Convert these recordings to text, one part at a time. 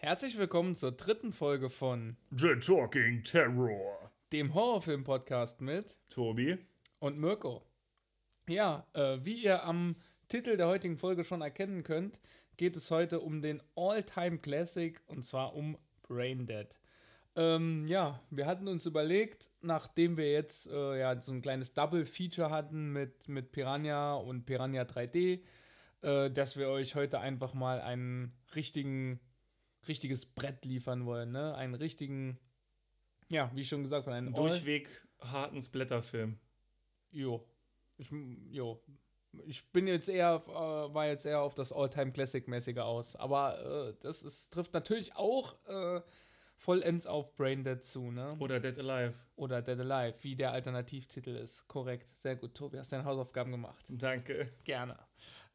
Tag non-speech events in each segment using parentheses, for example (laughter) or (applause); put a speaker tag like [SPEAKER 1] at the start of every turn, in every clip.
[SPEAKER 1] Herzlich willkommen zur dritten Folge von
[SPEAKER 2] The Talking Terror.
[SPEAKER 1] dem Horrorfilm-Podcast mit
[SPEAKER 2] Tobi.
[SPEAKER 1] und Mirko. Ja, äh, wie ihr am Titel der heutigen Folge schon erkennen könnt, geht es heute um den All-Time-Classic und zwar um Braindead. Ähm, ja, wir hatten uns überlegt, nachdem wir jetzt äh, ja, so ein kleines Double-Feature hatten mit, mit Piranha und Piranha 3D, äh, dass wir euch heute einfach mal einen richtigen, richtiges Brett liefern wollen, ne? Einen richtigen, ja, wie schon gesagt einen All-
[SPEAKER 2] Durchweg harten Splatterfilm.
[SPEAKER 1] Jo. Ich, jo. Ich bin jetzt eher, äh, war jetzt eher auf das All-Time-Classic-mäßige aus. Aber äh, das ist, trifft natürlich auch äh, vollends auf Braindead zu, ne?
[SPEAKER 2] Oder Dead Alive.
[SPEAKER 1] Oder Dead Alive, wie der Alternativtitel ist. Korrekt. Sehr gut, Tobi, hast deine Hausaufgaben gemacht.
[SPEAKER 2] Danke.
[SPEAKER 1] Gerne.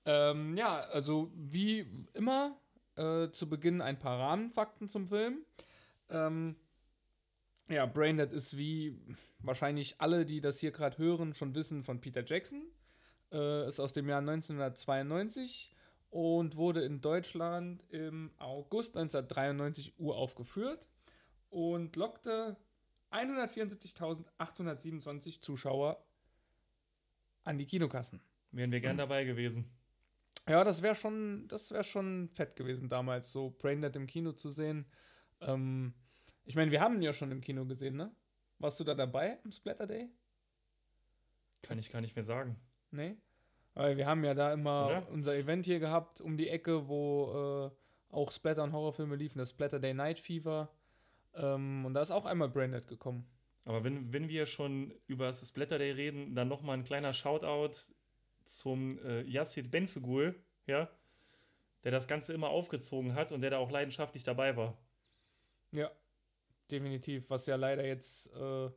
[SPEAKER 1] Ähm, ja, also wie immer äh, zu Beginn ein paar Rahmenfakten zum Film. Ähm, ja, Braindead ist wie wahrscheinlich alle, die das hier gerade hören, schon wissen von Peter Jackson. Äh, ist aus dem Jahr 1992 und wurde in Deutschland im August 1993 uraufgeführt und lockte 174.827 Zuschauer an die Kinokassen.
[SPEAKER 2] Wären wir gern dabei gewesen.
[SPEAKER 1] Ja, das wäre schon, das wäre schon fett gewesen damals, so Braindead im Kino zu sehen. Ähm, ich meine, wir haben ihn ja schon im Kino gesehen, ne? Warst du da dabei am Splatter Day?
[SPEAKER 2] Kann ich gar nicht mehr sagen.
[SPEAKER 1] Nee? Weil wir haben ja da immer
[SPEAKER 2] Oder?
[SPEAKER 1] unser Event hier gehabt um die Ecke, wo äh, auch Splatter und Horrorfilme liefen, das Splatter Day Night Fever. Ähm, und da ist auch einmal Braindead gekommen.
[SPEAKER 2] Aber wenn, wenn wir schon über das Splatter Day reden, dann nochmal ein kleiner Shoutout zum äh, Yassid Benfegul, ja, der das Ganze immer aufgezogen hat und der da auch leidenschaftlich dabei war.
[SPEAKER 1] Ja, definitiv. Was ja leider jetzt äh,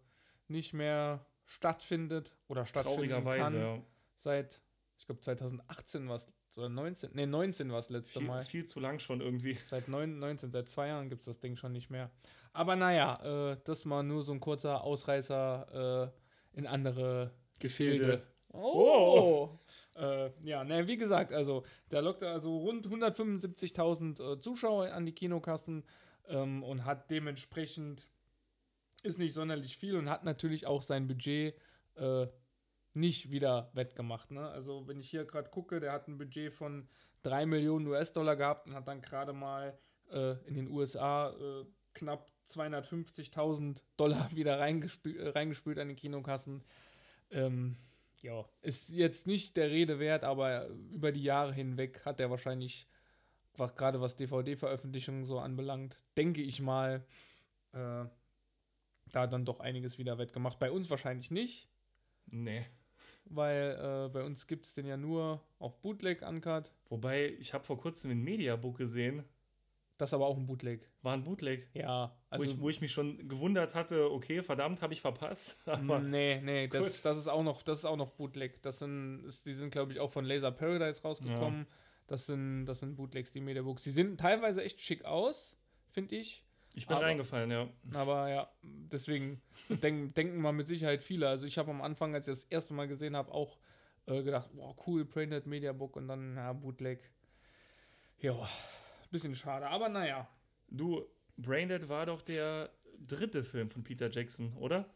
[SPEAKER 1] nicht mehr stattfindet oder stattfinden kann.
[SPEAKER 2] Ja.
[SPEAKER 1] seit, ich glaube 2018 war es, oder 19, nee 19 war es letzte
[SPEAKER 2] Viel,
[SPEAKER 1] Mal.
[SPEAKER 2] viel zu lang schon irgendwie.
[SPEAKER 1] Seit 9, 19, seit zwei Jahren gibt es das Ding schon nicht mehr. Aber naja, äh, das war nur so ein kurzer Ausreißer äh, in andere Gefilde.
[SPEAKER 2] Gefilde.
[SPEAKER 1] Oh! Äh, ja, ne, wie gesagt, also da lockte also rund 175.000 äh, Zuschauer an die Kinokassen ähm, und hat dementsprechend ist nicht sonderlich viel und hat natürlich auch sein Budget äh, nicht wieder wettgemacht. Ne? Also wenn ich hier gerade gucke, der hat ein Budget von 3 Millionen US-Dollar gehabt und hat dann gerade mal äh, in den USA äh, knapp 250.000 Dollar (laughs) wieder reingespü äh, reingespült an die Kinokassen. Ähm, ja, ist jetzt nicht der Rede wert, aber über die Jahre hinweg hat er wahrscheinlich, was, gerade was DVD-Veröffentlichungen so anbelangt, denke ich mal, äh, da dann doch einiges wieder wettgemacht. Bei uns wahrscheinlich nicht,
[SPEAKER 2] Nee.
[SPEAKER 1] weil äh, bei uns gibt es den ja nur auf Bootleg Uncut.
[SPEAKER 2] Wobei, ich habe vor kurzem ein Mediabook gesehen,
[SPEAKER 1] Das ist aber auch ein Bootleg.
[SPEAKER 2] war ein Bootleg.
[SPEAKER 1] Ja,
[SPEAKER 2] wo, ich,
[SPEAKER 1] also.
[SPEAKER 2] wo ich mich schon gewundert hatte, okay, verdammt, habe ich verpasst. (laughs) Aber
[SPEAKER 1] Nee, nee, das, das ist auch noch, das ist auch noch Bootleg. Das sind, ist, die sind, glaube ich, auch von Laser Paradise rausgekommen. Das sind, das sind Bootlegs, die Mediabooks. Die sehen teilweise echt schick aus, finde ich.
[SPEAKER 2] ich bin
[SPEAKER 1] Aber-
[SPEAKER 2] reingefallen, ja.
[SPEAKER 1] Aber ja, deswegen denk, denken mal mit Sicherheit viele. Also ich habe am Anfang, als ich das erste Mal gesehen habe, auch äh, gedacht, wow, cool, Braindead Mediabook und dann, ja, Bootleg. Ja, bisschen schade, aber naja.
[SPEAKER 2] Du, Braindead war doch der dritte Film von Peter Jackson, oder?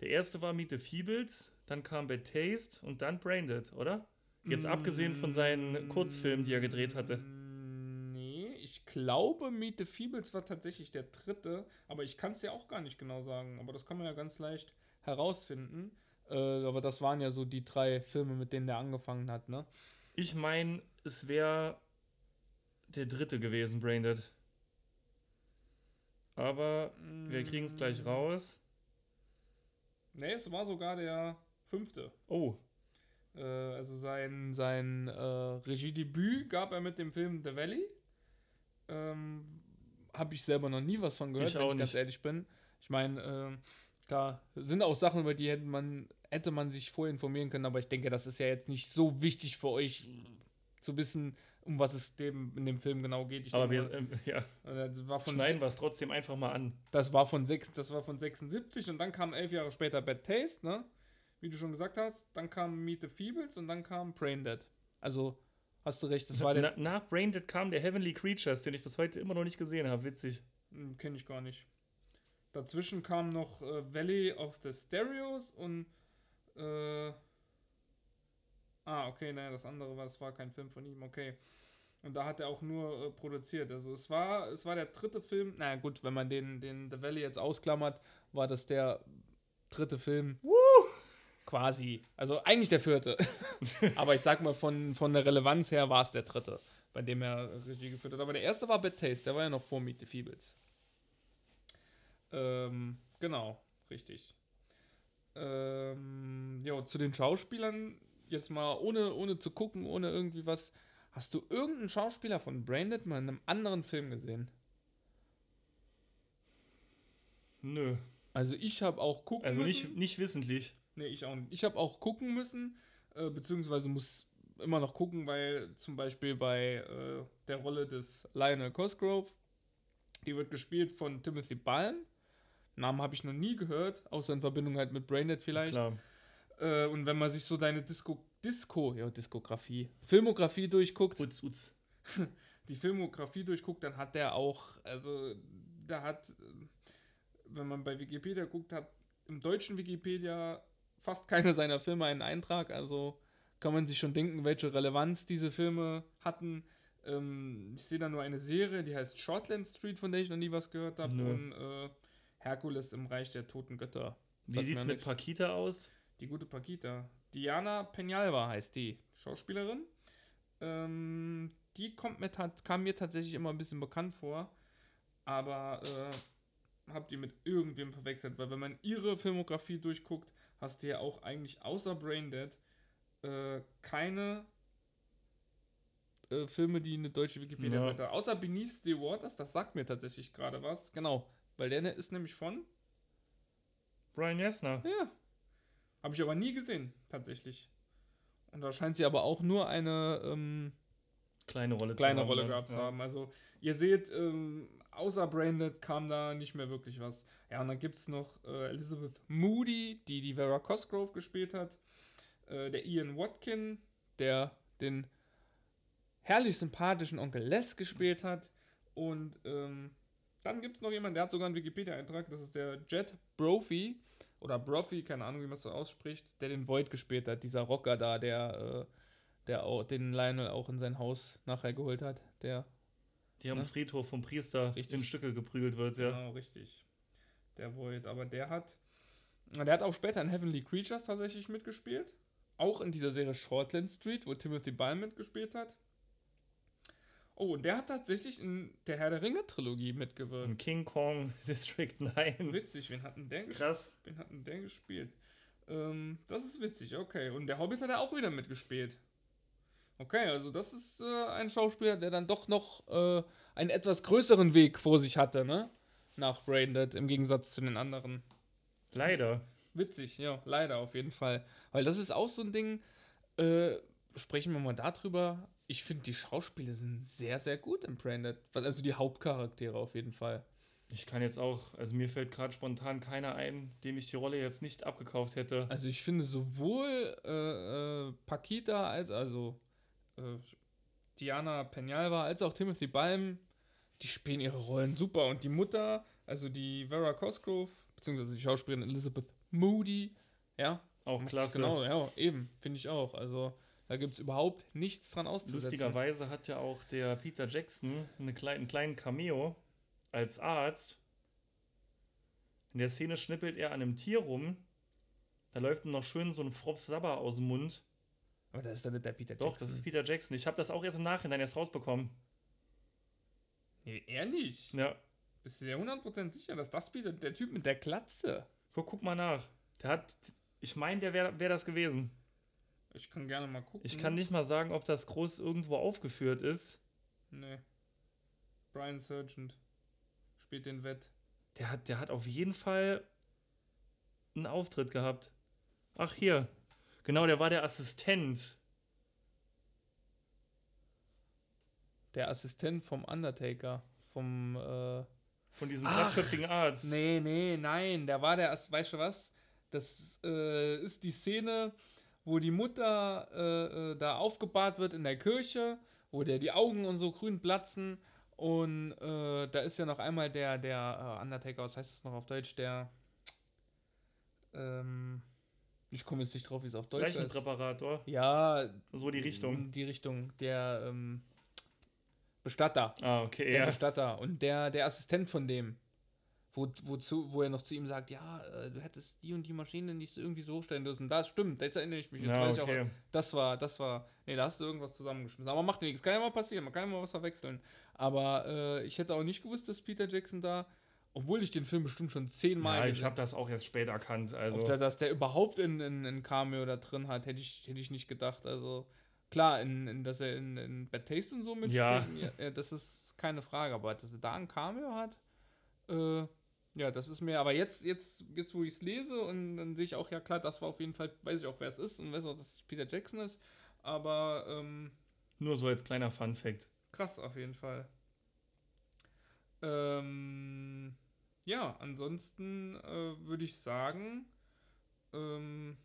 [SPEAKER 2] Der erste war Meet the Feebles, dann kam Bad Taste und dann Braindead, oder? Jetzt abgesehen von seinen Kurzfilmen, die er gedreht hatte.
[SPEAKER 1] Nee, ich glaube, Meet the Feebles war tatsächlich der dritte, aber ich kann es ja auch gar nicht genau sagen. Aber das kann man ja ganz leicht herausfinden. Äh, aber das waren ja so die drei Filme, mit denen der angefangen hat, ne?
[SPEAKER 2] Ich meine, es wäre der dritte gewesen, Braindead. Aber wir kriegen es gleich raus.
[SPEAKER 1] Nee, es war sogar der fünfte.
[SPEAKER 2] Oh,
[SPEAKER 1] Äh, also sein, sein äh, Regiedebüt gab er mit dem Film The Valley. Ähm, Habe ich selber noch nie was von gehört,
[SPEAKER 2] Ich
[SPEAKER 1] wenn ich ganz
[SPEAKER 2] nicht.
[SPEAKER 1] ehrlich bin. Ich meine, ähm, klar, sind auch Sachen, über die hätte man, hätte man sich vorher informieren können, aber ich denke, das ist ja jetzt nicht so wichtig für euch zu wissen, um was es dem, in dem Film genau geht. Ich
[SPEAKER 2] aber
[SPEAKER 1] denke
[SPEAKER 2] wir, ähm, (laughs) ja,
[SPEAKER 1] das war von
[SPEAKER 2] schneiden wir es trotzdem einfach mal an.
[SPEAKER 1] das war von sechs, das war von 76 und dann kam elf Jahre später Bad Taste, ne? Wie du schon gesagt hast, dann kam Meet the Feebles und dann kam Brain Dead. Also Hast du recht, das war
[SPEAKER 2] der. Na, nach Braindead kam der Heavenly Creatures, den ich bis heute immer noch nicht gesehen habe. Witzig.
[SPEAKER 1] Hm, Kenne ich gar nicht. Dazwischen kam noch äh, Valley of the Stereos und. Äh, ah, okay, naja, das andere war, es war kein Film von ihm, okay. Und da hat er auch nur äh, produziert. Also es war, es war der dritte Film. naja, gut, wenn man den, den The Valley jetzt ausklammert, war das der dritte Film. Woo! Quasi. Also eigentlich der vierte. (laughs) Aber ich sag mal, von, von der Relevanz her war es der dritte, bei dem er Regie geführt hat. Aber der erste war Bad Taste, der war ja noch vor Meet the Feebles. Ähm, genau, richtig. Ähm, ja, zu den Schauspielern, jetzt mal ohne, ohne zu gucken, ohne irgendwie was. Hast du irgendeinen Schauspieler von Branded mal in einem anderen Film gesehen?
[SPEAKER 2] Nö.
[SPEAKER 1] Also ich habe auch gucken
[SPEAKER 2] also müssen. Also nicht, nicht wissentlich.
[SPEAKER 1] Nee, ich auch nicht. Ich habe auch gucken müssen, äh, beziehungsweise muss immer noch gucken, weil zum Beispiel bei äh, der Rolle des Lionel Cosgrove, die wird gespielt von Timothy Balm. Namen habe ich noch nie gehört, außer in Verbindung halt mit Braindead vielleicht. Klar. Äh, und wenn man sich so deine Disco, Disco, ja, Diskografie, Filmografie durchguckt. Utz, utz. (laughs) die Filmografie durchguckt, dann hat der auch, also da hat, wenn man bei Wikipedia guckt, hat im deutschen Wikipedia fast keiner seiner Filme einen Eintrag, also kann man sich schon denken, welche Relevanz diese Filme hatten. Ähm, ich sehe da nur eine Serie, die heißt Shortland Street, von der ich noch nie was gehört habe, und äh, Herkules im Reich der toten Götter.
[SPEAKER 2] Wie sieht es mit Paquita aus?
[SPEAKER 1] Die gute Paquita. Diana Penalva heißt die Schauspielerin. Ähm, die kommt mir kam mir tatsächlich immer ein bisschen bekannt vor, aber äh, habt ihr mit irgendwem verwechselt, weil wenn man ihre Filmografie durchguckt, hast du ja auch eigentlich außer Braindead äh, keine äh, Filme, die eine deutsche Wikipedia-Seite ja. Außer Beneath the Waters, das sagt mir tatsächlich gerade was. Genau, weil der ist nämlich von
[SPEAKER 2] Brian Yesner.
[SPEAKER 1] Ja. Habe ich aber nie gesehen, tatsächlich. Und da scheint sie aber auch nur eine ähm,
[SPEAKER 2] kleine Rolle,
[SPEAKER 1] kleine haben, Rolle gehabt zu haben. Also ihr seht, ähm, außer Branded kam da nicht mehr wirklich was. Ja, und dann gibt es noch äh, Elizabeth Moody, die die Vera Cosgrove gespielt hat. Äh, der Ian Watkin, der den herrlich sympathischen Onkel Les gespielt hat. Und ähm, dann gibt es noch jemanden, der hat sogar einen Wikipedia-Eintrag, das ist der Jet Brophy oder Brophy, keine Ahnung, wie man es so ausspricht, der den Void gespielt hat, dieser Rocker da, der, äh, der auch, den Lionel auch in sein Haus nachher geholt hat, der.
[SPEAKER 2] Die am ne? Friedhof vom Priester richtig. in Stücke geprügelt wird, ja.
[SPEAKER 1] Genau, richtig. Der Void, aber der hat, der hat auch später in Heavenly Creatures tatsächlich mitgespielt. Auch in dieser Serie Shortland Street, wo Timothy Ball mitgespielt hat. Oh, und der hat tatsächlich in der Herr der Ringe-Trilogie mitgewirkt. In
[SPEAKER 2] King Kong (laughs) District 9.
[SPEAKER 1] Witzig, wen hat denn der gespielt? Krass. Wen hat denn der gespielt? Ähm, das ist witzig, okay. Und der Hobbit hat er auch wieder mitgespielt. Okay, also das ist äh, ein Schauspieler, der dann doch noch äh, einen etwas größeren Weg vor sich hatte, ne? Nach Braindead, im Gegensatz zu den anderen.
[SPEAKER 2] Leider.
[SPEAKER 1] Witzig, ja, leider auf jeden Fall. Weil das ist auch so ein Ding, äh, sprechen wir mal darüber, ich finde, die Schauspieler sind sehr, sehr gut im Branded. Also die Hauptcharaktere auf jeden Fall.
[SPEAKER 2] Ich kann jetzt auch, also mir fällt gerade spontan keiner ein, dem ich die Rolle jetzt nicht abgekauft hätte.
[SPEAKER 1] Also ich finde sowohl äh, äh, Paquita als also äh, Diana Penalva als auch Timothy Balm, die spielen ihre Rollen super. Und die Mutter, also die Vera Cosgrove, beziehungsweise die Schauspielerin Elizabeth Moody, ja.
[SPEAKER 2] Auch klasse.
[SPEAKER 1] Genau, ja, eben, finde ich auch. Also da gibt es überhaupt nichts dran auszusetzen.
[SPEAKER 2] Lustigerweise hat ja auch der Peter Jackson eine klein, einen kleinen Cameo als Arzt. In der Szene schnippelt er an einem Tier rum. Da läuft ihm noch schön so ein Fropf Sabber aus dem Mund.
[SPEAKER 1] Aber das ist dann nicht der Peter Jackson.
[SPEAKER 2] Doch, das ist Peter Jackson. Ich habe das auch erst im Nachhinein erst rausbekommen.
[SPEAKER 1] Nee, ehrlich?
[SPEAKER 2] Ja.
[SPEAKER 1] Bist du dir 100% sicher, dass das Peter, der Typ mit der Klatze?
[SPEAKER 2] Guck, guck mal nach. Der hat, ich meine, der wäre wär das gewesen.
[SPEAKER 1] Ich kann gerne mal gucken.
[SPEAKER 2] Ich kann nicht mal sagen, ob das groß irgendwo aufgeführt ist.
[SPEAKER 1] Nee. Brian Surgent spielt den Wett.
[SPEAKER 2] Der hat, der hat auf jeden Fall einen Auftritt gehabt. Ach, hier. Genau, der war der Assistent.
[SPEAKER 1] Der Assistent vom Undertaker. Vom, äh
[SPEAKER 2] Von diesem glatzköpfigen Arzt.
[SPEAKER 1] Nee, nee, nein. Der war der, weißt du was? Das äh, ist die Szene, wo die Mutter äh, äh, da aufgebahrt wird in der Kirche, wo der die Augen und so grün platzen. Und äh, da ist ja noch einmal der, der äh, Undertaker, was heißt das noch auf Deutsch? Der. Ähm, ich komme jetzt nicht drauf, wie es auf Deutsch heißt.
[SPEAKER 2] Leichenpräparator.
[SPEAKER 1] Ja.
[SPEAKER 2] So die Richtung.
[SPEAKER 1] Die Richtung. Der ähm, Bestatter.
[SPEAKER 2] Ah, okay,
[SPEAKER 1] Der
[SPEAKER 2] ja.
[SPEAKER 1] Bestatter. Und der, der Assistent von dem. Wo, wozu, wo er noch zu ihm sagt, ja, äh, du hättest die und die Maschine nicht so irgendwie so hochstellen müssen. Das stimmt, jetzt erinnere ich mich. Jetzt
[SPEAKER 2] Ja,
[SPEAKER 1] weiß ich
[SPEAKER 2] okay.
[SPEAKER 1] auch, das war, das war, nee, da hast du irgendwas zusammengeschmissen. Aber macht nichts, kann ja mal passieren, man kann ja mal was verwechseln. Aber äh, ich hätte auch nicht gewusst, dass Peter Jackson da, obwohl ich den Film bestimmt schon zehnmal
[SPEAKER 2] Ja, ich habe das auch erst später erkannt. Also,
[SPEAKER 1] ob dass der überhaupt in, in, in Cameo da drin hat, hätte ich, hätte ich nicht gedacht. Also klar, in, in, dass er in, in Bad Taste und so mitspielt,
[SPEAKER 2] Ja.
[SPEAKER 1] ja, das ist keine Frage. Aber dass er da ein Cameo hat, äh, ja, das ist mir, aber jetzt, jetzt, jetzt wo ich es lese und dann sehe ich auch, ja klar, das war auf jeden Fall, weiß ich auch, wer es ist und weiß auch, dass es Peter Jackson ist. Aber ähm,
[SPEAKER 2] nur so als kleiner Fun-Fact.
[SPEAKER 1] krass auf jeden Fall. Ähm, ja, ansonsten äh, würde ich sagen, ähm,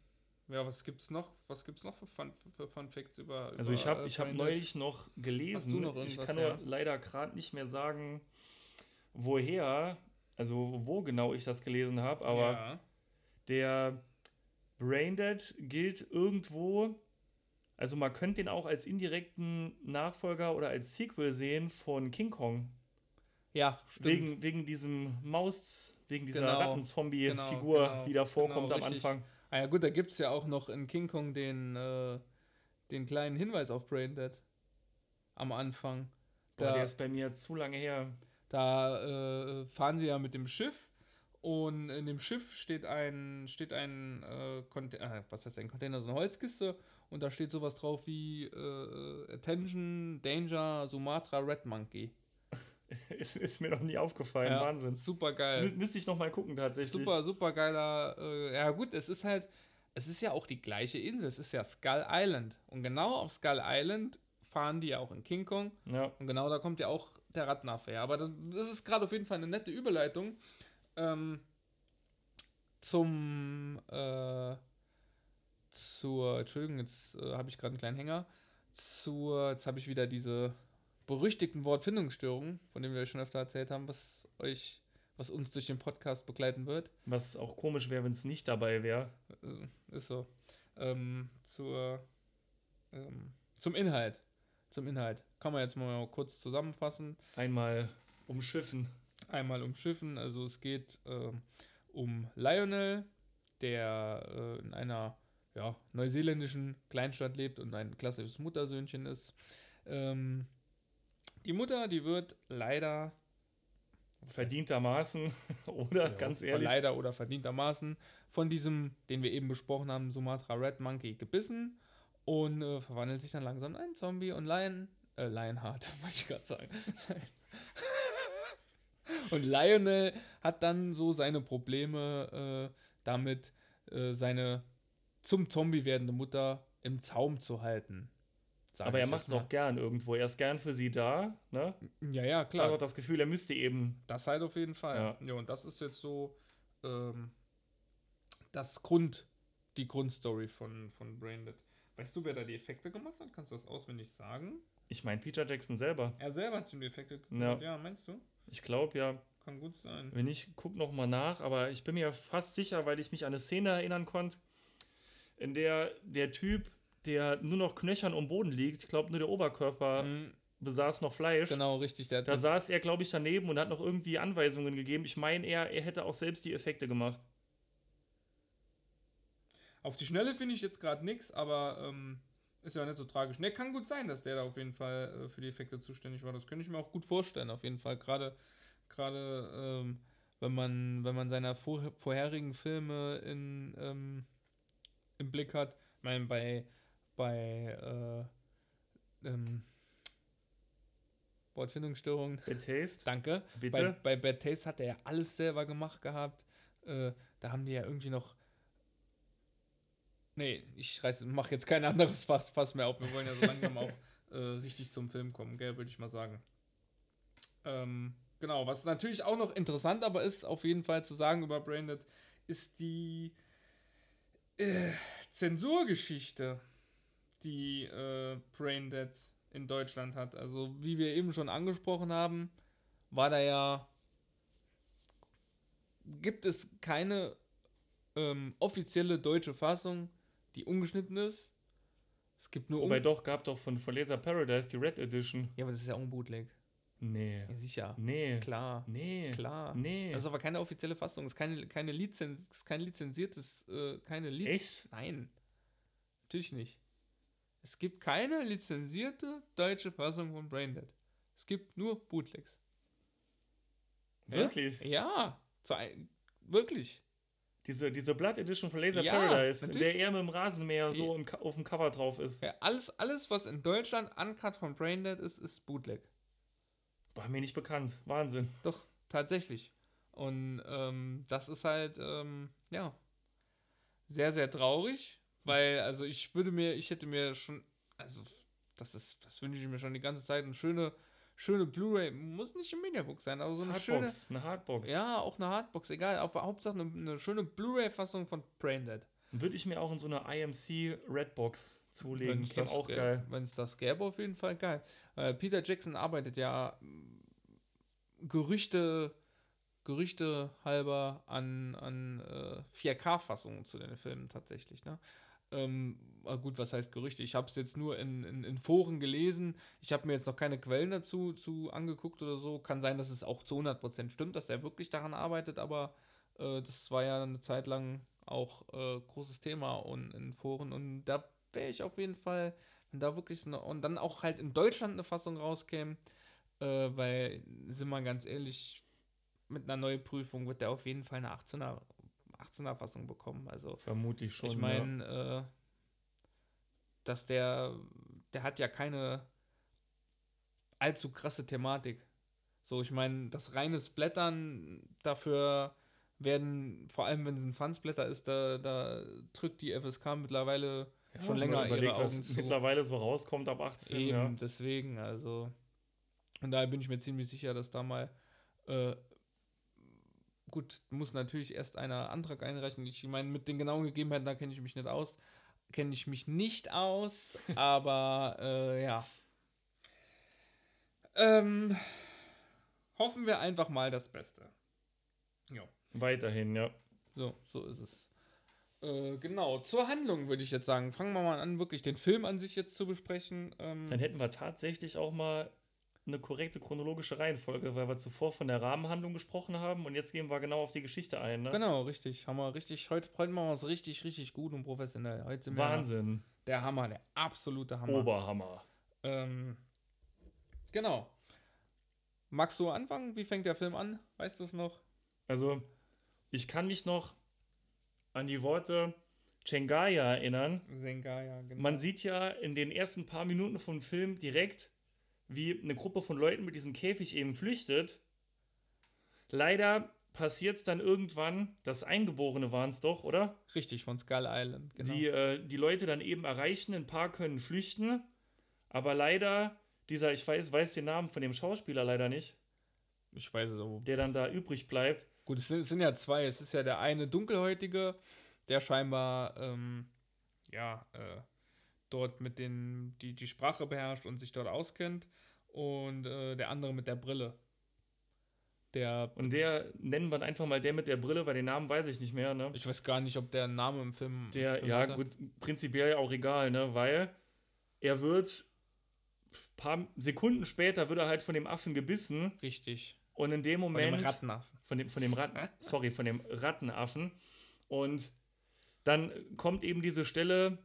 [SPEAKER 1] ja, was gibt's noch? Was gibt's noch für Fun, für Fun Facts über,
[SPEAKER 2] Also
[SPEAKER 1] über
[SPEAKER 2] ich habe
[SPEAKER 1] äh,
[SPEAKER 2] ich neulich noch gelesen,
[SPEAKER 1] Hast du noch
[SPEAKER 2] ich kann
[SPEAKER 1] ja?
[SPEAKER 2] leider gerade nicht mehr sagen, woher, also wo genau ich das gelesen habe, aber
[SPEAKER 1] ja.
[SPEAKER 2] der Braindead gilt irgendwo, also man könnte den auch als indirekten Nachfolger oder als Sequel sehen von King Kong.
[SPEAKER 1] ja, stimmt.
[SPEAKER 2] Wegen, wegen diesem Maus, wegen dieser
[SPEAKER 1] Genau,
[SPEAKER 2] Rattenzombie-Figur,
[SPEAKER 1] genau, genau,
[SPEAKER 2] die da vorkommt
[SPEAKER 1] genau,
[SPEAKER 2] am
[SPEAKER 1] richtig.
[SPEAKER 2] Anfang.
[SPEAKER 1] ah ja gut, da gibt's ja auch noch in King Kong den, äh, den kleinen Hinweis auf Braindead am Anfang.
[SPEAKER 2] Boah, der ist bei mir zu lange her.
[SPEAKER 1] Da äh, fahren sie ja mit dem Schiff und in dem Schiff steht ein, steht ein äh, Container, was heißt ein Container, so eine Holzkiste und da steht sowas drauf wie äh, Attention, Danger, Sumatra, Red Monkey. (laughs)
[SPEAKER 2] Ist, ist mir noch nie aufgefallen,
[SPEAKER 1] Ja,
[SPEAKER 2] Wahnsinn.
[SPEAKER 1] Super geil.
[SPEAKER 2] müsste ich noch mal gucken tatsächlich.
[SPEAKER 1] Super, super geiler. Äh, ja, gut, es ist halt, es ist ja auch die gleiche Insel. Es ist ja Skull Island. Und genau auf Skull Island fahren die ja auch in King Kong.
[SPEAKER 2] Ja,
[SPEAKER 1] Und genau da kommt ja auch der Rattenaffair. Aber das, das ist gerade auf jeden Fall eine nette Überleitung ähm, zum äh, zur, Entschuldigung, jetzt äh, habe ich gerade einen kleinen Hänger. Zur, jetzt habe ich wieder diese berüchtigten Wortfindungsstörungen, von denen wir schon öfter erzählt haben, was euch, was uns durch den Podcast begleiten wird.
[SPEAKER 2] was auch komisch wäre, wenn es nicht dabei wäre.
[SPEAKER 1] Äh, Ist so. Ähm, zur, ähm, zum Inhalt. Zum Inhalt. Kann man jetzt mal kurz zusammenfassen.
[SPEAKER 2] Einmal umschiffen.
[SPEAKER 1] einmal umschiffen. Also es geht ähm, um Lionel, der äh, in einer ja, neuseeländischen Kleinstadt lebt und ein klassisches Muttersöhnchen ist. Ähm, die Mutter, die wird leider,
[SPEAKER 2] Verdientermaßen. (laughs) Oder ganz ehrlich.
[SPEAKER 1] leider oder verdientermaßen von diesem, den wir eben besprochen haben, Sumatra Red Monkey gebissen und äh, verwandelt sich dann langsam in einen Zombie und Lion, äh, Lionheart, (laughs) wollte ich gerade sagen. (laughs) und Lionel hat dann so seine Probleme äh, damit, äh, seine zum Zombie werdende Mutter im Zaum zu halten.
[SPEAKER 2] Aber er macht es auch gern irgendwo. Er ist gern für sie da. Ne?
[SPEAKER 1] Ja, ja, klar.
[SPEAKER 2] habe auch das Gefühl, er müsste eben.
[SPEAKER 1] Das halt auf jeden Fall.
[SPEAKER 2] Ja.
[SPEAKER 1] Ja, und das ist jetzt so ähm, das Grund, die Grundstory von, von Braindead. Weißt du, wer da die Effekte gemacht hat? Kannst du das auswendig sagen?
[SPEAKER 2] Ich meine, Peter Jackson selber.
[SPEAKER 1] Er selber hat ihm die Effekte
[SPEAKER 2] Ja.
[SPEAKER 1] gemacht. Ja. meinst du?
[SPEAKER 2] Ich glaube ja.
[SPEAKER 1] Kann gut sein.
[SPEAKER 2] Wenn nicht, guck noch mal nach. Aber ich bin mir fast sicher, weil ich mich an eine Szene erinnern konnte, in der der Typ, der nur noch knöchern am Boden liegt, ich glaube nur der Oberkörper
[SPEAKER 1] Mhm,
[SPEAKER 2] besaß noch Fleisch.
[SPEAKER 1] genau, richtig.
[SPEAKER 2] Da saß er, glaube ich, daneben und hat noch irgendwie Anweisungen gegeben. Ich meine, er, er hätte auch selbst die Effekte gemacht.
[SPEAKER 1] Auf die Schnelle finde ich jetzt gerade nichts, aber ähm, ist ja nicht so tragisch. Ne, kann gut sein, dass der da auf jeden Fall äh, für die Effekte zuständig war. Das könnte ich mir auch gut vorstellen, auf jeden Fall. Gerade, gerade ähm, wenn man, wenn man seine vor, vorherigen Filme in, ähm, im Blick hat. Ich meine, bei, bei äh, ähm, Wortfindungsstörungen
[SPEAKER 2] Bad Taste,
[SPEAKER 1] Danke. Bei,
[SPEAKER 2] bitte.
[SPEAKER 1] bei Bad Taste hat er ja alles selber gemacht gehabt. Äh, da haben die ja irgendwie noch. Nee, ich reiß, mach jetzt kein anderes Fass, Fass mehr auf. Wir wollen ja so langsam auch (laughs) äh, richtig zum Film kommen, gell, würde ich mal sagen. Ähm, genau, was natürlich auch noch interessant aber ist, auf jeden Fall zu sagen über Braindead, ist die äh, Zensurgeschichte, die äh, Braindead in Deutschland hat. Also, wie wir eben schon angesprochen haben, war da ja. Gibt es keine ähm, offizielle deutsche Fassung, die ungeschnitten ist. Es gibt nur.
[SPEAKER 2] Wobei doch, gab doch von, Laser Paradise die Red Edition.
[SPEAKER 1] Ja, aber das ist ja auch ein Bootleg.
[SPEAKER 2] Nee.
[SPEAKER 1] Ja, sicher.
[SPEAKER 2] Nee.
[SPEAKER 1] Klar.
[SPEAKER 2] Nee.
[SPEAKER 1] Klar.
[SPEAKER 2] Nee.
[SPEAKER 1] Das ist aber keine offizielle Fassung. Das ist keine, keine, Lizenz, ist kein lizenziertes. Äh, keine Liz
[SPEAKER 2] Echt?
[SPEAKER 1] Nein. Natürlich nicht. Es gibt keine lizenzierte deutsche Fassung von Braindead. Es gibt nur Bootlegs.
[SPEAKER 2] Wirklich?
[SPEAKER 1] Ja. Wirklich.
[SPEAKER 2] Diese, diese Blood Edition von Laser
[SPEAKER 1] Ja,
[SPEAKER 2] Paradise, in
[SPEAKER 1] natürlich.
[SPEAKER 2] der er mit dem Rasenmäher so im, auf dem Cover drauf ist.
[SPEAKER 1] Ja, alles, alles, was in Deutschland uncut von Braindead ist, ist Bootleg.
[SPEAKER 2] War mir nicht bekannt. Wahnsinn.
[SPEAKER 1] Doch, tatsächlich. Und ähm, das ist halt, ähm, ja, sehr, sehr traurig, weil, also ich würde mir, ich hätte mir schon, also das ist, das wünsche ich mir schon die ganze Zeit, eine schöne, schöne Blu-ray, muss nicht im Mediabook sein, aber so eine schöne,
[SPEAKER 2] Hardbox, eine Hardbox.
[SPEAKER 1] ja, auch eine Hardbox, egal, auf Hauptsache eine, eine schöne Blu-ray-Fassung von Braindead.
[SPEAKER 2] Würde ich mir auch in so eine IMC Redbox zulegen.
[SPEAKER 1] Wenn's
[SPEAKER 2] Käme auch geil.
[SPEAKER 1] Wenn es das gäbe, auf jeden Fall geil. Äh, Peter Jackson arbeitet ja mm, Gerüchte, Gerüchte halber an, an äh, 4K-Fassungen zu den Filmen tatsächlich. Ne? Ähm, ah, gut, was heißt Gerüchte? Ich habe es jetzt nur in, in, in Foren gelesen. Ich habe mir jetzt noch keine Quellen dazu zu angeguckt oder so. Kann sein, dass es auch zu 100% stimmt, dass er wirklich daran arbeitet, aber äh, das war ja eine Zeit lang auch äh, großes Thema und in Foren und da wäre ich auf jeden Fall, wenn da wirklich so eine, und dann auch halt in Deutschland eine Fassung rauskäme, äh, weil, sind wir ganz ehrlich, mit einer Neuprüfung wird der auf jeden Fall eine 18er, 18er Fassung bekommen. Also
[SPEAKER 2] Vermutlich schon.
[SPEAKER 1] ich
[SPEAKER 2] ja.
[SPEAKER 1] meine, äh, dass der, der hat ja keine allzu krasse Thematik. So, ich meine, das reine Splattern, dafür werden, vor allem wenn es ein Fansblätter ist, da, da drückt die FSK mittlerweile
[SPEAKER 2] Ja,
[SPEAKER 1] schon länger
[SPEAKER 2] überlegt,
[SPEAKER 1] ihre
[SPEAKER 2] was
[SPEAKER 1] Augen zu.
[SPEAKER 2] mittlerweile so rauskommt ab 18.
[SPEAKER 1] Eben,
[SPEAKER 2] Ja.
[SPEAKER 1] deswegen, also. Und daher bin ich mir ziemlich sicher, dass da mal. Äh, gut, muss natürlich erst einer Antrag einreichen. Ich meine, mit den genauen Gegebenheiten, da kenne ich mich nicht aus. Kenne ich mich nicht aus, (laughs) aber äh, ja. Ähm, hoffen wir einfach mal das Beste. Ja.
[SPEAKER 2] Weiterhin, ja.
[SPEAKER 1] So, so ist es. Äh, genau, zur Handlung würde ich jetzt sagen. Fangen wir mal an, wirklich den Film an sich jetzt zu besprechen. Ähm,
[SPEAKER 2] Dann hätten wir tatsächlich auch mal eine korrekte chronologische Reihenfolge, weil wir zuvor von der Rahmenhandlung gesprochen haben und jetzt gehen wir genau auf die Geschichte ein. Ne?
[SPEAKER 1] Genau, richtig. Haben wir richtig, heute, heute machen wir es richtig, richtig gut und professionell. Heute sind
[SPEAKER 2] Wahnsinn.
[SPEAKER 1] der Hammer, der absolute Hammer.
[SPEAKER 2] Oberhammer.
[SPEAKER 1] Ähm, genau. Magst du anfangen? Wie fängt der Film an? Weißt du es noch?
[SPEAKER 2] Also, ich kann mich noch an die Worte Chengaya erinnern.
[SPEAKER 1] Sengaya, genau.
[SPEAKER 2] Man sieht ja in den ersten paar Minuten vom Film direkt, wie eine Gruppe von Leuten mit diesem Käfig eben flüchtet. Leider passiert es dann irgendwann, das Eingeborene waren es doch, oder?
[SPEAKER 1] Richtig, von Skull Island, genau.
[SPEAKER 2] Die äh, die Leute dann eben erreichen, ein paar können flüchten, aber leider, dieser, ich weiß, weiß den Namen von dem Schauspieler leider nicht,
[SPEAKER 1] ich weiß es auch.
[SPEAKER 2] der dann da übrig bleibt.
[SPEAKER 1] Gut, es sind, es sind ja zwei. Es ist ja der eine Dunkelhäutige, der scheinbar, ähm, ja, äh, dort mit den, die, die Sprache beherrscht und sich dort auskennt. Und äh, der andere mit der Brille. Der,
[SPEAKER 2] Und der nennen wir einfach mal der mit der Brille, weil den Namen weiß ich nicht mehr, ne?
[SPEAKER 1] ich weiß gar nicht, ob der Name im Film.
[SPEAKER 2] Der,
[SPEAKER 1] Film
[SPEAKER 2] ja,
[SPEAKER 1] hatte.
[SPEAKER 2] gut, prinzipiell auch egal, ne? Weil er wird paar Sekunden später wird er halt von dem Affen gebissen
[SPEAKER 1] Richtig.
[SPEAKER 2] und in dem
[SPEAKER 1] Von
[SPEAKER 2] Moment
[SPEAKER 1] dem Rattenaffen.
[SPEAKER 2] von dem von dem Ratten, (laughs) sorry, von dem Rattenaffen und dann kommt eben diese Stelle,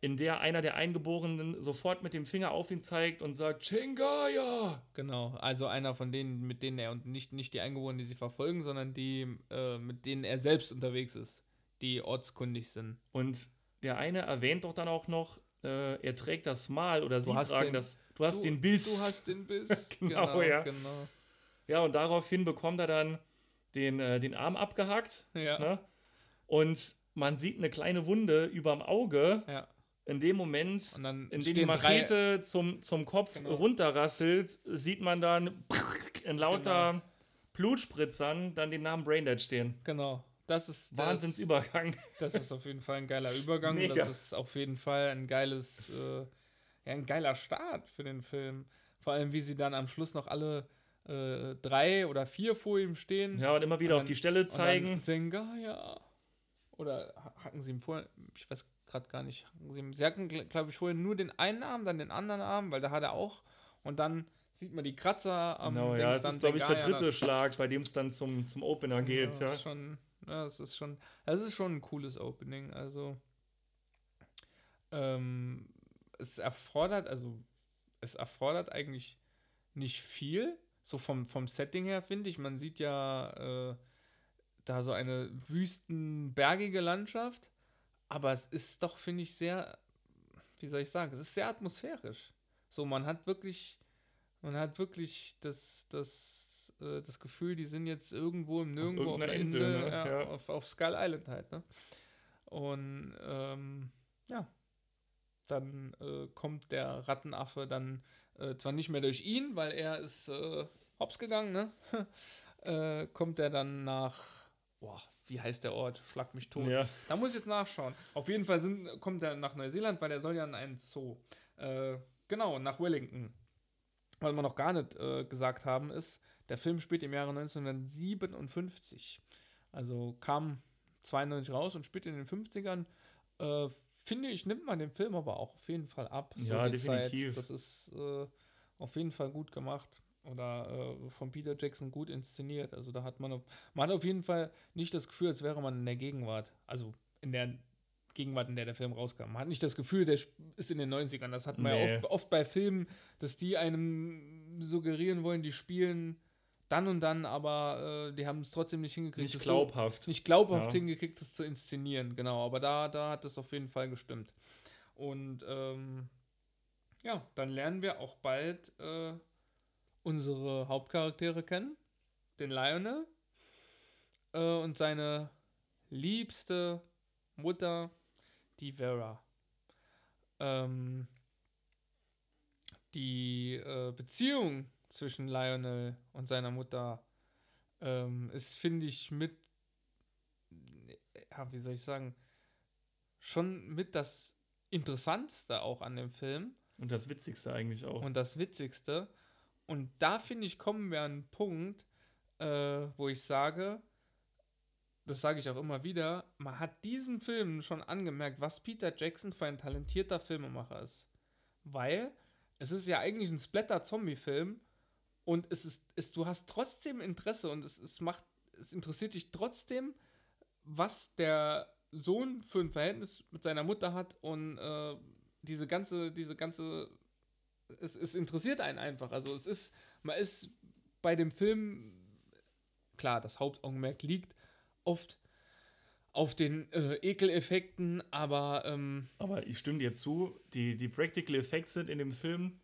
[SPEAKER 2] in der einer der Eingeborenen sofort mit dem Finger auf ihn zeigt und sagt Chengaya.
[SPEAKER 1] Genau. Also einer von denen, mit denen er und nicht, nicht die Eingeborenen, die sie verfolgen, sondern die, äh, mit denen er selbst unterwegs ist, die ortskundig sind.
[SPEAKER 2] Und der eine erwähnt doch dann auch noch, äh, er trägt das Mal oder sie tragen
[SPEAKER 1] den-
[SPEAKER 2] das. Du hast
[SPEAKER 1] du,
[SPEAKER 2] den Biss.
[SPEAKER 1] Du hast den Biss. (laughs)
[SPEAKER 2] Genau, ja.
[SPEAKER 1] Genau.
[SPEAKER 2] Ja, und daraufhin bekommt er dann den, äh, den Arm abgehackt.
[SPEAKER 1] Ja.
[SPEAKER 2] Ne? Und man sieht eine kleine Wunde überm Auge.
[SPEAKER 1] ja.
[SPEAKER 2] In dem Moment,
[SPEAKER 1] Und
[SPEAKER 2] in dem die Machete zum, zum Kopf
[SPEAKER 1] Genau.
[SPEAKER 2] runterrasselt, sieht man dann in lauter
[SPEAKER 1] Genau.
[SPEAKER 2] Blutspritzern dann den Namen Braindead stehen.
[SPEAKER 1] Genau. das ist das,
[SPEAKER 2] Wahnsinnsübergang.
[SPEAKER 1] Das ist auf jeden Fall ein geiler Übergang.
[SPEAKER 2] Mega.
[SPEAKER 1] Das ist auf jeden Fall ein geiles, äh, ja, ein geiler Start für den Film. Vor allem, wie sie dann am Schluss noch alle äh, drei oder vier vor ihm stehen.
[SPEAKER 2] Ja, und immer wieder
[SPEAKER 1] Und
[SPEAKER 2] auf
[SPEAKER 1] dann-
[SPEAKER 2] die Stelle
[SPEAKER 1] Und dann
[SPEAKER 2] zeigen.
[SPEAKER 1] Zengaya. Oder ha- hacken sie ihm vorher, ich weiß gerade gar nicht, hacken sie hacken, glaube ich, vorher nur den einen Arm, dann den anderen Arm, weil da hat er auch. Und dann sieht man die Kratzer am
[SPEAKER 2] Genau, ja, es
[SPEAKER 1] dann
[SPEAKER 2] ist, glaube ich, der dritte Schlag, bei dem es dann zum, zum Opener geht, ja.
[SPEAKER 1] ist Schon, ja, es ist schon, es ist schon ein cooles Opening. Also ähm, es erfordert, also es erfordert eigentlich nicht viel, so vom, vom Setting her, finde ich. Man sieht ja äh, da so eine wüstenbergige Landschaft, aber es ist doch, finde ich, sehr, wie soll ich sagen, es ist sehr atmosphärisch. So, man hat wirklich, man hat wirklich das, das, äh, das Gefühl, die sind jetzt irgendwo im Nirgendwo auf,
[SPEAKER 2] irgendeiner
[SPEAKER 1] einer
[SPEAKER 2] Insel,
[SPEAKER 1] Insel,
[SPEAKER 2] ne?
[SPEAKER 1] ja,
[SPEAKER 2] Ja.
[SPEAKER 1] Auf, auf Skull Island halt, ne? Und ähm, ja, dann äh, kommt der Rattenaffe dann äh, zwar nicht mehr durch ihn, weil er ist äh, hops gegangen, ne? (laughs) äh, kommt er dann nach, boah, wie heißt der Ort? Schlag mich tot.
[SPEAKER 2] Ja,
[SPEAKER 1] Da muss ich jetzt nachschauen. Auf jeden Fall sind, kommt er nach Neuseeland, weil er soll ja in einen Zoo. Äh, genau, nach Wellington. Was wir noch gar nicht äh, gesagt haben, ist, der Film spielt im Jahre 1957. Also kam 92 raus und spielt in den 50ern. Äh, finde ich, nimmt man den Film aber auch auf jeden Fall ab.
[SPEAKER 2] Ja,
[SPEAKER 1] die
[SPEAKER 2] definitiv.
[SPEAKER 1] Zeit. Das ist äh, auf jeden Fall gut gemacht. Oder äh, von Peter Jackson gut inszeniert. Also da hat man, auf, man hat auf jeden Fall nicht das Gefühl, als wäre man in der Gegenwart. Also in der Gegenwart, in der der Film rauskam. Man hat nicht das Gefühl, der ist in den 90ern. Das hat man
[SPEAKER 2] Nee.
[SPEAKER 1] ja oft, oft bei Filmen, dass die einem suggerieren wollen, die spielen dann und dann, aber äh, die haben es trotzdem nicht hingekriegt.
[SPEAKER 2] nicht
[SPEAKER 1] das
[SPEAKER 2] glaubhaft.
[SPEAKER 1] So, nicht glaubhaft
[SPEAKER 2] Ja.
[SPEAKER 1] hingekriegt, das zu inszenieren, genau. Aber da, da hat es auf jeden Fall gestimmt. Und ähm, ja, dann lernen wir auch bald äh, unsere Hauptcharaktere kennen. Den Lionel äh, und seine liebste Mutter, die Vera. Ähm, die äh, Beziehung zwischen Lionel und seiner Mutter ähm, ist, finde ich, mit, ja, wie soll ich sagen, schon mit das Interessantste auch an dem Film
[SPEAKER 2] Und das Witzigste eigentlich auch.
[SPEAKER 1] und das Witzigste. Und da finde ich, kommen wir an einen Punkt, äh, wo ich sage, das sage ich auch immer wieder, man hat diesen Film schon angemerkt, was Peter Jackson für ein talentierter Filmemacher ist. Weil es ist ja eigentlich ein Splatter-Zombie-Film und es ist, es, du hast trotzdem Interesse und es, es macht, es interessiert dich trotzdem, was der Sohn für ein Verhältnis mit seiner Mutter hat und äh, diese ganze, diese ganze, es, es interessiert einen einfach. Also es ist, man ist bei dem Film, klar, das Hauptaugenmerk liegt oft auf den äh, Ekeleffekten, aber ähm,
[SPEAKER 2] Aber ich stimme dir zu, die, die Practical Effects sind in dem Film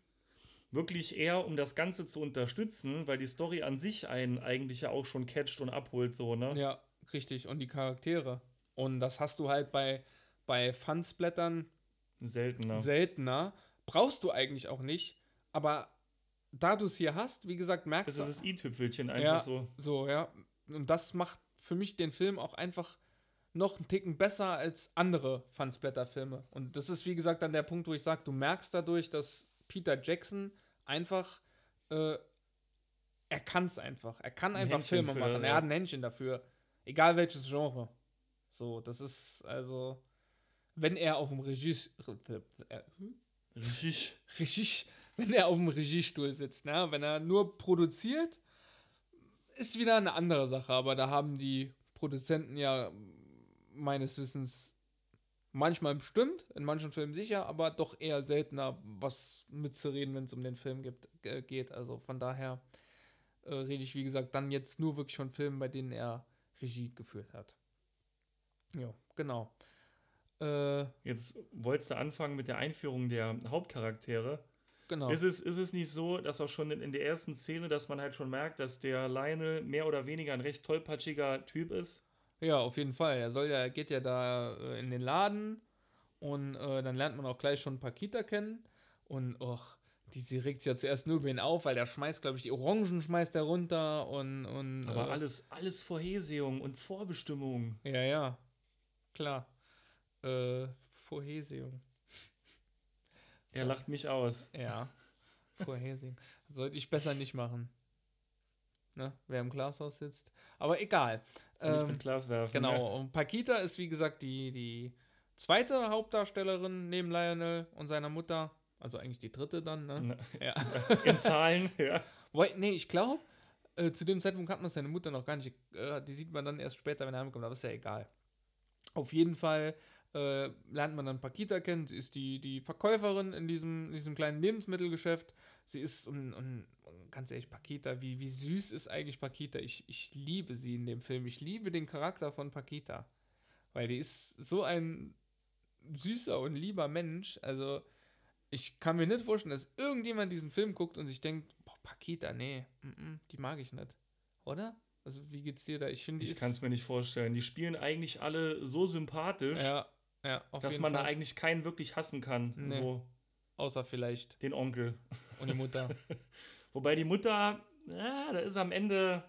[SPEAKER 2] wirklich eher, um das Ganze zu unterstützen, weil die Story an sich einen eigentlich ja auch schon catcht und abholt, so, ne?
[SPEAKER 1] ja, richtig. Und die Charaktere. Und das hast du halt bei, bei Fansblättern
[SPEAKER 2] Seltener.
[SPEAKER 1] seltener. Brauchst du eigentlich auch nicht. Aber da du es hier hast, wie gesagt, merkst
[SPEAKER 2] das
[SPEAKER 1] du.
[SPEAKER 2] ist das i-Tüpfelchen einfach
[SPEAKER 1] ja,
[SPEAKER 2] so.
[SPEAKER 1] So, ja. Und das macht für mich den Film auch einfach noch einen Ticken besser als andere Fansblätter-Filme. Und das ist, wie gesagt, dann der Punkt, wo ich sage, du merkst dadurch, dass Peter Jackson einfach, äh, er kann es einfach. Er kann
[SPEAKER 2] Ein
[SPEAKER 1] einfach
[SPEAKER 2] Händchen
[SPEAKER 1] Filme
[SPEAKER 2] für,
[SPEAKER 1] machen. Er
[SPEAKER 2] ja.
[SPEAKER 1] hat ein Händchen dafür. Egal welches Genre. So, das ist also, wenn er auf dem Regie,
[SPEAKER 2] Richtig.
[SPEAKER 1] Regie, wenn er auf dem Regiestuhl sitzt, ne? wenn er nur produziert, ist wieder eine andere Sache, aber da haben die Produzenten ja meines Wissens manchmal bestimmt, in manchen Filmen sicher, aber doch eher seltener was mitzureden, wenn es um den Film gibt, äh, geht. Also von daher äh, rede ich, wie gesagt, dann jetzt nur wirklich von Filmen, bei denen er Regie geführt hat. Ja, genau. Äh,
[SPEAKER 2] Jetzt wolltest du anfangen mit der Einführung der Hauptcharaktere.
[SPEAKER 1] genau.
[SPEAKER 2] Ist, es, ist es nicht so, dass auch schon in, der ersten Szene, dass man halt schon merkt, dass der Lionel mehr oder weniger ein recht tollpatschiger Typ ist?
[SPEAKER 1] Ja, auf jeden Fall. Er soll ja, geht ja da äh, in den Laden und äh, dann lernt man auch gleich schon Pakita kennen. Und och, die, sie regt sich ja zuerst nur über ihn auf, weil der schmeißt, glaube ich, die Orangen schmeißt er runter und. und
[SPEAKER 2] Aber
[SPEAKER 1] äh,
[SPEAKER 2] alles, alles Vorhersehung und Vorbestimmung.
[SPEAKER 1] Ja, ja. Klar. Äh, Vorhersehung.
[SPEAKER 2] Er lacht mich aus.
[SPEAKER 1] Ja. Vorhersehen. Sollte ich besser nicht machen. Ne? Wer im Glashaus sitzt. Aber egal.
[SPEAKER 2] Ich
[SPEAKER 1] Ähm,
[SPEAKER 2] mit Glas werfen?
[SPEAKER 1] Genau. Und Pakita ist, wie gesagt, die, die zweite Hauptdarstellerin neben Lionel und seiner Mutter. Also eigentlich die dritte dann, ne?
[SPEAKER 2] Ne.
[SPEAKER 1] Ja. (laughs)
[SPEAKER 2] In Zahlen, ja.
[SPEAKER 1] Wobei, nee, ich glaube, äh, zu dem Zeitpunkt hat man seine Mutter noch gar nicht. Äh, die sieht man dann erst später, wenn er heimkommt, aber ist ja egal. Auf jeden Fall äh, lernt man dann Pakita kennen. Sie ist die, die Verkäuferin in diesem, in diesem kleinen Lebensmittelgeschäft. Sie ist, und, und, und ganz ehrlich, Pakita, wie, wie süß ist eigentlich Pakita? Ich, ich liebe sie in dem Film. Ich liebe den Charakter von Pakita. Weil die ist so ein süßer und lieber Mensch. Also, ich kann mir nicht vorstellen, dass irgendjemand diesen Film guckt und sich denkt, boah, Pakita, nee, mm, mm, die mag ich nicht. Oder? Also, wie geht's dir da? Ich finde,
[SPEAKER 2] Ich kann es mir nicht vorstellen. Die spielen eigentlich alle so sympathisch,
[SPEAKER 1] Ja, ja, auf
[SPEAKER 2] dass man
[SPEAKER 1] Fall.
[SPEAKER 2] da eigentlich keinen wirklich hassen kann.
[SPEAKER 1] Nee.
[SPEAKER 2] So
[SPEAKER 1] Außer vielleicht
[SPEAKER 2] den Onkel.
[SPEAKER 1] und die Mutter. (laughs)
[SPEAKER 2] Wobei die Mutter, ja, da ist am Ende,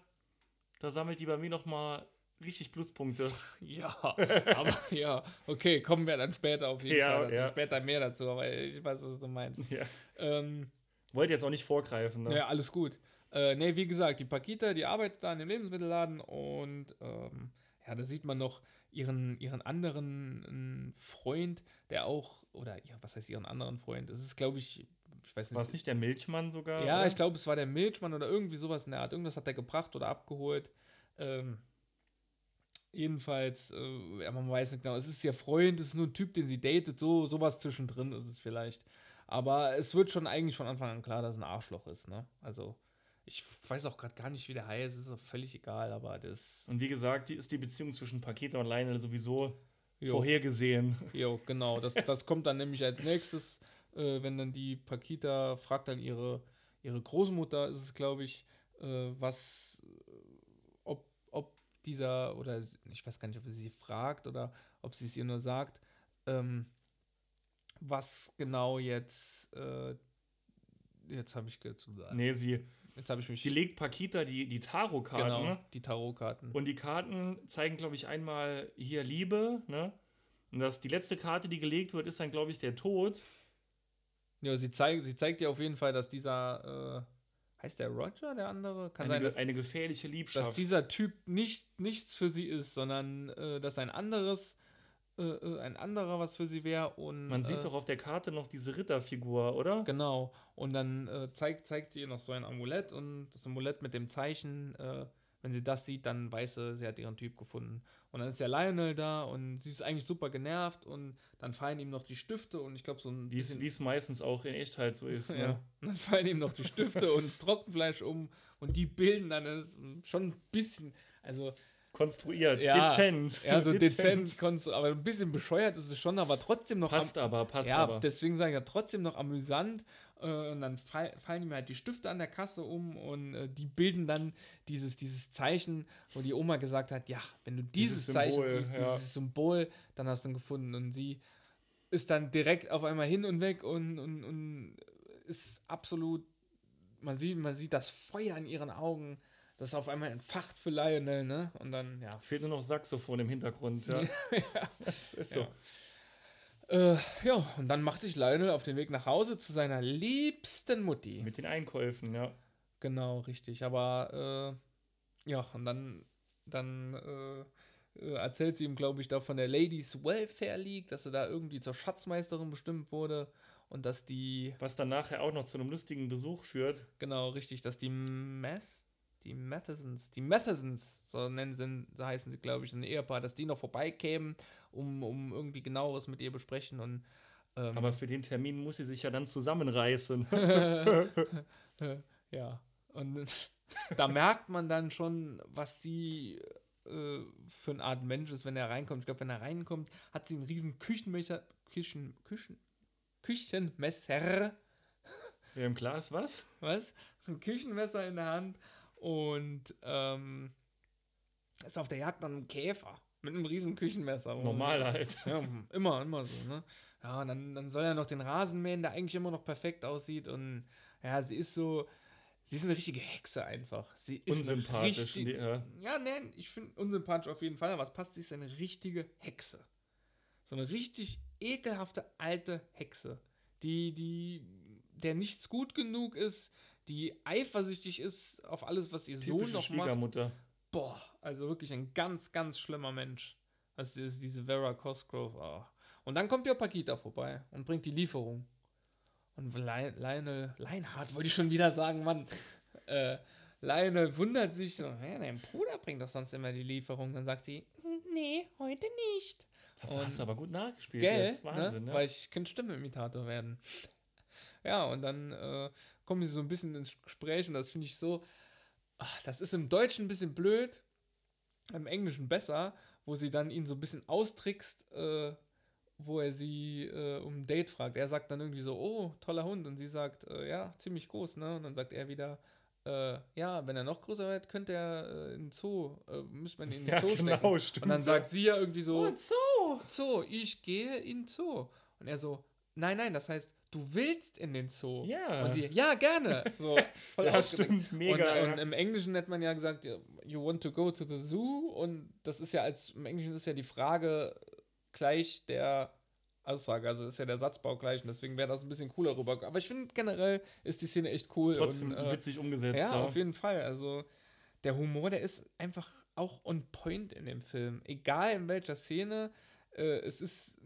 [SPEAKER 2] da sammelt die bei mir nochmal richtig Pluspunkte. (laughs)
[SPEAKER 1] ja, aber ja, okay, kommen wir dann später auf jeden
[SPEAKER 2] Ja,
[SPEAKER 1] Fall dazu.
[SPEAKER 2] ja.
[SPEAKER 1] Später mehr dazu, aber ich weiß, was du meinst.
[SPEAKER 2] Ja.
[SPEAKER 1] Ähm,
[SPEAKER 2] Wollte jetzt auch nicht vorgreifen. Ne?
[SPEAKER 1] Ja, alles gut. Äh, ne, wie gesagt, die Pakita, die arbeitet da in dem Lebensmittelladen und ähm, ja, da sieht man noch ihren, ihren anderen äh, Freund, der auch, oder ja, was heißt ihren anderen Freund? Das ist, glaube ich, ich weiß nicht.
[SPEAKER 2] War es nicht der Milchmann sogar?
[SPEAKER 1] Ja,
[SPEAKER 2] oder?
[SPEAKER 1] ich glaube, es war der Milchmann oder irgendwie sowas in der Art. Irgendwas hat er gebracht oder abgeholt. Ähm, jedenfalls, äh, man weiß nicht genau, es ist ihr Freund, es ist nur ein Typ, den sie datet, so sowas zwischendrin ist es vielleicht. Aber es wird schon eigentlich von Anfang an klar, dass es ein Arschloch ist, ne? Also, ich weiß auch gerade gar nicht, wie der heißt, ist auch völlig egal, aber das.
[SPEAKER 2] Und wie gesagt, die ist die Beziehung zwischen Paketa und Lionel sowieso
[SPEAKER 1] Jo.
[SPEAKER 2] vorhergesehen.
[SPEAKER 1] Jo, genau. Das, (laughs) das kommt dann nämlich als nächstes, äh, wenn dann die Pakita fragt dann ihre, ihre Großmutter, ist es glaube ich, äh, was, äh, ob, ob dieser, oder ich weiß gar nicht, ob sie sie fragt oder ob sie es ihr nur sagt, ähm, was genau jetzt, äh, jetzt habe ich jetzt,
[SPEAKER 2] Nee, sie,
[SPEAKER 1] jetzt habe ich mich,
[SPEAKER 2] sie legt Pakita die, die Tarotkarten.
[SPEAKER 1] genau,
[SPEAKER 2] Ne?
[SPEAKER 1] die Tarotkarten.
[SPEAKER 2] Und die Karten zeigen, glaube ich, einmal hier Liebe, ne? Und das, die letzte Karte, die gelegt wird, ist dann, glaube ich, der Tod.
[SPEAKER 1] Ja, sie zeigt, sie zeigt ja auf jeden Fall, dass dieser, äh, heißt der Roger, der andere? Kann
[SPEAKER 2] Eine,
[SPEAKER 1] sein, dass
[SPEAKER 2] eine gefährliche
[SPEAKER 1] dass
[SPEAKER 2] Liebschaft.
[SPEAKER 1] dieser Typ nicht nichts für sie ist, sondern äh, dass ein anderes, äh, äh, ein anderer was für sie wäre und
[SPEAKER 2] Man sieht
[SPEAKER 1] äh,
[SPEAKER 2] doch auf der Karte noch diese Ritterfigur, oder?
[SPEAKER 1] genau und dann äh, zeigt zeigt sie ihr noch so ein Amulett und das Amulett mit dem Zeichen, äh, wenn sie das sieht, dann weiß sie, sie hat ihren Typ gefunden und dann ist der Lionel da und sie ist eigentlich super genervt und dann fallen ihm noch die Stifte und ich glaube so ein
[SPEAKER 2] Wie es meistens auch in Echtheit so ist. (laughs)
[SPEAKER 1] ja.
[SPEAKER 2] Ne?
[SPEAKER 1] Und dann fallen ihm noch die Stifte und das Trockenfleisch um und die bilden dann das schon ein bisschen, also
[SPEAKER 2] Konstruiert,
[SPEAKER 1] Ja,
[SPEAKER 2] dezent.
[SPEAKER 1] Ja, so dezent, du, aber ein bisschen bescheuert ist es schon, aber trotzdem noch.
[SPEAKER 2] Passt aber, passt
[SPEAKER 1] ja,
[SPEAKER 2] aber.
[SPEAKER 1] deswegen sage ich ja trotzdem noch amüsant. Äh, und dann fall, fallen ihm halt die Stifte an der Kasse um und äh, die bilden dann dieses, dieses Zeichen, wo die Oma gesagt hat: Ja, wenn du dieses,
[SPEAKER 2] Dieses
[SPEAKER 1] Zeichen
[SPEAKER 2] Symbol,
[SPEAKER 1] siehst,
[SPEAKER 2] ja.
[SPEAKER 1] dieses Symbol, dann hast du ihn gefunden. Und sie ist dann direkt auf einmal hin und weg und, und, und ist absolut. Man sieht, man sieht das Feuer in ihren Augen. Das auf einmal entfacht für Lionel, ne? Und dann, ja,
[SPEAKER 2] Fehlt nur noch Saxophon im Hintergrund. (laughs) Ja. Das ist so.
[SPEAKER 1] Ja. Äh, ja, und dann macht sich Lionel auf den Weg nach Hause zu seiner liebsten Mutti.
[SPEAKER 2] Mit den Einkäufen, ja.
[SPEAKER 1] Genau, richtig. Aber äh, ja, und dann, dann äh, äh, erzählt sie ihm, glaube ich, da von der Ladies Welfare League, dass sie da irgendwie zur Schatzmeisterin bestimmt wurde und dass die,
[SPEAKER 2] Was dann nachher auch noch zu einem lustigen Besuch führt.
[SPEAKER 1] genau, richtig, dass die Mess, die Mathesons, die Mathesons, so nennen sie, so heißen sie, glaube ich, ein Ehepaar, dass die noch vorbeikämen, um, um irgendwie genaueres mit ihr besprechen und ähm,
[SPEAKER 2] Aber für den Termin muss sie sich ja dann zusammenreißen. (laughs) (laughs)
[SPEAKER 1] Ja, und (laughs) da merkt man dann schon, was sie äh, für eine Art Mensch ist, wenn er reinkommt. Ich glaube, wenn er reinkommt, hat sie einen riesen Küchenmesser, Küchen, Küchen, Küchenmesser,
[SPEAKER 2] ja, Im Glas was?
[SPEAKER 1] was? Ein Küchenmesser in der Hand und ähm, ist auf der Jagd nach einem Käfer. Mit einem riesen Küchenmesser.
[SPEAKER 2] Normal halt.
[SPEAKER 1] Ja, immer, immer so, ne? Ja, und dann, dann soll er noch den Rasen mähen, der eigentlich immer noch perfekt aussieht. Und ja, sie ist so, sie ist eine richtige Hexe einfach. Sie ist
[SPEAKER 2] Unsympathisch.
[SPEAKER 1] Richtig,
[SPEAKER 2] die- ja.
[SPEAKER 1] ja, nein, ich finde unsympathisch auf jeden Fall, aber es passt, sie ist eine richtige Hexe. So eine richtig ekelhafte alte Hexe, die, die, der nichts gut genug ist, die eifersüchtig ist auf alles, was ihr Sohn noch macht.
[SPEAKER 2] Schwiegermutter.
[SPEAKER 1] Boah, also wirklich ein ganz, ganz schlimmer Mensch. Also das ist diese Vera Cosgrove. Oh. Und dann kommt ja Paquita vorbei und bringt die Lieferung. Und Lionel, Leinhardt wollte ich schon wieder sagen, Mann. Äh, Lionel wundert sich so, hä, dein Bruder bringt doch sonst immer die Lieferung. Dann sagt sie, "Hm, nee, heute nicht.
[SPEAKER 2] Hast, du-
[SPEAKER 1] Und-
[SPEAKER 2] hast du aber gut nachgespielt.
[SPEAKER 1] Gell?
[SPEAKER 2] Das ist Wahnsinn,
[SPEAKER 1] ne?
[SPEAKER 2] ne?
[SPEAKER 1] Weil ich kann Stimmeimitator werden. Ja, und dann äh, kommen sie so ein bisschen ins Gespräch und das finde ich so, ach, das ist im Deutschen ein bisschen blöd, im Englischen besser, wo sie dann ihn so ein bisschen austrickst, äh, wo er sie äh, um ein Date fragt. Er sagt dann irgendwie so, oh, toller Hund. Und sie sagt, äh, ja, ziemlich groß, ne? Und dann sagt er wieder, äh, ja, wenn er noch größer wird, könnte er äh, in den Zoo, äh, müsste man ihn in den
[SPEAKER 2] Ja,
[SPEAKER 1] Zoo
[SPEAKER 2] genau,
[SPEAKER 1] stecken.
[SPEAKER 2] stimmt,
[SPEAKER 1] Und dann sagt sie ja irgendwie so,
[SPEAKER 2] Und so.
[SPEAKER 1] Zoo, ich gehe in Zoo. Und er so, nein, nein, das heißt, du willst in den Zoo.
[SPEAKER 2] Ja.
[SPEAKER 1] Und sie, ja, gerne. (laughs) So, voll
[SPEAKER 2] Ja, stimmt, mega,
[SPEAKER 1] Und,
[SPEAKER 2] ja.
[SPEAKER 1] und im Englischen hätte man ja gesagt, you want to go to the zoo. Und das ist ja als, im Englischen ist ja die Frage gleich der Aussage, also ist ja der Satzbau gleich. Und deswegen wäre das ein bisschen cooler rüber. Aber ich finde generell ist die Szene echt cool.
[SPEAKER 2] Trotzdem
[SPEAKER 1] und, äh,
[SPEAKER 2] witzig umgesetzt.
[SPEAKER 1] ja, auf jeden Fall. Also der Humor, der ist einfach auch on point in dem Film. Egal in welcher Szene. Äh, es ist,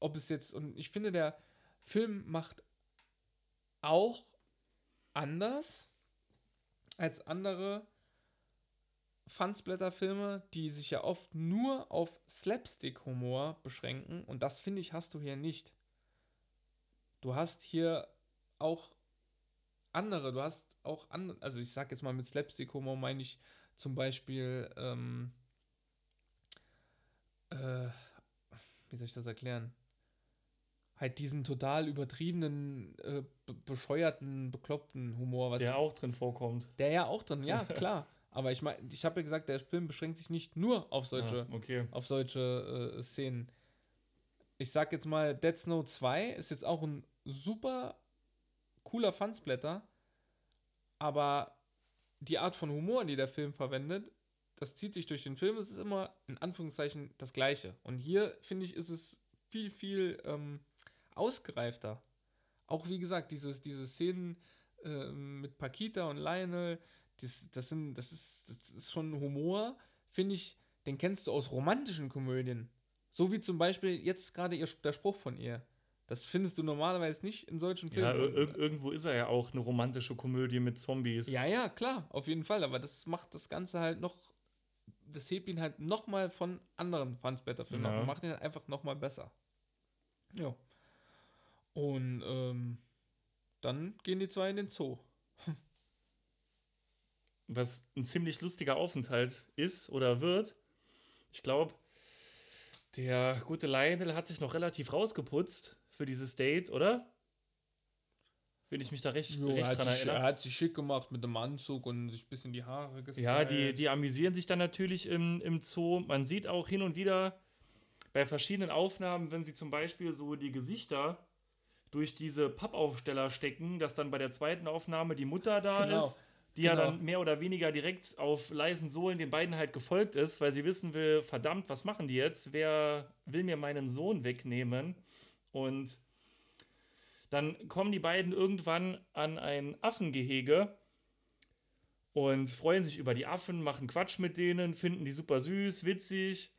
[SPEAKER 1] ob es jetzt, und ich finde, der Film macht auch anders als andere Fansblätter-Filme, die sich ja oft nur auf Slapstick-Humor beschränken. Und das finde ich, hast du hier nicht. Du hast hier auch andere, du hast auch andere, also ich sag jetzt mal mit Slapstick-Humor meine ich zum Beispiel, ähm, äh, wie soll ich das erklären? Halt diesen total übertriebenen, äh, be bescheuerten, bekloppten Humor, was
[SPEAKER 2] Der auch drin vorkommt.
[SPEAKER 1] der ja auch drin, ja, (laughs) klar. Aber ich meine, ich habe ja gesagt, der Film beschränkt sich nicht nur auf solche,
[SPEAKER 2] Ja, okay.
[SPEAKER 1] auf solche äh, Szenen. Ich sag jetzt mal, Dead Snow 2 ist jetzt auch ein super cooler Fansblätter, aber die Art von Humor, die der Film verwendet, das zieht sich durch den Film, es ist immer in Anführungszeichen das Gleiche. Und hier, finde ich, ist es viel, viel ähm, ausgereifter. Auch wie gesagt, dieses, diese Szenen ähm, mit Paquita und Lionel, das, das, sind, das, ist, das ist schon Humor, finde ich, den kennst du aus romantischen Komödien. So wie zum Beispiel jetzt gerade ihr, der Spruch von ihr. Das findest du normalerweise nicht in solchen
[SPEAKER 2] Ja,
[SPEAKER 1] Filmen.
[SPEAKER 2] ir ir irgendwo ist er ja auch eine romantische Komödie mit Zombies.
[SPEAKER 1] Ja, ja, klar, auf jeden Fall. Aber das macht das Ganze halt noch, das hebt ihn halt nochmal von anderen Fansblätter-Filmen ab
[SPEAKER 2] Ja.
[SPEAKER 1] und macht ihn halt einfach nochmal besser. Ja. Und ähm, dann gehen die zwei in den Zoo. (laughs)
[SPEAKER 2] Was ein ziemlich lustiger Aufenthalt ist oder wird. Ich glaube, der gute Lionel hat sich noch relativ rausgeputzt für dieses Date, oder? Wenn ich mich da recht,
[SPEAKER 1] Jo,
[SPEAKER 2] recht
[SPEAKER 1] hat
[SPEAKER 2] dran
[SPEAKER 1] sich, er
[SPEAKER 2] erinnere.
[SPEAKER 1] hat sich schick gemacht mit dem Anzug und sich ein bisschen die Haare gestylt.
[SPEAKER 2] Ja, die, die amüsieren sich dann natürlich im, im Zoo. Man sieht auch hin und wieder bei verschiedenen Aufnahmen, wenn sie zum Beispiel so die Gesichter durch diese Pappaufsteller stecken, dass dann bei der zweiten Aufnahme die Mutter da
[SPEAKER 1] Genau,
[SPEAKER 2] ist, die ja
[SPEAKER 1] genau.
[SPEAKER 2] dann mehr oder weniger direkt auf leisen Sohlen den beiden halt gefolgt ist, weil sie wissen will, verdammt, was machen die jetzt? Wer will mir meinen Sohn wegnehmen? Und dann kommen die beiden irgendwann an ein Affengehege und freuen sich über die Affen, machen Quatsch mit denen, finden die super süß, witzig.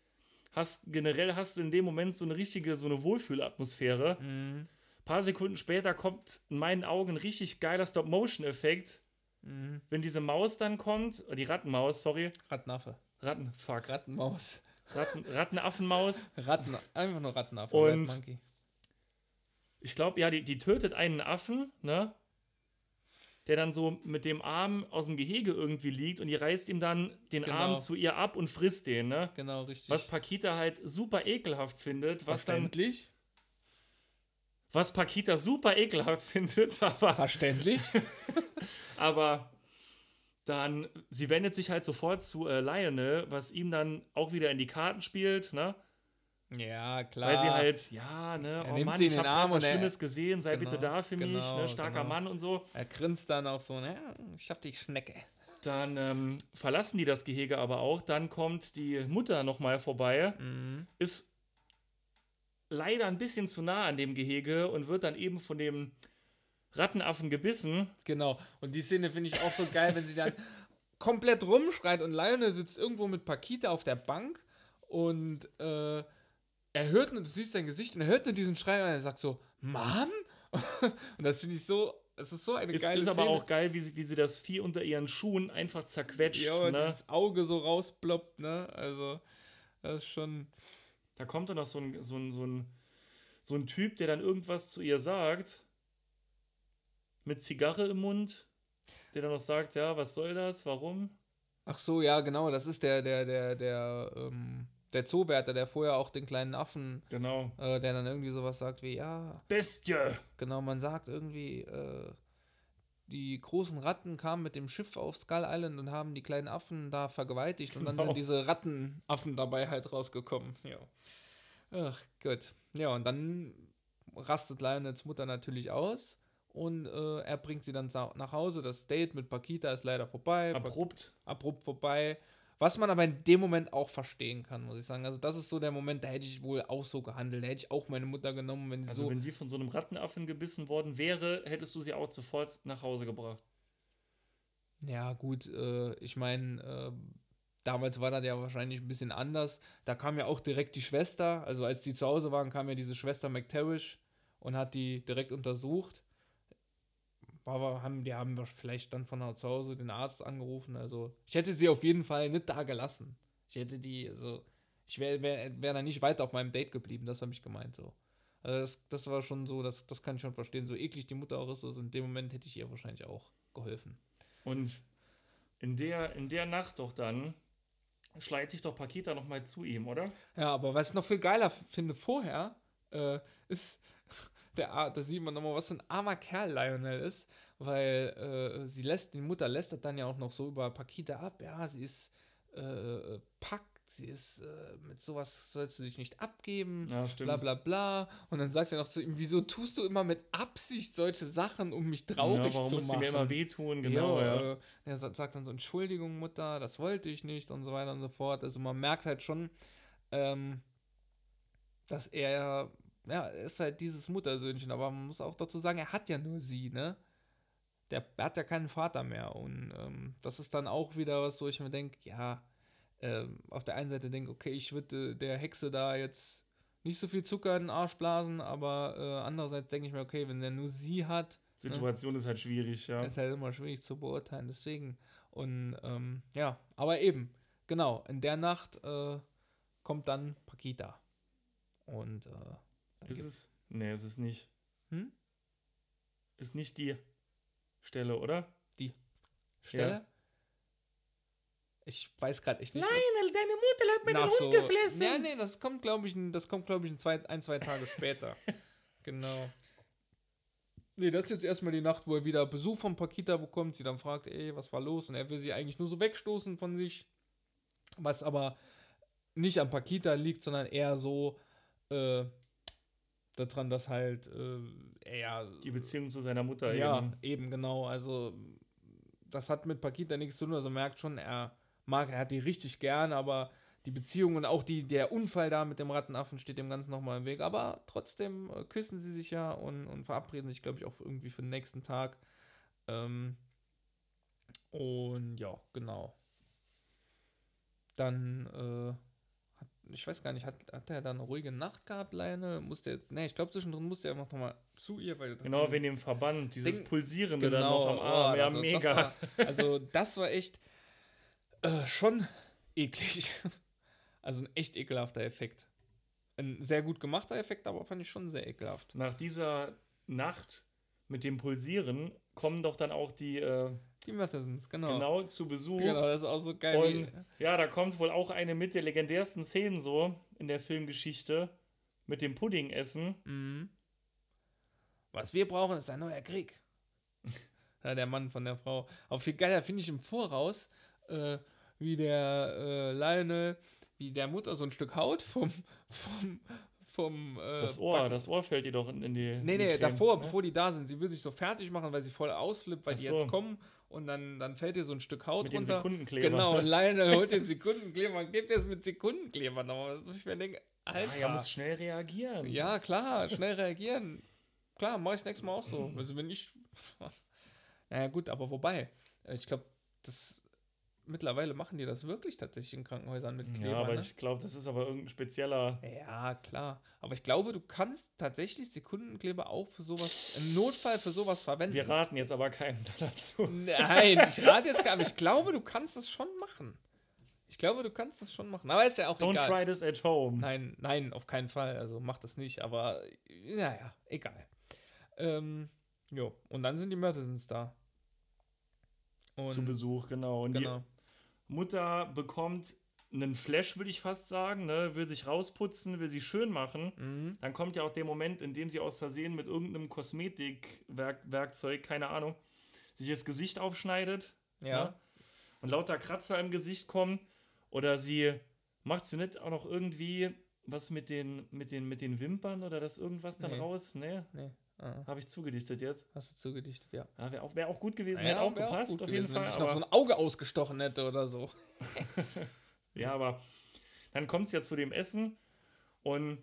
[SPEAKER 2] Hast, generell hast du in dem Moment so eine richtige, so eine Wohlfühlatmosphäre.
[SPEAKER 1] Mhm.
[SPEAKER 2] Paar Sekunden später kommt in meinen Augen ein richtig geiler Stop-Motion-Effekt.
[SPEAKER 1] Mhm.
[SPEAKER 2] Wenn diese Maus dann kommt, äh, die Rattenmaus, sorry,
[SPEAKER 1] Rattenaffe.
[SPEAKER 2] Ratten, fuck,
[SPEAKER 1] Rattenmaus.
[SPEAKER 2] Ratten, Rattenaffenmaus. (laughs)
[SPEAKER 1] Ratten, einfach nur Rattenaffe.
[SPEAKER 2] Und-
[SPEAKER 1] Monkey.
[SPEAKER 2] Ich glaube, ja, die, die tötet einen Affen, ne? Der dann so mit dem Arm aus dem Gehege irgendwie liegt und die reißt ihm dann den
[SPEAKER 1] Genau.
[SPEAKER 2] Arm zu ihr ab und frisst den, ne?
[SPEAKER 1] Genau, richtig.
[SPEAKER 2] Was Pakita halt super ekelhaft findet, was dann? Was Pakita super ekelhaft (laughs) findet, aber,
[SPEAKER 1] Verständlich? (laughs)
[SPEAKER 2] aber dann, sie wendet sich halt sofort zu äh, Lionel, was ihm dann auch wieder in die Karten spielt, ne?
[SPEAKER 1] Ja, klar.
[SPEAKER 2] Weil sie halt, ja, ne, oh
[SPEAKER 1] nimmt
[SPEAKER 2] Mann, ich habe
[SPEAKER 1] Arm
[SPEAKER 2] was
[SPEAKER 1] und er-
[SPEAKER 2] Schlimmes gesehen, sei bitte
[SPEAKER 1] Genau,
[SPEAKER 2] da für mich,
[SPEAKER 1] genau,
[SPEAKER 2] ne, starker
[SPEAKER 1] genau.
[SPEAKER 2] Mann und so.
[SPEAKER 1] Er grinst dann auch so, ne, ich hab die Schnecke.
[SPEAKER 2] Dann ähm, verlassen die das Gehege aber auch. Dann kommt die Mutter nochmal vorbei,
[SPEAKER 1] Mhm.
[SPEAKER 2] ist leider ein bisschen zu nah an dem Gehege und wird dann eben von dem Rattenaffen gebissen.
[SPEAKER 1] Genau. Und die Szene finde ich auch so geil, wenn sie dann (laughs) komplett rumschreit und Lionel sitzt irgendwo mit Pakita auf der Bank und äh, er hört nur, du siehst sein Gesicht und er hört nur diesen Schrei und er sagt so, Mom? (laughs) und das finde ich so, es ist so eine
[SPEAKER 2] Es
[SPEAKER 1] geile
[SPEAKER 2] ist aber
[SPEAKER 1] Szene.
[SPEAKER 2] auch geil, wie sie, wie sie das Vieh unter ihren Schuhen einfach zerquetscht.
[SPEAKER 1] ja, und
[SPEAKER 2] ne?
[SPEAKER 1] das Auge so rausploppt, ne? Also, das ist schon.
[SPEAKER 2] Da kommt dann noch so ein, so, ein, so, ein, so ein Typ, der dann irgendwas zu ihr sagt. Mit Zigarre im Mund. Der dann noch sagt, ja, was soll das? Warum?
[SPEAKER 1] Ach so, ja, genau, das ist der, der, der, der, ähm, der Zoowärter, der vorher auch den kleinen Affen,
[SPEAKER 2] Genau.
[SPEAKER 1] äh, der dann irgendwie sowas sagt wie, ja,
[SPEAKER 2] Bestie!
[SPEAKER 1] Genau, man sagt irgendwie, äh, die großen Ratten kamen mit dem Schiff auf Skull Island und haben die kleinen Affen da vergewaltigt und dann
[SPEAKER 2] Genau.
[SPEAKER 1] sind diese Rattenaffen dabei halt rausgekommen. Ja. Ach gut. Ja, und dann rastet Lionels Mutter natürlich aus und äh, er bringt sie dann nach Hause. Das Date mit Pakita ist leider vorbei.
[SPEAKER 2] Abrupt.
[SPEAKER 1] abrupt vorbei. Was man aber in dem Moment auch verstehen kann, muss ich sagen. Also, das ist so der Moment, da hätte ich wohl auch so gehandelt. Da hätte ich auch meine Mutter genommen, wenn sie
[SPEAKER 2] Also
[SPEAKER 1] so.
[SPEAKER 2] wenn die von so einem Rattenaffen gebissen worden wäre, hättest du sie auch sofort nach Hause gebracht.
[SPEAKER 1] Ja, gut, äh, ich meine, äh, damals war das ja wahrscheinlich ein bisschen anders. Da kam ja auch direkt die Schwester, also als die zu Hause waren, kam ja diese Schwester McTavish und hat die direkt untersucht. Aber haben, die haben wir vielleicht dann von zu Hause den Arzt angerufen. Also, ich hätte sie auf jeden Fall nicht da gelassen. Ich hätte die, also, ich wäre wär, wär da nicht weiter auf meinem Date geblieben, das habe ich gemeint so. Also das, das war schon so, das, das kann ich schon verstehen. So eklig die Mutter auch ist, also in dem Moment hätte ich ihr wahrscheinlich auch geholfen.
[SPEAKER 2] Und in der, in der Nacht doch dann schleicht sich doch Pakita nochmal zu ihm, oder?
[SPEAKER 1] Ja, aber was ich noch viel geiler finde vorher, äh, ist, der, da sieht man nochmal, was für ein armer Kerl Lionel ist, weil äh, sie lässt, die Mutter lästert dann ja auch noch so über Pakita ab, ja, sie ist äh, packt, sie ist, äh, mit sowas sollst du dich nicht abgeben,
[SPEAKER 2] Ja,
[SPEAKER 1] bla bla bla. Und dann sagt er noch zu ihm, wieso tust du immer mit Absicht solche Sachen, um mich traurig
[SPEAKER 2] ja, warum
[SPEAKER 1] zu machen?
[SPEAKER 2] mir immer wehtun? Genau, ja.
[SPEAKER 1] Äh, er sa- sagt dann so, Entschuldigung, Mutter, das wollte ich nicht und so weiter und so fort. Also man merkt halt schon, ähm, dass er, ja, er ist halt dieses Muttersöhnchen, aber man muss auch dazu sagen, er hat ja nur sie, ne? Der er hat ja keinen Vater mehr und ähm, das ist dann auch wieder was, wo ich mir denke, ja, ähm, auf der einen Seite denke, okay, ich würde der Hexe da jetzt nicht so viel Zucker in den Arsch blasen, aber äh, andererseits denke ich mir, okay, wenn er nur sie hat,
[SPEAKER 2] Situation ist halt schwierig, ja.
[SPEAKER 1] ist halt immer schwierig zu beurteilen, deswegen. Und ähm, ja, aber eben, genau, in der Nacht äh, kommt dann Pakita. Und äh,
[SPEAKER 2] Ist es? Nee, es ist nicht.
[SPEAKER 1] Hm?
[SPEAKER 2] Ist nicht die Stelle, oder?
[SPEAKER 1] Stelle? Ich weiß gerade echt nicht.
[SPEAKER 2] Lionel, deine Mutter hat mir
[SPEAKER 1] Nach so, Ja, nee, das kommt, glaube ich, ein- das kommt, glaube ich, ein, zwei, ein, zwei Tage später. (laughs) genau. Nee, das ist jetzt erstmal die Nacht, wo er wieder Besuch von Pakita bekommt. Sie dann fragt, ey, was war los? Und er will sie eigentlich nur so wegstoßen von sich. Was aber nicht an Pakita liegt, sondern eher so äh, daran, dass halt äh, er
[SPEAKER 2] Die Beziehung zu seiner Mutter
[SPEAKER 1] ja,
[SPEAKER 2] eben.
[SPEAKER 1] eben. genau. Also, das hat mit Pakita nichts zu tun. Also, merkt schon, er mag, er hat die richtig gern, aber die Beziehung und auch die, der Unfall da mit dem Rattenaffen steht dem Ganzen nochmal im Weg. Aber trotzdem äh, küssen sie sich ja und, und verabreden sich, glaube ich, auch irgendwie für den nächsten Tag. Ähm, und ja, genau. Dann, äh, ich weiß gar nicht, hat, hat er dann eine ruhige Nacht gehabt, Leine? Musste er, ne, ich glaube, zwischendrin musste er einfach nochmal zu ihr, weil
[SPEAKER 2] Genau, wegen dem Verband, dieses
[SPEAKER 1] Ding-
[SPEAKER 2] Pulsierende dann noch am Arm.
[SPEAKER 1] oh,
[SPEAKER 2] ja,
[SPEAKER 1] also
[SPEAKER 2] mega.
[SPEAKER 1] Das war, also das war echt äh, schon eklig. (laughs) Also ein echt ekelhafter Effekt. Ein sehr gut gemachter Effekt, aber fand ich schon sehr ekelhaft.
[SPEAKER 2] Nach dieser Nacht mit dem Pulsieren kommen doch dann auch die äh,
[SPEAKER 1] Die Mathesons, genau.
[SPEAKER 2] genau zu Besuch.
[SPEAKER 1] Genau, das ist auch so geil.
[SPEAKER 2] Und ja, da kommt wohl auch eine mit der legendärsten Szenen so in der Filmgeschichte mit dem Puddingessen.
[SPEAKER 1] mhm. Was wir brauchen, ist ein neuer Krieg. (laughs) Ja, der Mann von der Frau. Aber viel geiler finde ich im Voraus, äh, wie der äh, Lionel, wie der Mutter so ein Stück Haut vom, vom, vom äh,
[SPEAKER 2] Das Ohr,
[SPEAKER 1] Backen-
[SPEAKER 2] das Ohr fällt ihr doch in, in die.
[SPEAKER 1] Nee, nee,
[SPEAKER 2] Creme,
[SPEAKER 1] davor,
[SPEAKER 2] ne?
[SPEAKER 1] bevor die da sind. Sie will sich so fertig machen, weil sie voll ausflippt, weil
[SPEAKER 2] Ach
[SPEAKER 1] die
[SPEAKER 2] so.
[SPEAKER 1] jetzt kommen und dann, dann fällt ihr so ein Stück Haut
[SPEAKER 2] Mit
[SPEAKER 1] runter.
[SPEAKER 2] Sekundenkleber.
[SPEAKER 1] Genau, und Lionel (laughs) holt den Sekundenkleber und gibt es mit Sekundenkleber nochmal. Ich mir denke, Alter.
[SPEAKER 2] Ja, muss schnell reagieren.
[SPEAKER 1] Ja, klar, schnell reagieren. Klar, mach ich nächstes Mal auch so. Also wenn ich. (laughs) Naja, gut, aber wobei, ich glaube, das mittlerweile machen die das wirklich tatsächlich in Krankenhäusern mit Kleber.
[SPEAKER 2] Ja, aber
[SPEAKER 1] ne?
[SPEAKER 2] ich glaube, das ist aber irgendein spezieller.
[SPEAKER 1] Ja, klar. Aber ich glaube, du kannst tatsächlich Sekundenkleber auch für sowas, im Notfall für sowas verwenden.
[SPEAKER 2] Wir raten jetzt aber keinem (laughs) dazu.
[SPEAKER 1] Nein, ich rate jetzt gar nicht. Ich glaube, du kannst das schon machen. Ich glaube, du kannst das schon machen. Aber ist ja auch
[SPEAKER 2] Don't
[SPEAKER 1] egal.
[SPEAKER 2] try this at home.
[SPEAKER 1] Nein, nein, auf keinen Fall. Also mach das nicht, aber naja, egal. Ähm, jo, und dann sind die Murtisons da. Und,
[SPEAKER 2] Zu Besuch, genau. Und
[SPEAKER 1] Genau.
[SPEAKER 2] Mutter bekommt einen Flash, würde ich fast sagen, ne? will sich rausputzen, will sie schön machen.
[SPEAKER 1] Mhm.
[SPEAKER 2] Dann kommt ja auch der Moment, in dem sie aus Versehen mit irgendeinem Kosmetikwerkzeug, keine Ahnung, sich das Gesicht aufschneidet.
[SPEAKER 1] Ja.
[SPEAKER 2] Ne? Und lauter Kratzer im Gesicht kommen. Oder sie macht sie nicht auch noch irgendwie was mit den, mit den, mit den Wimpern oder das irgendwas dann
[SPEAKER 1] Nee.
[SPEAKER 2] raus? Ne?
[SPEAKER 1] Nee. Ah,
[SPEAKER 2] Habe ich zugedichtet jetzt.
[SPEAKER 1] hast du zugedichtet, ja.
[SPEAKER 2] Ja, Wäre auch, wär auch gut gewesen,
[SPEAKER 1] Ja,
[SPEAKER 2] hätte auch gepasst,
[SPEAKER 1] gut
[SPEAKER 2] auf jeden
[SPEAKER 1] gewesen,
[SPEAKER 2] Fall.
[SPEAKER 1] Wenn
[SPEAKER 2] Aber,
[SPEAKER 1] noch so ein Auge ausgestochen hätte oder so. (laughs)
[SPEAKER 2] ja, aber dann kommt es ja zu dem Essen und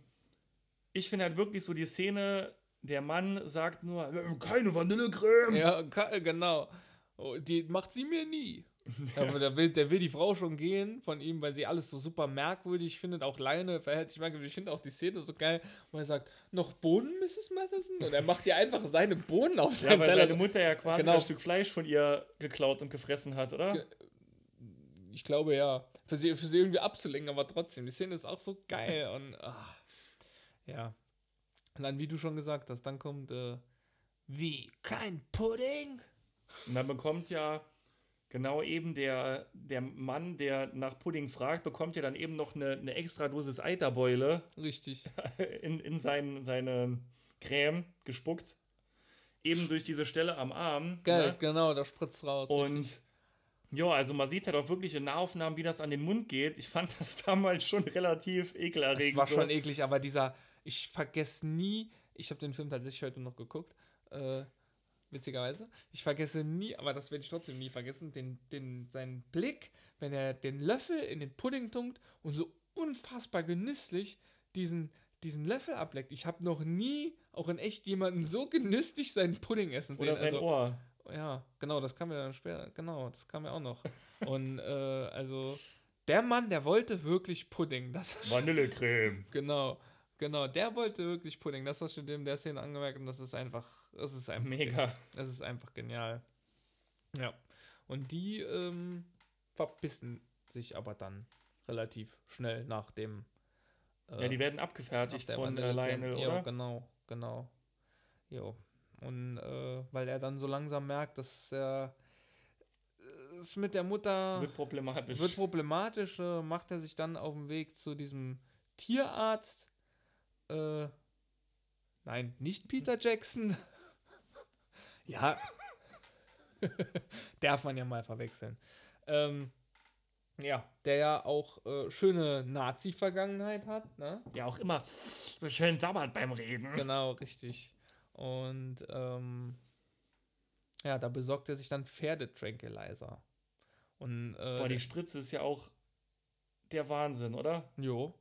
[SPEAKER 2] ich finde halt wirklich so die Szene, der Mann sagt nur, "Äh, keine Vanillecreme.
[SPEAKER 1] Ja, genau. Oh, die macht sie mir nie. (laughs) Aber der will, der will die Frau schon gehen von ihm, weil sie alles so super merkwürdig findet. Auch Leine verhält sich merkwürdig. Ich finde auch die Szene so geil, wo er sagt, noch Bohnen, Mrs. Matheson? Und er macht ihr einfach seine Bohnen auf
[SPEAKER 2] Ja,
[SPEAKER 1] seinem
[SPEAKER 2] weil
[SPEAKER 1] Teller.
[SPEAKER 2] seine Mutter ja quasi
[SPEAKER 1] Genau.
[SPEAKER 2] ein Stück Fleisch von ihr geklaut und gefressen hat, oder?
[SPEAKER 1] Ich glaube ja. Für sie, für sie irgendwie abzulenken, aber trotzdem. Die Szene ist auch so geil (laughs) und ah, ja. Und dann, wie du schon gesagt hast, dann kommt, äh, wie, kein Pudding?
[SPEAKER 2] Und dann bekommt ja genau eben der, der Mann, der nach Pudding fragt, bekommt ja dann eben noch eine, eine extra Dosis Eiterbeule
[SPEAKER 1] Richtig. (laughs)
[SPEAKER 2] in, in sein, seine Creme gespuckt. Eben durch diese Stelle am Arm.
[SPEAKER 1] Geil,
[SPEAKER 2] ne?
[SPEAKER 1] genau, da spritzt raus. richtig.
[SPEAKER 2] Und ja, also man sieht halt auch wirklich in Nahaufnahmen, wie das an den Mund geht. Ich fand das (laughs) damals schon relativ ekelerregend.
[SPEAKER 1] Es war
[SPEAKER 2] so.
[SPEAKER 1] schon eklig, aber dieser, ich vergesse nie, ich habe den Film tatsächlich heute noch geguckt, äh, witzigerweise. Ich vergesse nie, aber das werde ich trotzdem nie vergessen, den, den, seinen Blick, wenn er den Löffel in den Pudding tunkt und so unfassbar genüsslich diesen, diesen Löffel ableckt. Ich habe noch nie, auch in echt, jemanden so genüsslich seinen Pudding essen sehen.
[SPEAKER 2] Oder sein
[SPEAKER 1] also,
[SPEAKER 2] Ohr.
[SPEAKER 1] Ja, genau, das kam ja dann später. Genau, das kam ja auch noch. Und äh, also, der Mann, der wollte wirklich Pudding. Das
[SPEAKER 2] Vanillecreme. (laughs)
[SPEAKER 1] Genau, genau. Der wollte wirklich Pudding. Das hast du dem der Szene angemerkt und das ist einfach, das ist einfach,
[SPEAKER 2] Mega.
[SPEAKER 1] das ist einfach genial. Ja. Und die ähm, verbissen sich aber dann relativ schnell nach dem. äh,
[SPEAKER 2] Ja, die werden abgefertigt von äh. Lionel, oder?
[SPEAKER 1] genau, genau. Jo. Und äh, weil er dann so langsam merkt, dass er äh, es mit der Mutter
[SPEAKER 2] Wird problematisch.
[SPEAKER 1] wird problematisch, äh, macht er sich dann auf den Weg zu diesem Tierarzt. Äh, nein, nicht Peter Jackson. (laughs) ja. (laughs) Darf man ja mal verwechseln. Ähm, ja, der ja auch äh, schöne Nazi-Vergangenheit hat, ne?
[SPEAKER 2] ja, auch immer so schön sabbert beim Reden.
[SPEAKER 1] Genau, richtig. Und ähm, ja, da besorgt er sich dann Pferdetranquilizer. Und äh,
[SPEAKER 2] Boah, die Spritze ist ja auch der Wahnsinn, oder?
[SPEAKER 1] Jo.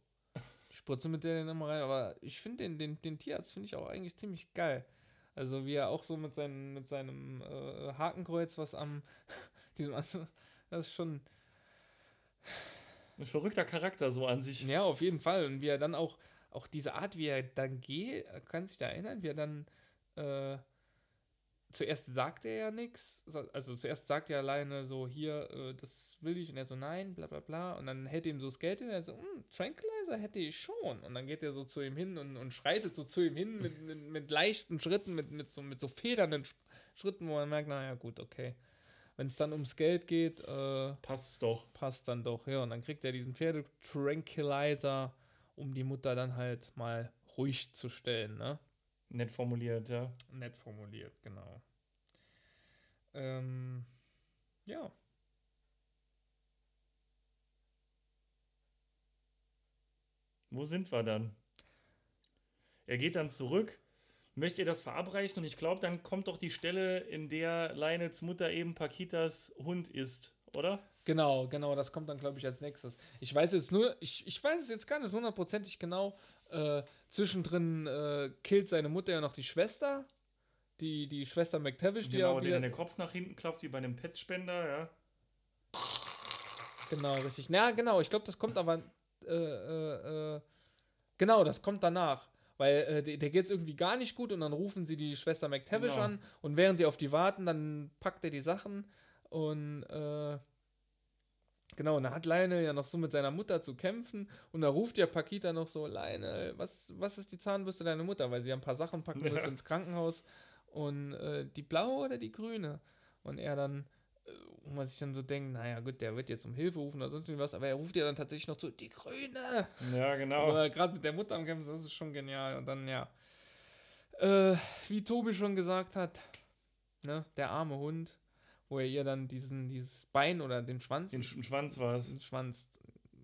[SPEAKER 1] Spritze mit der dann immer rein, aber ich finde den, den, den Tierarzt finde ich auch eigentlich ziemlich geil. Also wie er auch so mit, seinen, mit seinem äh, Hakenkreuz, was am (laughs) diesem also, das ist schon,
[SPEAKER 2] Ein verrückter Charakter so an sich.
[SPEAKER 1] ja, auf jeden Fall. Und wie er dann auch, auch diese Art, wie er dann geht, kann sich da erinnern, wie er dann äh, zuerst sagt er ja nichts, also zuerst sagt er alleine so, hier, äh, das will ich, und er so, nein, bla bla bla, und dann hält ihm so das Geld hin, er so, hm, Tranquilizer hätte ich schon, und dann geht er so zu ihm hin und, und schreitet so zu ihm hin mit, (laughs) mit, mit leichten Schritten, mit, mit, so, mit so federnden Sch- Schritten, wo man merkt, naja, gut, okay. Wenn es dann ums Geld geht, äh,
[SPEAKER 2] Passt doch.
[SPEAKER 1] passt dann doch, ja, und dann kriegt er diesen Pferde-Tranquilizer, um die Mutter dann halt mal ruhig zu stellen, ne?
[SPEAKER 2] Nett formuliert, ja.
[SPEAKER 1] Nett formuliert, genau. Ähm, ja.
[SPEAKER 2] Wo sind wir dann? Er geht dann zurück, möchte ihr das verabreichen und ich glaube, dann kommt doch die Stelle, in der Lionels Mutter eben Paquitas Hund ist, oder?
[SPEAKER 1] Genau, genau, das kommt dann, glaube ich, als nächstes. Ich weiß jetzt nur, ich, ich weiß es jetzt gar nicht hundertprozentig genau. Äh, zwischendrin äh, killt seine Mutter ja noch die Schwester. Die, die Schwester McTavish, die
[SPEAKER 2] Genau,
[SPEAKER 1] ja
[SPEAKER 2] den
[SPEAKER 1] wieder,
[SPEAKER 2] in den Kopf nach hinten klopft, wie bei einem Petspender, ja.
[SPEAKER 1] Genau, richtig. Ja, genau, ich glaube, das kommt aber. Äh, äh, äh, genau, das kommt danach. Weil äh, der, der geht es irgendwie gar nicht gut und dann rufen sie die Schwester McTavish
[SPEAKER 2] Genau.
[SPEAKER 1] an und während die auf die warten, dann packt er die Sachen und äh, genau, und dann hat Lionel ja noch so mit seiner Mutter zu kämpfen und da ruft ja Paquita noch so, Lionel, was, was ist die Zahnbürste deiner Mutter? Weil sie ja ein paar Sachen packen muss
[SPEAKER 2] Ja.
[SPEAKER 1] ins Krankenhaus und äh, die blaue oder die grüne? Und er dann, äh, wo man sich dann so denkt, naja gut, der wird jetzt um Hilfe rufen oder sonst irgendwas, aber er ruft ja dann tatsächlich noch zu, die grüne!
[SPEAKER 2] Ja, genau.
[SPEAKER 1] Gerade mit der Mutter am Kämpfen, das ist schon genial. Und dann, ja, äh, wie Tobi schon gesagt hat, ne, der arme Hund, wo er ihr dann diesen, dieses Bein oder den Schwanz,
[SPEAKER 2] Den Sch Schwanz war es.
[SPEAKER 1] den Schwanz,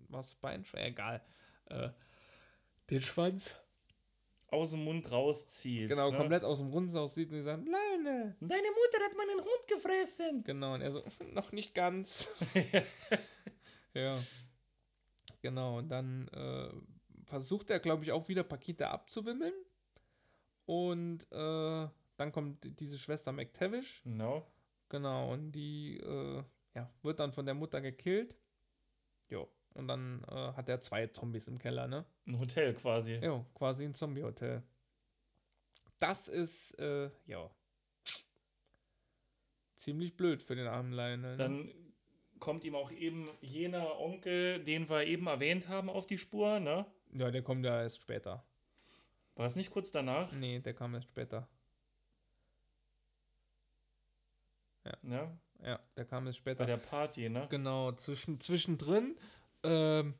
[SPEAKER 1] was Bein, egal, äh, den Schwanz,
[SPEAKER 2] Aus dem Mund rauszieht.
[SPEAKER 1] genau,
[SPEAKER 2] ne?
[SPEAKER 1] komplett aus dem Runden aussieht und sie sagt, Leine.
[SPEAKER 2] Deine Mutter hat meinen Hund gefressen.
[SPEAKER 1] Genau, und er so, (laughs) noch nicht ganz. (laughs) ja. Genau, und dann äh, versucht er, glaube ich, auch wieder Pakete abzuwimmeln. Und äh, dann kommt diese Schwester McTavish.
[SPEAKER 2] Genau.
[SPEAKER 1] Genau, und die äh, ja, wird dann von der Mutter gekillt. Jo. Und dann äh, hat er zwei Zombies im Keller, ne?
[SPEAKER 2] Ein Hotel quasi.
[SPEAKER 1] Jo, quasi ein Zombie-Hotel. Das ist, äh, ja. Ziemlich blöd für den armen Lionel. Ne?
[SPEAKER 2] Dann kommt ihm auch eben jener Onkel, den wir eben erwähnt haben, auf die Spur, ne?
[SPEAKER 1] ja, der kommt ja erst später.
[SPEAKER 2] War es nicht kurz danach?
[SPEAKER 1] Nee, der kam erst später.
[SPEAKER 2] Ja,
[SPEAKER 1] Ja, der kam erst
[SPEAKER 2] bei
[SPEAKER 1] später.
[SPEAKER 2] der Party, ne?
[SPEAKER 1] Genau, zwischen, zwischendrin, ähm,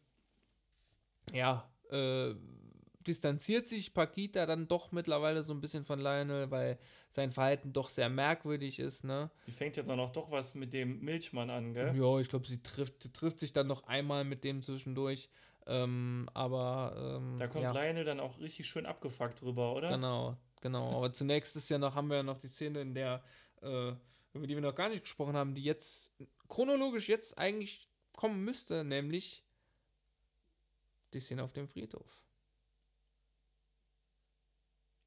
[SPEAKER 1] ja, äh, distanziert sich Paquita dann doch mittlerweile so ein bisschen von Lionel, weil sein Verhalten doch sehr merkwürdig ist, ne?
[SPEAKER 2] Die fängt ja dann auch doch was mit dem Milchmann an, gell?
[SPEAKER 1] Ja, ich glaube, sie trifft, trifft sich dann noch einmal mit dem zwischendurch, ähm, aber, ähm,
[SPEAKER 2] Da kommt
[SPEAKER 1] ja.
[SPEAKER 2] Lionel dann auch richtig schön abgefuckt drüber, oder?
[SPEAKER 1] Genau, genau. Aber zunächst ist ja noch, haben wir ja noch die Szene, in der, äh, über die wir noch gar nicht gesprochen haben, die jetzt chronologisch jetzt eigentlich kommen müsste, nämlich die Szene auf dem Friedhof.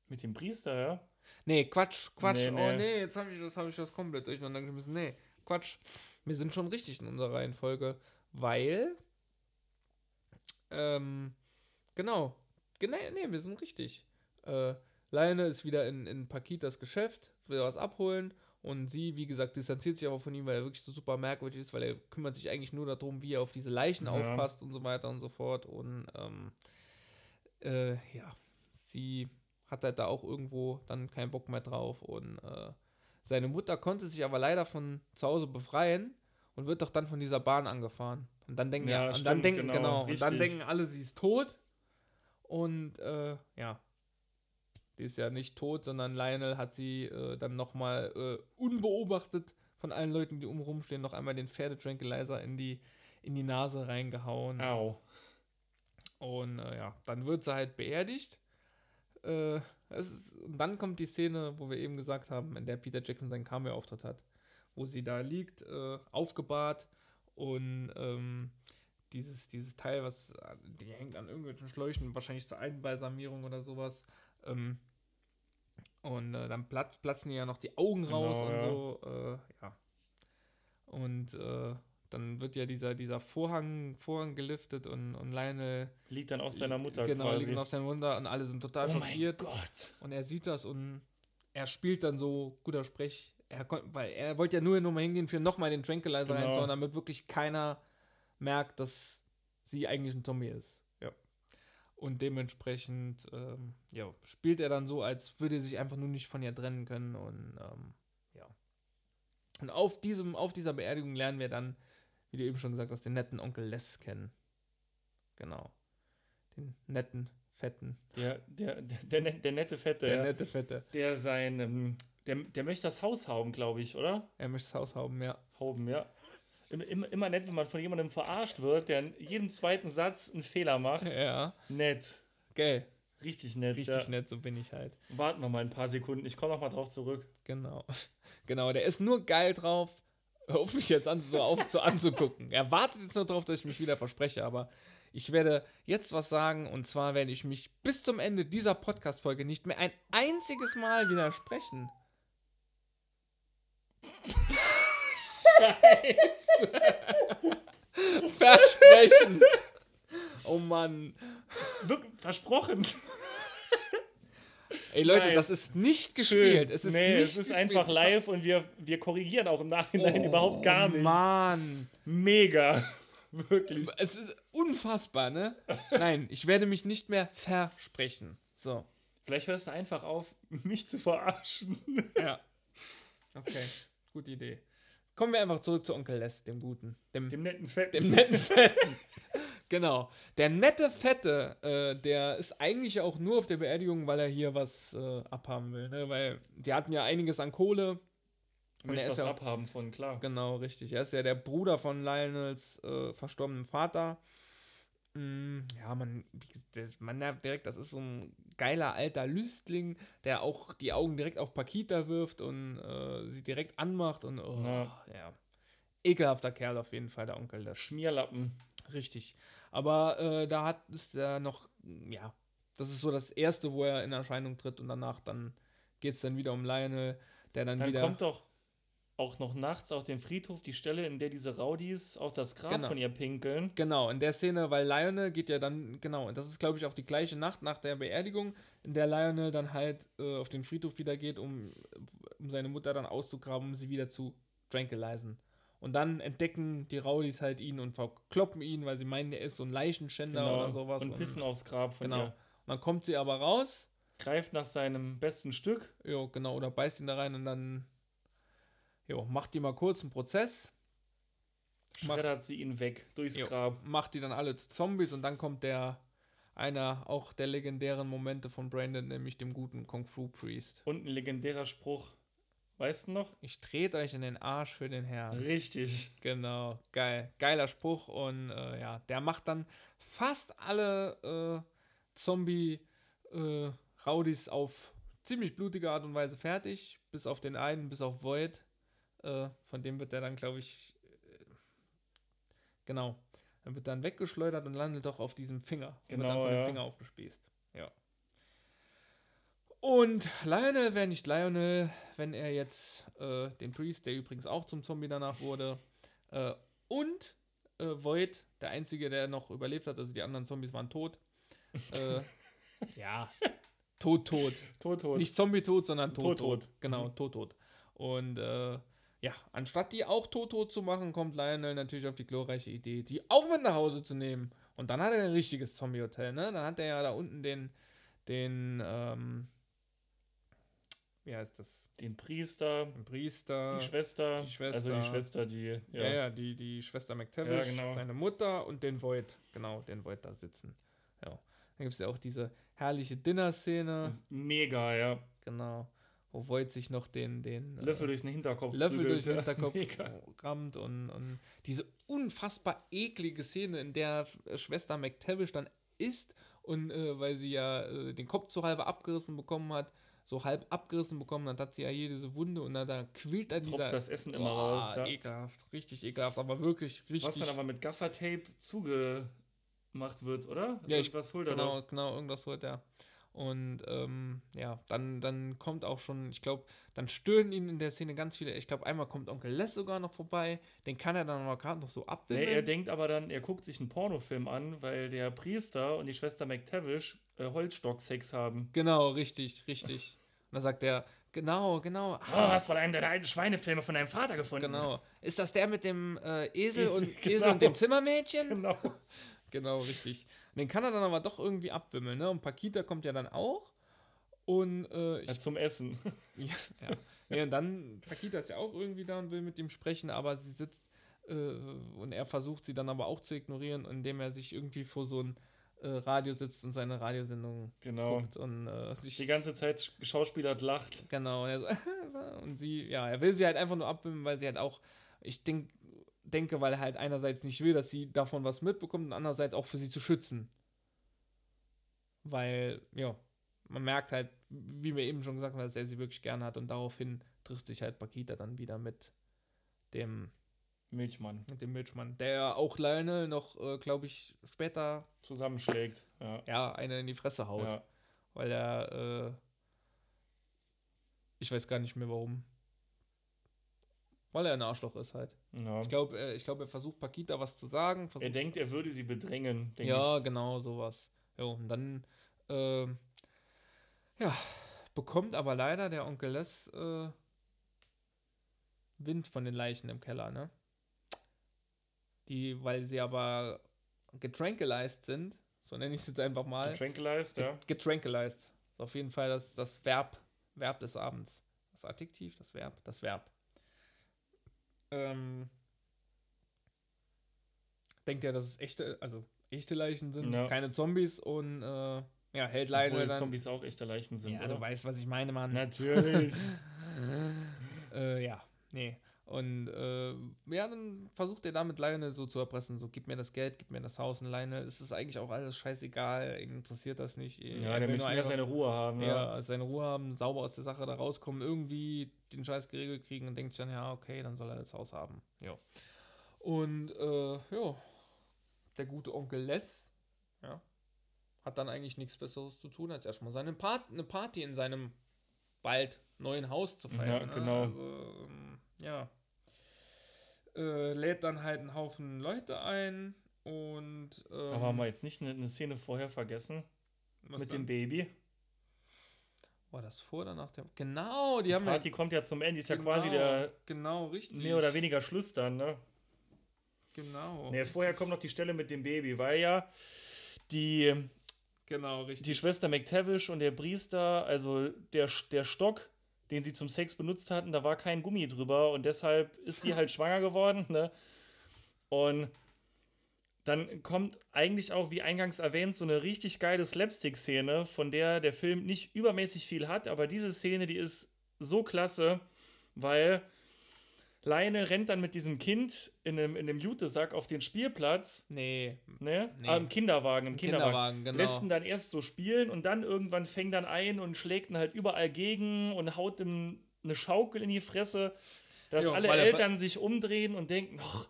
[SPEAKER 2] Mit dem Priester, ja?
[SPEAKER 1] Nee, Quatsch, Quatsch.
[SPEAKER 2] Nee,
[SPEAKER 1] Oh
[SPEAKER 2] nee.
[SPEAKER 1] nee, jetzt habe ich, das hab ich das komplett durcheinander geschmissen. Nee, Quatsch. Wir sind schon richtig in unserer Reihenfolge, weil. Ähm, genau. Genau, nee, wir sind richtig. Äh, Leine ist wieder in, in Paquitas Geschäft, will was abholen und sie, wie gesagt, distanziert sich aber von ihm, weil er wirklich so super merkwürdig ist, weil er kümmert sich eigentlich nur darum, wie er auf diese Leichen
[SPEAKER 2] Ja.
[SPEAKER 1] aufpasst und so weiter und so fort. Und ähm, äh, ja, sie hat halt da auch irgendwo dann keinen Bock mehr drauf und äh, seine Mutter konnte sich aber leider von zu Hause befreien und wird doch dann von dieser Bahn angefahren. Und dann denken
[SPEAKER 2] Ja,
[SPEAKER 1] ja, und
[SPEAKER 2] stimmt,
[SPEAKER 1] dann denken,
[SPEAKER 2] genau,
[SPEAKER 1] genau, und dann denken alle, sie ist tot. Und äh, ja, die ist ja nicht tot, sondern Lionel hat sie äh, dann nochmal äh, unbeobachtet von allen Leuten, die umrum stehen, noch einmal den Pferdetranquilizer in die, in die Nase reingehauen.
[SPEAKER 2] Au.
[SPEAKER 1] Und äh, ja, dann wird sie halt beerdigt. Äh, es ist, und dann kommt die Szene, wo wir eben gesagt haben, in der Peter Jackson seinen Cameo-Auftritt hat. Wo sie da liegt, äh, aufgebahrt und ähm, dieses, dieses Teil, was äh, die hängt an irgendwelchen Schläuchen, wahrscheinlich zur Einbalsamierung oder sowas. Ähm, und äh, dann platz, platzen ja noch die Augen raus
[SPEAKER 2] Genau,
[SPEAKER 1] und
[SPEAKER 2] ja.
[SPEAKER 1] so. Äh, ja. Und äh, dann wird ja dieser, dieser Vorhang, Vorhang geliftet und, und Lionel
[SPEAKER 2] Liegt dann aus seiner Mutter
[SPEAKER 1] genau,
[SPEAKER 2] quasi.
[SPEAKER 1] liegen auf seinem Wunder und alle sind total
[SPEAKER 2] oh mein
[SPEAKER 1] schockiert.
[SPEAKER 2] Gott.
[SPEAKER 1] Und er sieht das und er spielt dann so guter Sprech. Er kon- weil er wollte ja nur nochmal hingehen für nochmal den Tranquilizer
[SPEAKER 2] Genau.
[SPEAKER 1] reinzuhauen, damit wirklich keiner merkt, dass sie eigentlich ein Zombie ist. Und dementsprechend ähm, ja, spielt er dann so, als würde er sich einfach nur nicht von ihr trennen können. Und ähm, ja. Und auf, diesem, auf dieser Beerdigung lernen wir dann, wie du eben schon gesagt hast, den netten Onkel Les kennen. Genau. Den netten Fetten.
[SPEAKER 2] Der, der, der, der, der nette Fette.
[SPEAKER 1] Der nette Fette.
[SPEAKER 2] Der sein, ähm, der, der möchte das Haus haben, glaube ich, oder?
[SPEAKER 1] Er möchte das Haus haben, ja.
[SPEAKER 2] Hauben, ja. Immer, immer, nett, wenn man von jemandem verarscht wird, der in jedem zweiten Satz einen Fehler macht.
[SPEAKER 1] Ja.
[SPEAKER 2] Nett.
[SPEAKER 1] Gell.
[SPEAKER 2] Richtig nett.
[SPEAKER 1] Richtig
[SPEAKER 2] ja.
[SPEAKER 1] nett, so bin ich halt.
[SPEAKER 2] Warten wir mal ein paar Sekunden. Ich komme noch mal drauf zurück.
[SPEAKER 1] Genau. (laughs) Genau, der ist nur geil drauf. Auf mich jetzt an, so, auf, so anzugucken. Er wartet jetzt nur drauf, dass ich mich wieder verspreche, aber ich werde jetzt was sagen und zwar werde ich mich bis zum Ende dieser Podcast-Folge nicht mehr ein einziges Mal widersprechen. Scheiße. Versprechen. Oh Mann.
[SPEAKER 2] Versprochen.
[SPEAKER 1] Ey Leute,
[SPEAKER 2] Nice.
[SPEAKER 1] das ist nicht gespielt.
[SPEAKER 2] Schön.
[SPEAKER 1] Es ist
[SPEAKER 2] nee, es ist einfach live und wir, wir korrigieren auch im Nachhinein überhaupt gar nicht.
[SPEAKER 1] Mann.
[SPEAKER 2] Mega. (laughs) Wirklich.
[SPEAKER 1] Es ist unfassbar, ne? Nein, ich werde mich nicht mehr versprechen. So.
[SPEAKER 2] Vielleicht hörst du einfach auf, mich zu verarschen.
[SPEAKER 1] Ja. Okay, gute Idee. Kommen wir einfach zurück zu Onkel Les, dem Guten. Dem,
[SPEAKER 2] Dem netten Fetten.
[SPEAKER 1] dem netten Fetten. (laughs) genau. Der nette Fette, äh, der ist eigentlich auch nur auf der Beerdigung, weil er hier was äh, abhaben will, ne? Weil die hatten ja einiges an Kohle. Und
[SPEAKER 2] Möchte
[SPEAKER 1] er ist
[SPEAKER 2] was
[SPEAKER 1] ja
[SPEAKER 2] abhaben von, klar.
[SPEAKER 1] Genau, richtig. Er ist ja der Bruder von Lionels äh, verstorbenem Vater. Mm, ja, man, man merkt direkt, das ist so ein geiler alter Lüstling, der auch die Augen direkt auf Pakita wirft und äh, sie direkt anmacht und oh,
[SPEAKER 2] Ja.
[SPEAKER 1] ja. Ekelhafter Kerl auf jeden Fall, der Onkel. Das
[SPEAKER 2] Schmierlappen.
[SPEAKER 1] richtig. Aber äh, da hat ist er noch, ja, das ist so das erste, wo er in Erscheinung tritt und danach dann geht es dann wieder um Lionel, der dann,
[SPEAKER 2] Dann
[SPEAKER 1] wieder.
[SPEAKER 2] kommt doch auch noch nachts auf dem Friedhof die Stelle, in der diese Rowdies auf das Grab
[SPEAKER 1] Genau.
[SPEAKER 2] von ihr pinkeln.
[SPEAKER 1] Genau, in der Szene, weil Lionel geht ja dann, genau, und das ist, glaube ich, auch die gleiche Nacht nach der Beerdigung, in der Lionel dann halt äh, auf den Friedhof wieder geht, um, um seine Mutter dann auszugraben, um sie wieder zu tranquilisen. Und dann entdecken die Rowdies halt ihn und verkloppen ihn, weil sie meinen, er ist so ein Leichenschänder oder sowas.
[SPEAKER 2] Genau. und pissen aufs Grab von
[SPEAKER 1] Genau.
[SPEAKER 2] ihr.
[SPEAKER 1] Und dann kommt sie aber raus,
[SPEAKER 2] Greift nach seinem besten Stück.
[SPEAKER 1] jo, genau, oder beißt ihn da rein und dann, jo, macht die mal kurz einen Prozess,
[SPEAKER 2] schreddert sie ihn weg durchs
[SPEAKER 1] Jo.
[SPEAKER 2] Grab.
[SPEAKER 1] macht die dann alle zu Zombies und dann kommt der einer auch der legendären Momente von Brandon, nämlich dem guten Kung Fu Priest.
[SPEAKER 2] Und ein legendärer Spruch. Weißt du noch?
[SPEAKER 1] Ich trete euch in den Arsch für den Herrn.
[SPEAKER 2] Richtig.
[SPEAKER 1] Genau, geil. Geiler Spruch und äh, ja, der macht dann fast alle äh, Zombie-Raudis auf ziemlich blutige Art und Weise fertig, bis auf den einen, bis auf Void. Äh, von dem wird er dann, glaube ich, äh, genau, dann wird dann weggeschleudert und landet doch auf diesem Finger. wird dann
[SPEAKER 2] Genau,
[SPEAKER 1] von
[SPEAKER 2] ja.
[SPEAKER 1] dem Finger aufgespießt. Ja. Und Lionel wäre nicht Lionel, wenn er jetzt äh, den Priest, der übrigens auch zum Zombie danach wurde, äh, und äh, Void, der einzige, der noch überlebt hat, also die anderen Zombies waren tot. äh, (laughs) ja, tot, tot.
[SPEAKER 2] Tot, tot.
[SPEAKER 1] Nicht Zombie-tot, sondern tot,
[SPEAKER 2] Tot,
[SPEAKER 1] tot.
[SPEAKER 2] tot.
[SPEAKER 1] Genau, tot, tot. Und äh, ja, anstatt die auch tot, tot zu machen, kommt Lionel natürlich auf die glorreiche Idee, die auch mit nach Hause zu nehmen. Und dann hat er ein richtiges Zombie-Hotel, ne? Dann hat er ja da unten den, den, ähm, wie heißt das?
[SPEAKER 2] Den Priester,
[SPEAKER 1] Den Priester.
[SPEAKER 2] die Schwester.
[SPEAKER 1] die Schwester.
[SPEAKER 2] Also die Schwester, die. Ja.
[SPEAKER 1] Ja, ja, die, die Schwester McTavish,
[SPEAKER 2] Ja, genau.
[SPEAKER 1] seine Mutter und den Void, genau, den Void da sitzen. Ja. Dann gibt es ja auch diese herrliche Dinner-Szene,
[SPEAKER 2] Mega, ja.
[SPEAKER 1] genau, wo Void sich noch den, den äh,
[SPEAKER 2] Löffel durch den Hinterkopf.
[SPEAKER 1] Löffel
[SPEAKER 2] prügelt,
[SPEAKER 1] durch den
[SPEAKER 2] ja.
[SPEAKER 1] Hinterkopf (laughs)
[SPEAKER 2] Mega.
[SPEAKER 1] rammt und, und diese unfassbar eklige Szene, in der äh, Schwester McTavish dann isst und äh, weil sie ja äh, den Kopf so halb abgerissen bekommen hat, so halb abgerissen bekommen hat, hat sie ja hier diese Wunde und dann da quillt dann
[SPEAKER 2] Tropft
[SPEAKER 1] dieser
[SPEAKER 2] das Essen immer
[SPEAKER 1] Boah,
[SPEAKER 2] raus. Ja.
[SPEAKER 1] ekelhaft, richtig ekelhaft, aber wirklich richtig.
[SPEAKER 2] Was dann aber mit Gaffertape zugemacht wird, oder?
[SPEAKER 1] Ja, ich-
[SPEAKER 2] Irgendwas holt er
[SPEAKER 1] Genau,
[SPEAKER 2] doch.
[SPEAKER 1] genau, irgendwas wird er. Und ähm, ja, dann, dann kommt auch schon, ich glaube, dann stören ihn in der Szene ganz viele. Ich glaube, einmal kommt Onkel Les sogar noch vorbei. Den kann er dann aber gerade noch so
[SPEAKER 2] Nee,
[SPEAKER 1] abwimmeln.
[SPEAKER 2] er denkt aber dann, er guckt sich einen Pornofilm an, weil der Priester und die Schwester McTavish äh, Holzstock-Sex haben.
[SPEAKER 1] genau, richtig, richtig. Und dann sagt er, genau, genau.
[SPEAKER 2] Oh,
[SPEAKER 1] Ah,
[SPEAKER 2] hast wohl einen der alten Schweinefilme von deinem Vater gefunden.
[SPEAKER 1] genau. Ist das der mit dem äh, Esel,
[SPEAKER 2] Esel,
[SPEAKER 1] und, (laughs) Esel
[SPEAKER 2] genau.
[SPEAKER 1] und dem Zimmermädchen?
[SPEAKER 2] Genau.
[SPEAKER 1] Genau, richtig. Und den kann er dann aber doch irgendwie abwimmeln, ne? Und Pakita kommt ja dann auch. Und äh, ich
[SPEAKER 2] Ja, zum Essen. (laughs)
[SPEAKER 1] Ja, ja. ja, und dann, Pakita ist ja auch irgendwie da und will mit ihm sprechen, aber sie sitzt äh, und er versucht sie dann aber auch zu ignorieren, indem er sich irgendwie vor so ein äh, Radio sitzt und seine Radiosendung
[SPEAKER 2] Genau.
[SPEAKER 1] guckt und äh, sich
[SPEAKER 2] Die ganze Zeit Schauspieler lacht.
[SPEAKER 1] Genau, und, er so, (laughs) und sie, ja, er will sie halt einfach nur abwimmeln, weil sie halt auch, ich denk, denke, weil er halt einerseits nicht will, dass sie davon was mitbekommt und andererseits auch für sie zu schützen. Weil, ja, man merkt halt, wie wir eben schon gesagt haben, dass er sie wirklich gerne hat und daraufhin trifft sich halt Pakita dann wieder mit dem,
[SPEAKER 2] Milchmann.
[SPEAKER 1] mit dem Milchmann, der auch Lionel noch, äh, glaube ich, später,
[SPEAKER 2] Zusammenschlägt. Ja.
[SPEAKER 1] ja, eine in die Fresse haut.
[SPEAKER 2] ja.
[SPEAKER 1] Weil er, äh, ich weiß gar nicht mehr warum. Weil er ein Arschloch ist halt.
[SPEAKER 2] ja.
[SPEAKER 1] Ich glaube, äh, ich glaub, er versucht Pakita was zu sagen.
[SPEAKER 2] Er denkt, er würde sie bedrängen,
[SPEAKER 1] ja, genau, sowas. Jo, und dann, ähm, ja, bekommt aber leider der Onkel Les äh, Wind von den Leichen im Keller, ne? Die, weil sie aber getranquilized sind, so nenne ich es jetzt einfach mal.
[SPEAKER 2] ich. Tranquilized, ja.
[SPEAKER 1] Getranquilized. Ist auf jeden Fall das, das Verb, Verb des Abends. Das Adjektiv, das Verb, das Verb. Ähm, denkt er, dass es echte, also echte Leichen sind,
[SPEAKER 2] Ja.
[SPEAKER 1] keine Zombies und äh, ja, hält
[SPEAKER 2] Obwohl
[SPEAKER 1] leider dann.
[SPEAKER 2] Zombies auch echte Leichen sind,
[SPEAKER 1] ja,
[SPEAKER 2] oder?
[SPEAKER 1] du weißt, was ich meine, Mann.
[SPEAKER 2] Natürlich. (laughs)
[SPEAKER 1] Äh, ja, nee. Und äh, ja, dann versucht er damit Lionel so zu erpressen, so gib mir das Geld, gib mir das Haus und Lionel, es ist eigentlich auch alles scheißegal, interessiert das nicht.
[SPEAKER 2] ja,
[SPEAKER 1] Er
[SPEAKER 2] der möchte mehr seine Ruhe haben.
[SPEAKER 1] ja,
[SPEAKER 2] Ja.
[SPEAKER 1] seine Ruhe haben, sauber aus der Sache da rauskommen, irgendwie den Scheiß geregelt kriegen und denkt sich dann, ja, okay, dann soll er das Haus haben. Ja. Und äh, ja, der gute Onkel Les, ja, hat dann eigentlich nichts Besseres zu tun, als erstmal seine Part eine Party in seinem bald neuen Haus zu feiern.
[SPEAKER 2] Ja,
[SPEAKER 1] ne?
[SPEAKER 2] genau.
[SPEAKER 1] Also, ähm, ja. Äh, lädt dann halt einen Haufen Leute ein und ähm,
[SPEAKER 2] Aber haben wir jetzt nicht eine, eine Szene vorher vergessen? mit
[SPEAKER 1] dann?
[SPEAKER 2] dem Baby?
[SPEAKER 1] War das vor oder nach dem? Genau, die
[SPEAKER 2] Die
[SPEAKER 1] haben ja
[SPEAKER 2] Party kommt ja zum Ende, ist ja
[SPEAKER 1] Genau,
[SPEAKER 2] quasi der
[SPEAKER 1] Genau, richtig.
[SPEAKER 2] mehr oder weniger Schluss dann, ne?
[SPEAKER 1] Genau.
[SPEAKER 2] Ne, vorher kommt noch die Stelle mit dem Baby, weil ja die,
[SPEAKER 1] Genau, richtig.
[SPEAKER 2] die Schwester McTavish und der Priester, also der, der Stock, den sie zum Sex benutzt hatten, da war kein Gummi drüber und deshalb ist sie (laughs) halt schwanger geworden, ne? Und dann kommt eigentlich auch, wie eingangs erwähnt, so eine richtig geile Slapstick-Szene, von der der Film nicht übermäßig viel hat, aber diese Szene, die ist so klasse, weil Lionel rennt dann mit diesem Kind in einem, in einem Jutesack auf den Spielplatz,
[SPEAKER 1] nee,
[SPEAKER 2] ne?
[SPEAKER 1] Nee.
[SPEAKER 2] Ah, im Kinderwagen, im
[SPEAKER 1] Im
[SPEAKER 2] Kinderwagen.
[SPEAKER 1] Kinderwagen, genau.
[SPEAKER 2] Lässt ihn dann erst so spielen und dann irgendwann fängt dann ein und schlägt ihn halt überall gegen und haut ihm eine Schaukel in die Fresse, dass
[SPEAKER 1] Jo,
[SPEAKER 2] alle
[SPEAKER 1] er-
[SPEAKER 2] Eltern sich umdrehen und denken, ach,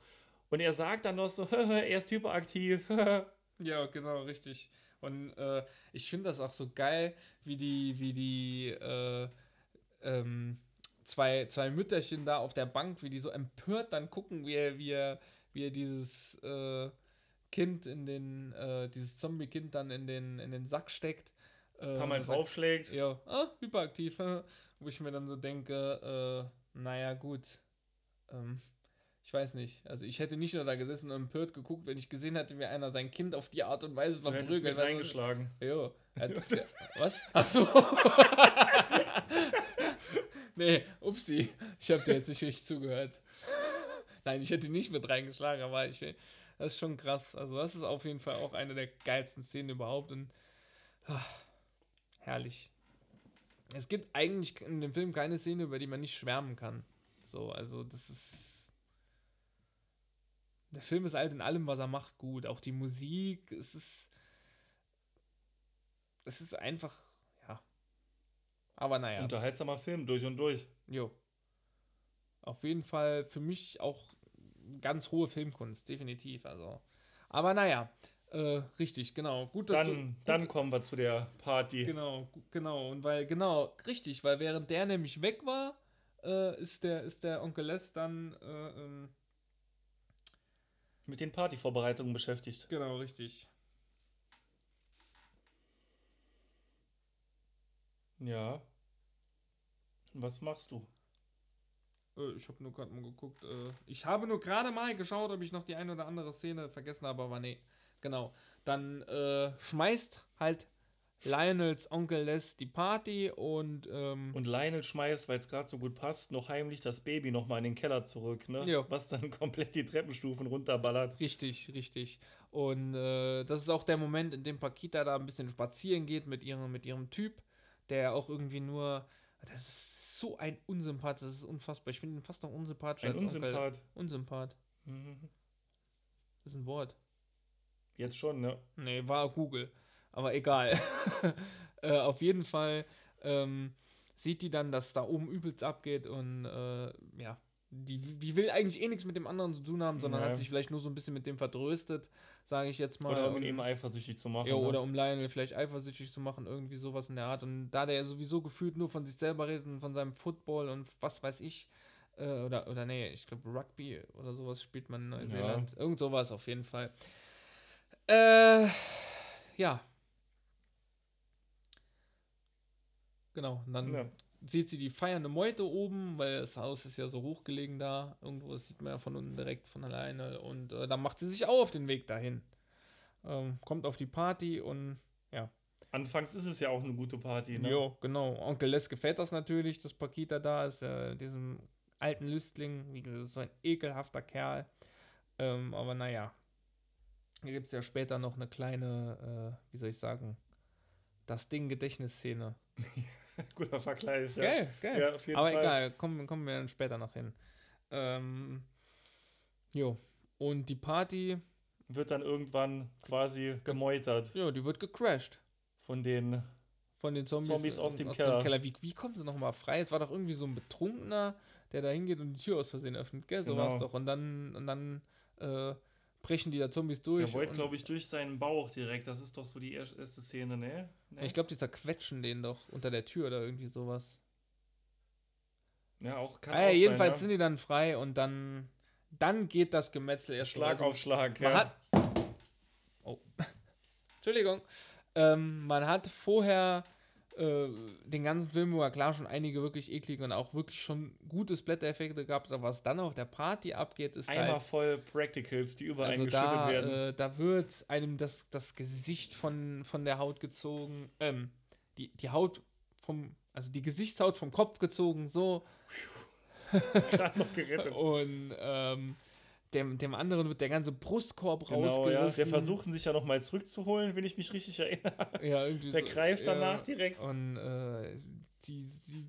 [SPEAKER 2] und er sagt dann noch so, (laughs) er ist hyperaktiv. (laughs)
[SPEAKER 1] ja, genau, richtig. Und äh, ich finde das auch so geil, wie die, wie die äh, ähm, zwei, zwei Mütterchen da auf der Bank, wie die so empört dann gucken, wie er, wie er, wie er dieses äh, Kind in den, äh, dieses Zombie-Kind dann in den, in den Sack steckt. Äh,
[SPEAKER 2] Ein paar Mal
[SPEAKER 1] sagt,
[SPEAKER 2] draufschlägt.
[SPEAKER 1] Ja, ah, hyperaktiv. (laughs) Wo ich mir dann so denke, äh, naja, gut. Ähm, ich weiß nicht. Also ich hätte nicht nur da gesessen und empört geguckt, wenn ich gesehen hätte, wie einer sein Kind auf die Art und Weise verprügelt. weil-
[SPEAKER 2] reingeschlagen.
[SPEAKER 1] Jo. (laughs) hat's Was? Achso. (laughs) nee, upsi. Ich habe dir jetzt nicht richtig zugehört. Nein, ich hätte nicht mit reingeschlagen, aber ich. Das ist schon krass. Also, das ist auf jeden Fall auch eine der geilsten Szenen überhaupt. Und ah, herrlich. Es gibt eigentlich in dem Film keine Szene, über die man nicht schwärmen kann. So, also das ist. Der Film ist halt in allem, was er macht, gut. Auch die Musik, es ist. Es ist einfach, ja. Aber naja.
[SPEAKER 2] Unterhaltsamer Film, durch und durch.
[SPEAKER 1] Jo. Auf jeden Fall für mich auch ganz hohe Filmkunst, definitiv. Also. Aber naja, äh, richtig, genau. Gut, dass
[SPEAKER 2] Dann,
[SPEAKER 1] du.
[SPEAKER 2] dann
[SPEAKER 1] gut,
[SPEAKER 2] kommen wir zu der Party.
[SPEAKER 1] Genau, genau. Und weil, genau, richtig, weil während der nämlich weg war, äh, ist, der, ist der Onkel Les dann, äh, ähm,
[SPEAKER 2] Mit den Partyvorbereitungen beschäftigt.
[SPEAKER 1] genau, richtig.
[SPEAKER 2] Ja. Was machst du?
[SPEAKER 1] Äh, ich habe nur gerade mal geguckt. Äh, ich habe nur gerade mal geschaut, ob ich noch die eine oder andere Szene vergessen habe, aber nee. Genau. Dann äh, schmeißt halt Lionels Onkel Les die Party und, ähm,
[SPEAKER 2] Und Lionel schmeißt, weil es gerade so gut passt, noch heimlich das Baby nochmal in den Keller zurück, ne?
[SPEAKER 1] Ja.
[SPEAKER 2] Was dann (laughs) komplett die Treppenstufen runterballert.
[SPEAKER 1] richtig, richtig. Und äh, das ist auch der Moment, in dem Pakita da ein bisschen spazieren geht mit ihrem, mit ihrem Typ, der auch irgendwie nur. Das ist so ein Unsympath, das ist unfassbar. Ich finde ihn fast noch unsympathischer
[SPEAKER 2] Ein
[SPEAKER 1] als Onkel.
[SPEAKER 2] Unsympath.
[SPEAKER 1] Unsympath.
[SPEAKER 2] Mhm.
[SPEAKER 1] Das ist ein Wort.
[SPEAKER 2] Jetzt schon, ne?
[SPEAKER 1] Nee, war Google. Aber egal. (laughs) äh, auf jeden Fall ähm, sieht die dann, dass da oben übelst abgeht und äh, ja, die, die will eigentlich eh nichts mit dem anderen zu tun haben, sondern
[SPEAKER 2] Nee.
[SPEAKER 1] hat sich vielleicht nur so ein bisschen mit dem vertröstet, sage ich jetzt mal.
[SPEAKER 2] Oder um ihn eben eifersüchtig zu machen.
[SPEAKER 1] ja,
[SPEAKER 2] ne?
[SPEAKER 1] oder um Lionel vielleicht eifersüchtig zu machen, irgendwie sowas in der Art. Und da der sowieso gefühlt nur von sich selber redet und von seinem Football und was weiß ich, äh, oder, oder nee, ich glaube Rugby oder sowas spielt man in Neuseeland. Irgend sowas auf jeden Fall. Äh, ja. Genau, und dann
[SPEAKER 2] Ja.
[SPEAKER 1] sieht sie die feiernde Meute oben, weil das Haus ist ja so hochgelegen da. Irgendwo das sieht man ja von unten direkt von alleine. Und äh, dann macht sie sich auch auf den Weg dahin. Ähm, kommt auf die Party und ja.
[SPEAKER 2] Anfangs ist es ja auch eine gute Party, ne?
[SPEAKER 1] Jo, genau. Onkel Les gefällt das natürlich, dass Pakita da ist, äh, diesem alten Lüstling. Wie gesagt, so ein ekelhafter Kerl. Ähm, aber naja. Hier gibt es ja später noch eine kleine, äh, wie soll ich sagen, das Ding Gedächtnisszene. (laughs) (laughs)
[SPEAKER 2] Guter Vergleich, ja.
[SPEAKER 1] Geil, geil.
[SPEAKER 2] Ja, auf jeden
[SPEAKER 1] Aber
[SPEAKER 2] Fall.
[SPEAKER 1] egal, kommen, kommen wir dann später noch hin. Ähm, jo. Und die Party,
[SPEAKER 2] Wird dann irgendwann quasi gemeutert
[SPEAKER 1] ja, die wird gecrashed
[SPEAKER 2] von den.
[SPEAKER 1] von den Zombies,
[SPEAKER 2] Zombies aus
[SPEAKER 1] äh,
[SPEAKER 2] dem Keller.
[SPEAKER 1] Wie, wie kommen sie nochmal frei? Es war doch irgendwie so ein Betrunkener, der da hingeht und die Tür aus Versehen öffnet, gell? So
[SPEAKER 2] Genau.
[SPEAKER 1] war es doch. Und dann, und dann äh, brechen die da Zombies durch.
[SPEAKER 2] Der wollte, glaube ich, durch seinen Bauch direkt. Das ist doch so die er- erste Szene, ne? ne?
[SPEAKER 1] ich glaube, die zerquetschen den doch unter der Tür oder irgendwie sowas.
[SPEAKER 2] Ja, auch kann
[SPEAKER 1] Ah, ja,
[SPEAKER 2] auch
[SPEAKER 1] jedenfalls
[SPEAKER 2] sein,
[SPEAKER 1] sind die dann frei und dann, dann geht das Gemetzel
[SPEAKER 2] ja?
[SPEAKER 1] erst
[SPEAKER 2] Schlag auf Schlag, ja.
[SPEAKER 1] hat. (laughs) Oh. (laughs) Entschuldigung. Ähm, man hat vorher äh, den ganzen Film, wo ja klar schon einige wirklich eklige und auch wirklich schon gute Splatter-Effekte gehabt, aber was dann auf der Party abgeht, ist
[SPEAKER 2] Einmal
[SPEAKER 1] halt.
[SPEAKER 2] voll Practicals, die überall
[SPEAKER 1] Also
[SPEAKER 2] geschüttet
[SPEAKER 1] da,
[SPEAKER 2] werden.
[SPEAKER 1] äh, da wird einem das, das Gesicht von, von der Haut gezogen, ähm, die, die Haut vom, also die Gesichtshaut vom Kopf gezogen, so. (laughs)
[SPEAKER 2] Gerade noch gerettet.
[SPEAKER 1] Und ähm, dem, dem anderen wird der ganze Brustkorb
[SPEAKER 2] Genau,
[SPEAKER 1] rausgerissen.
[SPEAKER 2] ja. Der versuchen sich ja nochmal zurückzuholen, wenn ich mich richtig erinnere.
[SPEAKER 1] Ja, irgendwie
[SPEAKER 2] Der
[SPEAKER 1] so,
[SPEAKER 2] greift danach
[SPEAKER 1] ja.
[SPEAKER 2] direkt.
[SPEAKER 1] Und äh, die, die,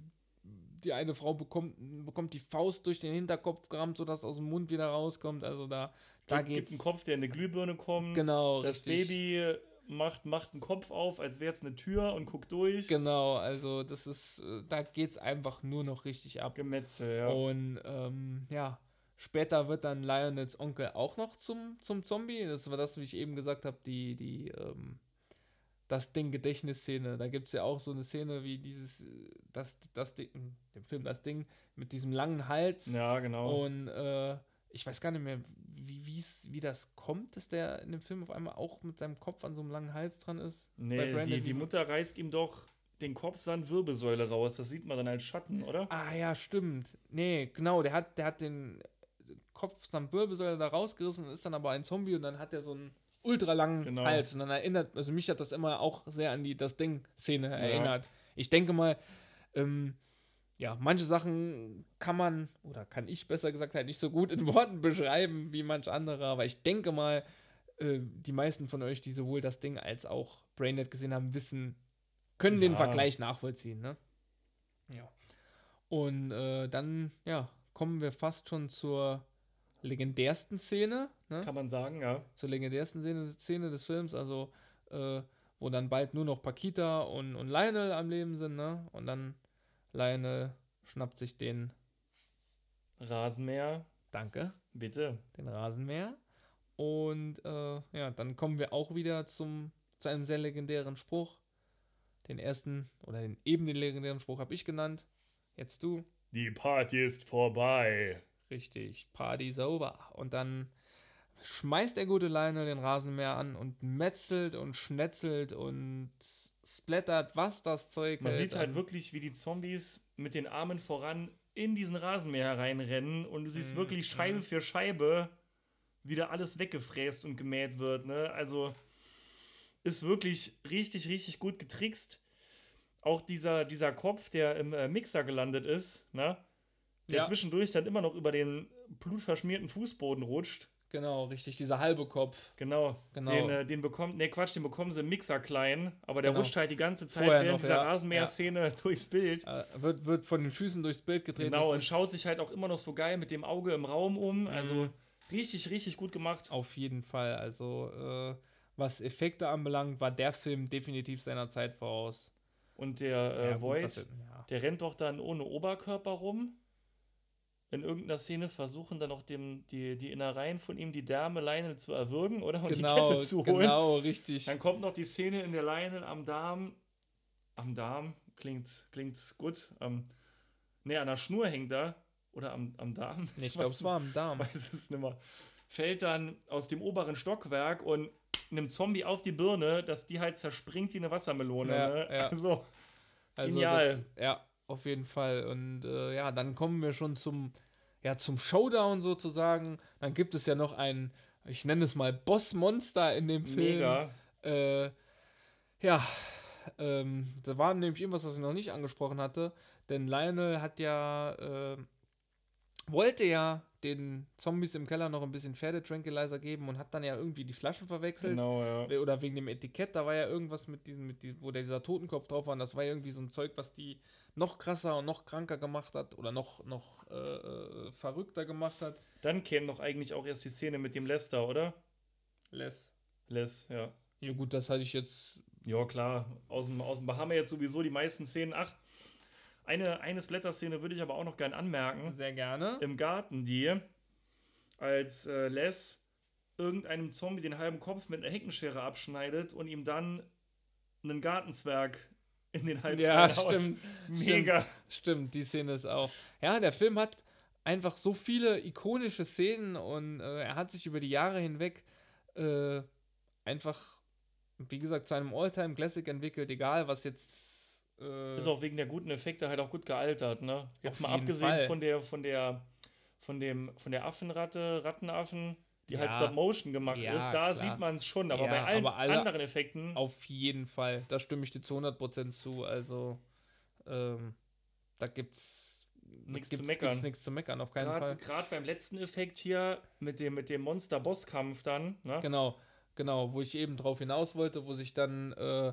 [SPEAKER 1] die eine Frau bekommt, bekommt die Faust durch den Hinterkopf gerammt, sodass aus dem Mund wieder rauskommt. Also da, da
[SPEAKER 2] gibt
[SPEAKER 1] geht's.
[SPEAKER 2] einen Kopf, der in eine Glühbirne kommt.
[SPEAKER 1] Genau,
[SPEAKER 2] Das
[SPEAKER 1] richtig.
[SPEAKER 2] Baby macht, macht einen Kopf auf, als wäre es eine Tür und guckt durch.
[SPEAKER 1] Genau, also das ist, äh, da geht's einfach nur noch richtig ab.
[SPEAKER 2] Gemetzel, ja.
[SPEAKER 1] Und ähm, ja, später wird dann Lionels Onkel auch noch zum, zum Zombie. Das war das, wie ich eben gesagt habe, die, die, ähm, das Ding Gedächtnisszene. Da gibt es ja auch so eine Szene wie dieses, äh, das, das Ding, im Film das Ding mit diesem langen Hals.
[SPEAKER 2] Ja, genau.
[SPEAKER 1] Und äh, ich weiß gar nicht mehr, wie, wie's, wie das kommt, dass der in dem Film auf einmal auch mit seinem Kopf an so einem langen Hals dran ist. Bei
[SPEAKER 2] nee, die, die Mutter reißt ihm doch den Kopf samt Wirbelsäule raus. Das sieht man dann als Schatten, oder?
[SPEAKER 1] Ah ja, stimmt. Nee, genau, der hat, der hat den Kopf samt Wirbelsäule da rausgerissen und ist dann aber ein Zombie und dann hat er so einen ultralangen
[SPEAKER 2] Genau.
[SPEAKER 1] Hals. Und dann erinnert, also mich hat das immer auch sehr an die Das Ding-Szene erinnert. Ich denke mal, ähm, ja, manche Sachen kann man, oder kann ich besser gesagt halt nicht so gut in (laughs) Worten beschreiben wie manch andere, aber ich denke mal, äh, die meisten von euch, die sowohl das Ding als auch Braindead gesehen haben, wissen, können den
[SPEAKER 2] Ja.
[SPEAKER 1] Vergleich nachvollziehen, ne? Ja. Und äh, dann, ja, kommen wir fast schon zur legendärsten Szene, ne?
[SPEAKER 2] Kann man sagen, ja.
[SPEAKER 1] zur legendärsten Szene, Szene des Films, also äh, wo dann bald nur noch Paquita und, und Lionel am Leben sind, ne? Und dann Lionel schnappt sich den,
[SPEAKER 2] Rasenmäher,
[SPEAKER 1] danke,
[SPEAKER 2] bitte.
[SPEAKER 1] den Rasenmäher. Und äh, ja, dann kommen wir auch wieder zum, zu einem sehr legendären Spruch. Den ersten, oder den, eben den legendären Spruch habe ich genannt. Jetzt du.
[SPEAKER 2] Die Party ist vorbei.
[SPEAKER 1] Richtig, Party's over. Und dann schmeißt der gute Lionel den Rasenmäher an und metzelt und schnetzelt und splattert, was das Zeug
[SPEAKER 2] Man
[SPEAKER 1] hält
[SPEAKER 2] sieht halt wirklich, wie die Zombies mit den Armen voran in diesen Rasenmäher reinrennen und du siehst
[SPEAKER 1] Mhm,
[SPEAKER 2] wirklich Scheibe für Scheibe wieder alles weggefräst und gemäht wird. Ne? Also ist wirklich richtig, richtig gut getrickst. Auch dieser, dieser Kopf, der im äh, Mixer gelandet ist, ne? Der
[SPEAKER 1] Ja.
[SPEAKER 2] zwischendurch dann immer noch über den blutverschmierten Fußboden rutscht.
[SPEAKER 1] Genau, richtig, dieser halbe Kopf.
[SPEAKER 2] Genau.
[SPEAKER 1] Genau.
[SPEAKER 2] Den, äh, den bekommt, ne Quatsch, den bekommen sie im Mixer klein, aber der
[SPEAKER 1] Genau.
[SPEAKER 2] rutscht halt die ganze Zeit
[SPEAKER 1] Vorher
[SPEAKER 2] während
[SPEAKER 1] noch,
[SPEAKER 2] dieser
[SPEAKER 1] ja.
[SPEAKER 2] Rasenmäher-Szene (laughs) durchs Bild.
[SPEAKER 1] Äh, wird, wird von den Füßen durchs Bild getreten.
[SPEAKER 2] Genau, und schaut sich halt auch immer noch so geil mit dem Auge im Raum um. Also
[SPEAKER 1] Mhm.
[SPEAKER 2] richtig, richtig gut gemacht.
[SPEAKER 1] Auf jeden Fall. Also, äh, was Effekte anbelangt, war der Film definitiv seiner Zeit voraus.
[SPEAKER 2] Und der äh,
[SPEAKER 1] Ja,
[SPEAKER 2] Void,
[SPEAKER 1] ja.
[SPEAKER 2] der rennt doch dann ohne Oberkörper rum. In irgendeiner Szene versuchen dann auch dem, die, die Innereien von ihm, die Därme Lionel zu erwürgen, oder? Und
[SPEAKER 1] Genau,
[SPEAKER 2] die Kette zu holen.
[SPEAKER 1] genau, richtig.
[SPEAKER 2] Dann kommt noch die Szene in der Lionel am Darm. Am Darm klingt, klingt gut. Ähm, ne, an der Schnur hängt er. Oder am, am Darm.
[SPEAKER 1] Nee, (laughs) ich glaube, es war am Darm.
[SPEAKER 2] weiß es nicht mehr. Fällt dann aus dem oberen Stockwerk und nimmt Zombie auf die Birne, dass die halt zerspringt wie eine Wassermelone.
[SPEAKER 1] Ja,
[SPEAKER 2] ne?
[SPEAKER 1] ja.
[SPEAKER 2] Also,
[SPEAKER 1] Also
[SPEAKER 2] Genial.
[SPEAKER 1] Das, ja, auf jeden Fall. Und äh, ja, dann kommen wir schon zum, ja, zum Showdown sozusagen. Dann gibt es ja noch ein, ich nenne es mal Bossmonster in dem Film.
[SPEAKER 2] mega.
[SPEAKER 1] Äh, ja, ähm, da war nämlich irgendwas, was ich noch nicht angesprochen hatte. Denn Lionel hat ja, äh, wollte ja den Zombies im Keller noch ein bisschen Pferdetranquilizer geben und hat dann ja irgendwie die Flaschen verwechselt.
[SPEAKER 2] Genau, ja.
[SPEAKER 1] Oder wegen dem Etikett, da war ja irgendwas mit diesem, mit diesem, wo der, dieser Totenkopf drauf war. Und das war ja irgendwie so ein Zeug, was die noch krasser und noch kranker gemacht hat oder noch, noch äh, äh, verrückter gemacht hat.
[SPEAKER 2] Dann käme doch eigentlich auch erst die Szene mit dem Lester, oder?
[SPEAKER 1] Les.
[SPEAKER 2] Les, ja.
[SPEAKER 1] Ja, gut, das hatte ich jetzt.
[SPEAKER 2] Ja, klar. Aus dem, aus dem Bahama jetzt sowieso die meisten Szenen. Ach, eine, eine Splatter-Szene würde ich aber auch noch gern anmerken.
[SPEAKER 1] Sehr gerne.
[SPEAKER 2] Im Garten, die, als äh, Les irgendeinem Zombie den halben Kopf mit einer Heckenschere abschneidet und ihm dann einen Gartenzwerg in den Hals
[SPEAKER 1] Ja, stimmt. (laughs)
[SPEAKER 2] Mega.
[SPEAKER 1] Stimmt, die Szene ist auch. Ja, der Film hat einfach so viele ikonische Szenen und äh, er hat sich über die Jahre hinweg äh, einfach, wie gesagt, zu einem All-Time-Classic entwickelt, egal was jetzt. Äh,
[SPEAKER 2] Ist auch wegen der guten Effekte halt auch gut gealtert, ne? Jetzt mal abgesehen
[SPEAKER 1] Fall.
[SPEAKER 2] von der, von der, von dem, von der Affenratte, Rattenaffen, die halt
[SPEAKER 1] Ja.
[SPEAKER 2] Stop Motion gemacht
[SPEAKER 1] Ja,
[SPEAKER 2] ist, da
[SPEAKER 1] klar.
[SPEAKER 2] sieht man es schon, aber
[SPEAKER 1] Ja,
[SPEAKER 2] bei allen
[SPEAKER 1] aber alle-
[SPEAKER 2] anderen Effekten,
[SPEAKER 1] Auf jeden Fall. Da stimme ich dir zu 100% zu. Also, ähm, da gibt's
[SPEAKER 2] Nichts zu meckern.
[SPEAKER 1] Gibt's nichts zu meckern, auf keinen Fall.
[SPEAKER 2] gerade beim letzten Effekt hier mit dem, mit dem Monster-Bosskampf dann, ne?
[SPEAKER 1] Genau, genau, wo ich eben drauf hinaus wollte, wo sich dann äh,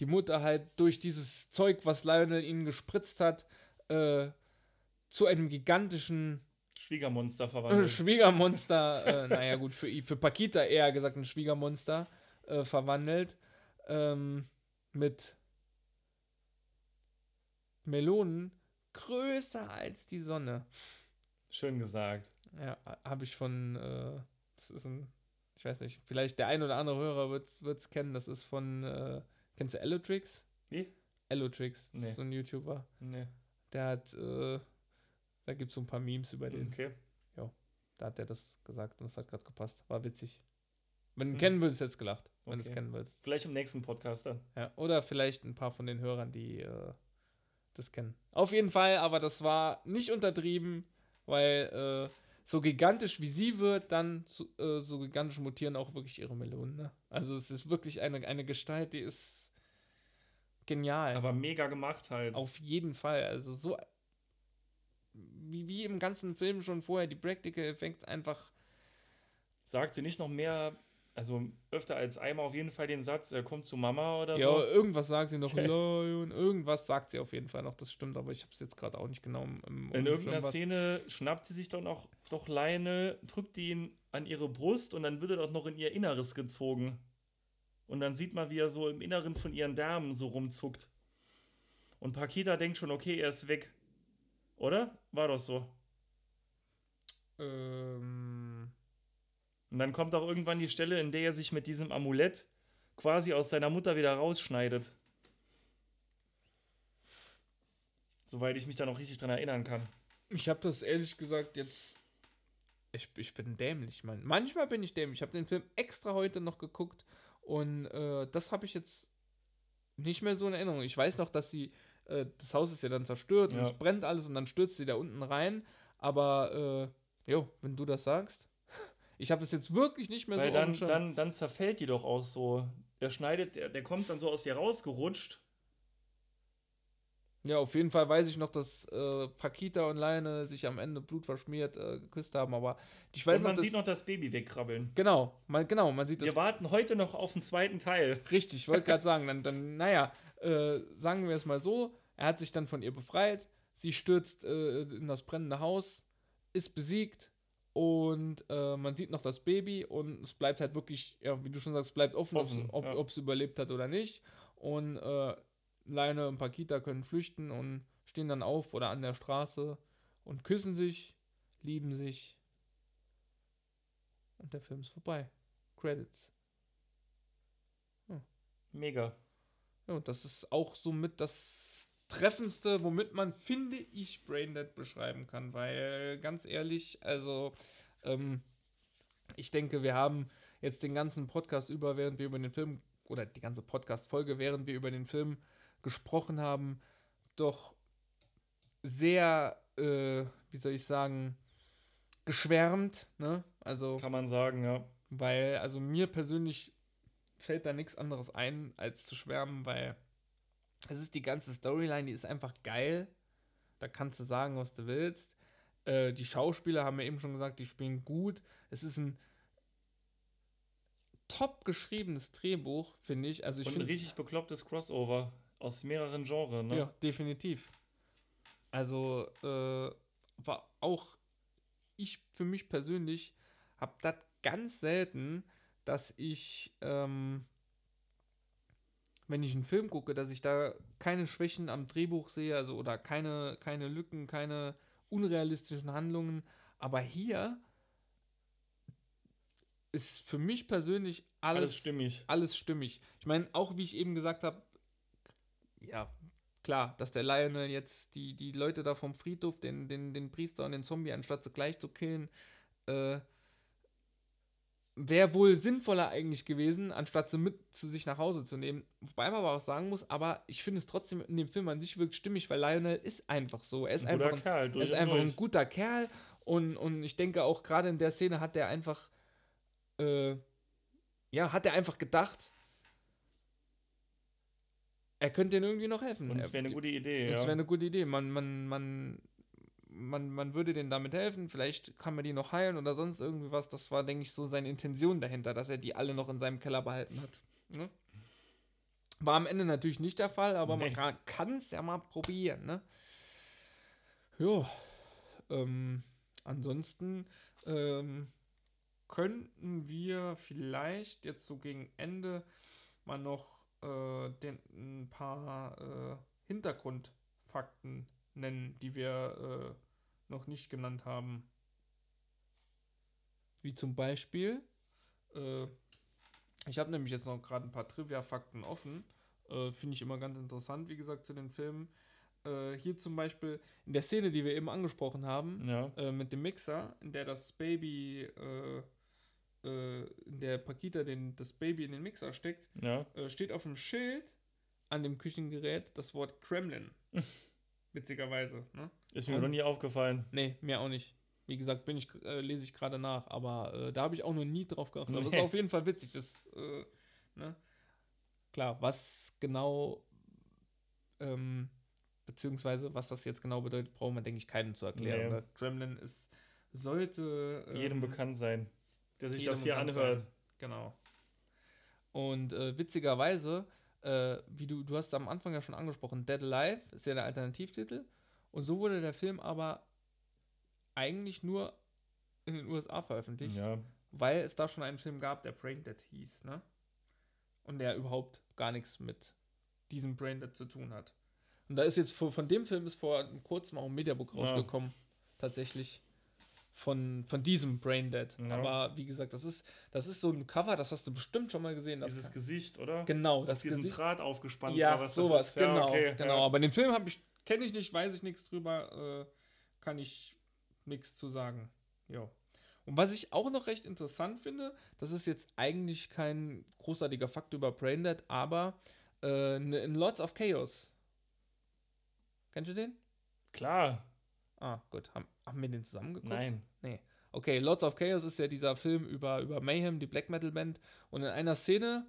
[SPEAKER 1] die Mutter halt durch dieses Zeug, was Lionel ihnen gespritzt hat, äh, zu einem gigantischen
[SPEAKER 2] Schwiegermonster
[SPEAKER 1] äh,
[SPEAKER 2] verwandelt.
[SPEAKER 1] Schwiegermonster, äh, (laughs) naja gut, für, für Pakita eher gesagt ein Schwiegermonster äh, verwandelt, ähm, mit Melonen größer als die Sonne.
[SPEAKER 2] Schön gesagt.
[SPEAKER 1] Ja, habe ich von, äh, das ist ein, ich weiß nicht, vielleicht der ein oder andere Hörer wird es kennen, das ist von, äh, kennst du Elotrix?
[SPEAKER 2] Wie?
[SPEAKER 1] Elotrix, das
[SPEAKER 2] Nee.
[SPEAKER 1] ist so ein YouTuber.
[SPEAKER 2] Nee.
[SPEAKER 1] Der hat, äh, da gibt es so ein paar Memes über den.
[SPEAKER 2] Okay.
[SPEAKER 1] Da hat der das gesagt und es hat gerade gepasst. War witzig. Wenn du
[SPEAKER 2] Hm.
[SPEAKER 1] kennen willst, hättest du gelacht, wenn du es kennen willst.
[SPEAKER 2] Vielleicht im nächsten Podcast dann.
[SPEAKER 1] Ja, oder vielleicht ein paar von den Hörern, die äh, das kennen. Auf jeden Fall, aber das war nicht untertrieben, weil äh, so gigantisch wie sie wird, dann so, äh, so gigantisch mutieren auch wirklich ihre Melonen. Ne? Also es ist wirklich eine, eine Gestalt, die ist genial.
[SPEAKER 2] Aber mega gemacht halt.
[SPEAKER 1] Auf jeden Fall. Also so wie, wie im ganzen Film schon vorher, die Practical Effects einfach
[SPEAKER 2] Sagt sie nicht noch mehr, also öfter als einmal auf jeden Fall den Satz, er kommt zu Mama oder
[SPEAKER 1] Ja,
[SPEAKER 2] so?
[SPEAKER 1] irgendwas sagt sie noch, (laughs) Lion, irgendwas sagt sie auf jeden Fall noch, das stimmt, aber ich habe es jetzt gerade auch nicht genau im, im
[SPEAKER 2] In irgendeiner Szene schnappt sie sich doch noch doch Leine, drückt ihn an ihre Brust und dann wird er doch noch in ihr Inneres gezogen. Und dann sieht man, wie er so im Inneren von ihren Därmen so rumzuckt. Und Pakita denkt schon, okay, er ist weg. Oder? War doch so.
[SPEAKER 1] Ähm,
[SPEAKER 2] Und dann kommt auch irgendwann die Stelle, in der er sich mit diesem Amulett quasi aus seiner Mutter wieder rausschneidet. Soweit ich mich da noch richtig dran erinnern kann.
[SPEAKER 1] ich habe das ehrlich gesagt jetzt. Ich, ich bin dämlich, Mann. Manchmal bin ich dämlich. Ich habe den Film extra heute noch geguckt und äh, das habe ich jetzt nicht mehr so in Erinnerung. Ich weiß noch, dass sie. Äh, das Haus ist ja dann zerstört und
[SPEAKER 2] Ja.
[SPEAKER 1] es brennt alles und dann stürzt sie da unten rein. Aber, äh, jo, wenn du das sagst. Ich habe das jetzt wirklich nicht mehr
[SPEAKER 2] Weil
[SPEAKER 1] so
[SPEAKER 2] dann, dann, dann zerfällt die doch auch so. Der schneidet, der, der kommt dann so aus ihr rausgerutscht.
[SPEAKER 1] Ja, auf jeden Fall weiß ich noch, dass äh, Pakita und Leine sich am Ende blutverschmiert äh, geküsst haben, aber ich weiß
[SPEAKER 2] Und man
[SPEAKER 1] noch,
[SPEAKER 2] sieht noch das Baby wegkrabbeln.
[SPEAKER 1] genau, man, genau, man sieht das
[SPEAKER 2] Wir warten heute noch auf den zweiten Teil.
[SPEAKER 1] Richtig, ich wollte gerade sagen, dann, dann naja, äh, sagen wir es mal so, er hat sich dann von ihr befreit, sie stürzt äh, in das brennende Haus, ist besiegt und äh, man sieht noch das Baby und es bleibt halt wirklich, ja, wie du schon sagst, es bleibt offen,
[SPEAKER 2] Offen,
[SPEAKER 1] ob
[SPEAKER 2] ja.
[SPEAKER 1] es überlebt hat oder nicht und äh, Leine und Pakita können flüchten und stehen dann auf oder an der Straße und küssen sich, lieben sich und der Film ist vorbei. Credits.
[SPEAKER 2] Mega.
[SPEAKER 1] Ja, und das ist auch somit das Treffendste, womit man, finde ich, Braindead beschreiben kann. Weil, ganz ehrlich, also, ähm, ich denke, wir haben jetzt den ganzen Podcast über, während wir über den Film, oder die ganze Podcast-Folge, während wir über den Film gesprochen haben, doch sehr, äh, wie soll ich sagen, geschwärmt, ne? Also,
[SPEAKER 2] Kann man sagen, ja.
[SPEAKER 1] weil, also mir persönlich fällt da nichts anderes ein, als zu schwärmen, weil es ist die ganze Storyline, die ist einfach geil. Da kannst du sagen, was du willst. Äh, die Schauspieler haben wir eben schon gesagt, die spielen gut. Es ist ein top geschriebenes Drehbuch, finde ich. Also ich
[SPEAKER 2] Und ein richtig beklopptes Crossover aus mehreren Genres, ne?
[SPEAKER 1] ja, definitiv. Also, äh, war auch ich für mich persönlich habe das ganz selten, dass ich, ähm, wenn ich einen Film gucke, dass ich da keine Schwächen am Drehbuch sehe, also oder keine, keine Lücken, keine unrealistischen Handlungen. Aber hier ist für mich persönlich alles,
[SPEAKER 2] Alles stimmig.
[SPEAKER 1] alles stimmig. Ich meine, auch wie ich eben gesagt habe, ja, klar, dass der Lionel jetzt die, die Leute da vom Friedhof, den, den, den Priester und den Zombie, anstatt sie gleich zu killen, äh, wäre wohl sinnvoller eigentlich gewesen, anstatt sie mit zu sich nach Hause zu nehmen. Wobei man aber auch sagen muss, aber ich finde es trotzdem in dem Film an sich wirklich stimmig, weil Lionel ist einfach so. Er ist
[SPEAKER 2] Ein
[SPEAKER 1] einfach ein,
[SPEAKER 2] Kerl,
[SPEAKER 1] er
[SPEAKER 2] durch
[SPEAKER 1] ist einfach ein guter Kerl und, und ich denke auch gerade in der Szene hat er einfach, äh, ja, hat er einfach gedacht, er könnte ihnen irgendwie noch helfen.
[SPEAKER 2] Und
[SPEAKER 1] Er-
[SPEAKER 2] es wäre eine gute Idee,
[SPEAKER 1] das
[SPEAKER 2] ja.
[SPEAKER 1] wäre eine gute Idee. Man, man, man, man, man würde denen damit helfen. Vielleicht kann man die noch heilen oder sonst irgendwie was. Das war, denke ich, so seine Intention dahinter, dass er die alle noch in seinem Keller behalten hat. Ne? War am Ende natürlich nicht der Fall, aber
[SPEAKER 2] Nee.
[SPEAKER 1] man kann es ja mal probieren. Ne? Ja. Ähm, ansonsten ähm, könnten wir vielleicht jetzt so gegen Ende mal noch äh, den, ein paar äh, Hintergrundfakten nennen, die wir äh, noch nicht genannt haben. Wie zum Beispiel, äh, ich habe nämlich jetzt noch gerade ein paar Trivia-Fakten offen. Äh, Finde ich immer ganz interessant, wie gesagt, zu den Filmen. Äh, hier zum Beispiel in der Szene, die wir eben angesprochen haben,
[SPEAKER 2] Ja.
[SPEAKER 1] äh, mit dem Mixer, in der das Baby, äh, äh, in der Pakita den, das Baby in den Mixer steckt,
[SPEAKER 2] Ja.
[SPEAKER 1] steht auf dem Schild an dem Küchengerät das Wort Kremlin. (laughs) Witzigerweise. Ne?
[SPEAKER 2] Ist mir noch nie aufgefallen.
[SPEAKER 1] Nee, mir auch nicht. Wie gesagt, bin ich, äh, lese ich gerade nach, aber äh, da habe ich auch noch nie drauf geachtet. Aber das
[SPEAKER 2] Nee.
[SPEAKER 1] ist auf jeden Fall witzig. Das, äh, ne? Klar, was genau, ähm, beziehungsweise was das jetzt genau bedeutet, braucht man, denke ich, keinem zu erklären.
[SPEAKER 2] Nee.
[SPEAKER 1] Ne? Kremlin ist, sollte. ähm,
[SPEAKER 2] Jedem bekannt sein, der sich das hier anhört.
[SPEAKER 1] sein. Genau. Und äh, witzigerweise, äh, wie du, du hast am Anfang ja schon angesprochen, Dead Alive ist ja der Alternativtitel. Und so wurde der Film aber eigentlich nur in den USA veröffentlicht,
[SPEAKER 2] Ja.
[SPEAKER 1] weil es da schon einen Film gab, der Braindead hieß, ne? Und der überhaupt gar nichts mit diesem Braindead zu tun hat. Und da ist jetzt von, von dem Film ist vor kurzem auch ein Mediabook
[SPEAKER 2] Ja.
[SPEAKER 1] rausgekommen, tatsächlich. Von, von diesem Braindead.
[SPEAKER 2] Ja.
[SPEAKER 1] Aber wie gesagt, das ist, das ist so ein Cover, das hast du bestimmt schon mal gesehen. Das
[SPEAKER 2] Dieses Gesicht, oder?
[SPEAKER 1] genau, das
[SPEAKER 2] diesen
[SPEAKER 1] Gesicht.
[SPEAKER 2] Draht aufgespannt
[SPEAKER 1] Ja,
[SPEAKER 2] was
[SPEAKER 1] sowas,
[SPEAKER 2] das ist. Ja,
[SPEAKER 1] genau.
[SPEAKER 2] okay,
[SPEAKER 1] genau.
[SPEAKER 2] Ja.
[SPEAKER 1] Aber den Film habe ich, kenne ich nicht, weiß ich nichts drüber, äh, kann ich nichts zu sagen. Ja. Und was ich auch noch recht interessant finde, das ist jetzt eigentlich kein großartiger Fakt über Braindead, aber äh, ne- in Lots of Chaos. Kennst du den?
[SPEAKER 2] Klar.
[SPEAKER 1] Ah, gut. Haben, haben wir den zusammen geguckt?
[SPEAKER 2] Nein.
[SPEAKER 1] Nee. Okay, Lots of Chaos ist ja dieser Film über, über Mayhem, die Black Metal Band. Und in einer Szene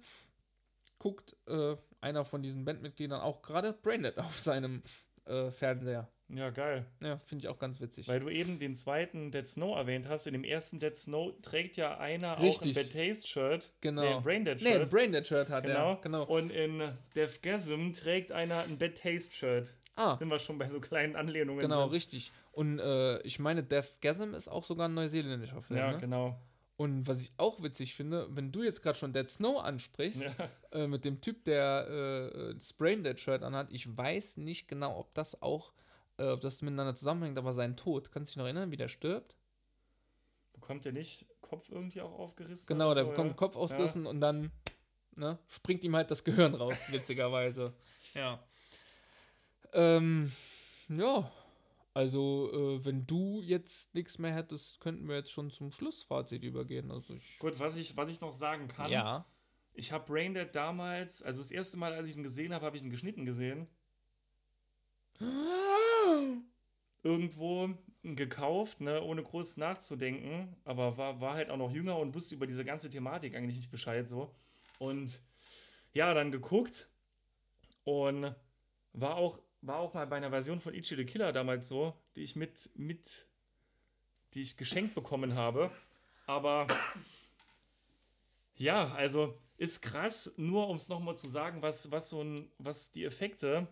[SPEAKER 1] guckt äh, einer von diesen Bandmitgliedern auch gerade Braindead auf seinem äh, Fernseher.
[SPEAKER 2] Ja, geil.
[SPEAKER 1] Ja, finde ich auch ganz witzig.
[SPEAKER 2] Weil du eben den zweiten Dead Snow erwähnt hast. In dem ersten Dead Snow trägt ja einer
[SPEAKER 1] Richtig.
[SPEAKER 2] auch ein Bad Taste Shirt.
[SPEAKER 1] Genau.
[SPEAKER 2] Nee, ein Braindead
[SPEAKER 1] nee,
[SPEAKER 2] Shirt.
[SPEAKER 1] ein Braindead-Shirt hat
[SPEAKER 2] genau.
[SPEAKER 1] er. Genau.
[SPEAKER 2] Und in Deathgasm trägt einer ein Bad Taste Shirt.
[SPEAKER 1] Ah,
[SPEAKER 2] Sind wir schon bei so kleinen Anlehnungen.
[SPEAKER 1] genau,
[SPEAKER 2] sind.
[SPEAKER 1] richtig. Und äh, ich meine, Deathgasm ist auch sogar ein neuseeländischer Film.
[SPEAKER 2] Ja,
[SPEAKER 1] ne?
[SPEAKER 2] genau.
[SPEAKER 1] Und was ich auch witzig finde, wenn du jetzt gerade schon Dead Snow ansprichst,
[SPEAKER 2] Ja.
[SPEAKER 1] äh, mit dem Typ, der äh, das Braindead-Shirt anhat, ich weiß nicht genau, ob das auch, äh, ob das miteinander zusammenhängt, aber sein Tod, kannst du dich noch erinnern, wie der stirbt?
[SPEAKER 2] Bekommt der nicht Kopf irgendwie auch aufgerissen?
[SPEAKER 1] Genau, der
[SPEAKER 2] so,
[SPEAKER 1] bekommt
[SPEAKER 2] ja?
[SPEAKER 1] Kopf ausgerissen und dann ne, springt ihm halt das Gehirn raus, witzigerweise. Ja. Ähm, ja, also äh, wenn du jetzt nichts mehr hättest, könnten wir jetzt schon zum Schlussfazit übergehen. Also ich.
[SPEAKER 2] Gut, was ich, was ich noch sagen kann.
[SPEAKER 1] Ja.
[SPEAKER 2] Ich habe Braindead damals, also das erste Mal, als ich ihn gesehen habe, habe ich ihn geschnitten gesehen. (gasps) Irgendwo gekauft, ne, ohne groß nachzudenken, aber war, war halt auch noch jünger und wusste über diese ganze Thematik eigentlich nicht Bescheid so. Und ja, dann geguckt und war auch, war auch mal bei einer Version von Ichi the Killer damals so, die ich mit, mit, die ich geschenkt bekommen habe. Aber ja, also ist krass, nur um es nochmal zu sagen, was, was so ein, was die Effekte,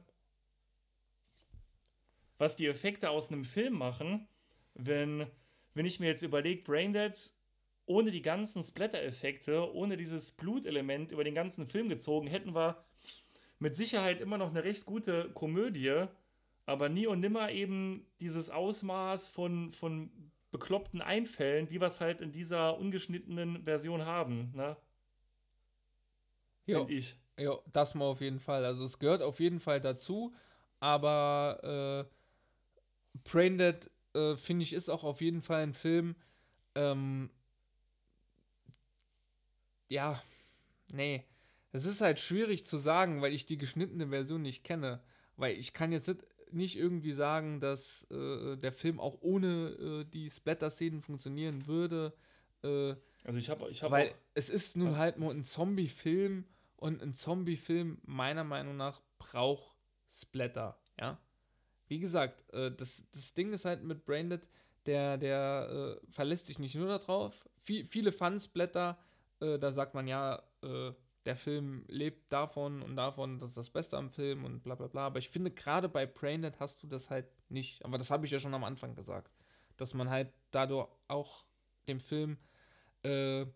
[SPEAKER 2] was die Effekte aus einem Film machen, wenn, wenn ich mir jetzt überlege, Braindead ohne die ganzen Splatter-Effekte, ohne dieses Blutelement über den ganzen Film gezogen, hätten wir mit Sicherheit immer noch eine recht gute Komödie, aber nie und nimmer eben dieses Ausmaß von, von bekloppten Einfällen, wie wir es halt in dieser ungeschnittenen Version haben, ne?
[SPEAKER 1] Ja,
[SPEAKER 2] Finde ich.
[SPEAKER 1] ja, das mal auf jeden Fall. Also es gehört auf jeden Fall dazu, aber äh, Braindead, äh, finde ich, ist auch auf jeden Fall ein Film, ähm, ja, nee, es ist halt schwierig zu sagen, weil ich die geschnittene Version nicht kenne. Weil ich kann jetzt nicht- irgendwie sagen, dass äh, der Film auch ohne äh, die Splatter-Szenen funktionieren würde. Äh,
[SPEAKER 2] Also ich habe ich hab
[SPEAKER 1] weil
[SPEAKER 2] auch,
[SPEAKER 1] es ist nun halt nur ein Zombie-Film und ein Zombie-Film meiner Meinung nach braucht Splatter, ja. Wie gesagt, äh, das, das Ding ist halt mit Braindead, der, der äh, verlässt sich nicht nur darauf. Viel, viele Fun-Splatter, äh, da sagt man ja, äh, der Film lebt davon und davon, das ist das Beste am Film und bla bla bla. Aber ich finde, gerade bei Braindead hast du das halt nicht. Aber das habe ich ja schon am Anfang gesagt. Dass man halt dadurch auch dem Film äh,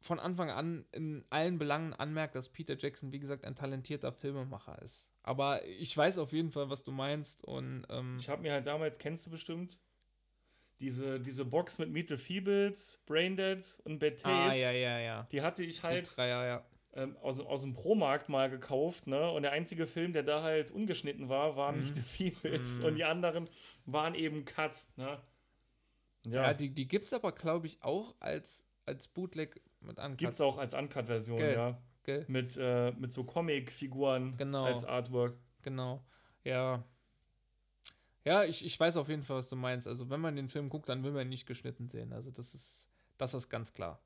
[SPEAKER 1] von Anfang an in allen Belangen anmerkt, dass Peter Jackson, wie gesagt, ein talentierter Filmemacher ist. Aber ich weiß auf jeden Fall, was du meinst und ähm,
[SPEAKER 2] ich habe mir halt damals, kennst du bestimmt, diese, diese Box mit Meet the Feebles, Braindead und Bad Taste,
[SPEAKER 1] ah, ja, ja, ja.
[SPEAKER 2] die hatte ich halt
[SPEAKER 1] Dreier, ja.
[SPEAKER 2] ähm, aus, aus dem Pro-Markt mal gekauft, ne? Und der einzige Film, der da halt ungeschnitten war, war
[SPEAKER 1] Mhm.
[SPEAKER 2] Meet the Feebles und die anderen waren eben Cut, ne?
[SPEAKER 1] Ja,
[SPEAKER 2] Ja,
[SPEAKER 1] die, die gibt es aber, glaube ich, auch als, als Bootleg mit Uncut.
[SPEAKER 2] gibt's auch als Uncut-Version, ja.
[SPEAKER 1] Gell?
[SPEAKER 2] Mit, äh, mit so Comic-Figuren
[SPEAKER 1] Genau.
[SPEAKER 2] als Artwork.
[SPEAKER 1] Genau. Ja. Ja, ich, ich weiß auf jeden Fall, was du meinst. Also, wenn man den Film guckt, dann will man ihn nicht geschnitten sehen. Also, das ist, das ist ganz klar.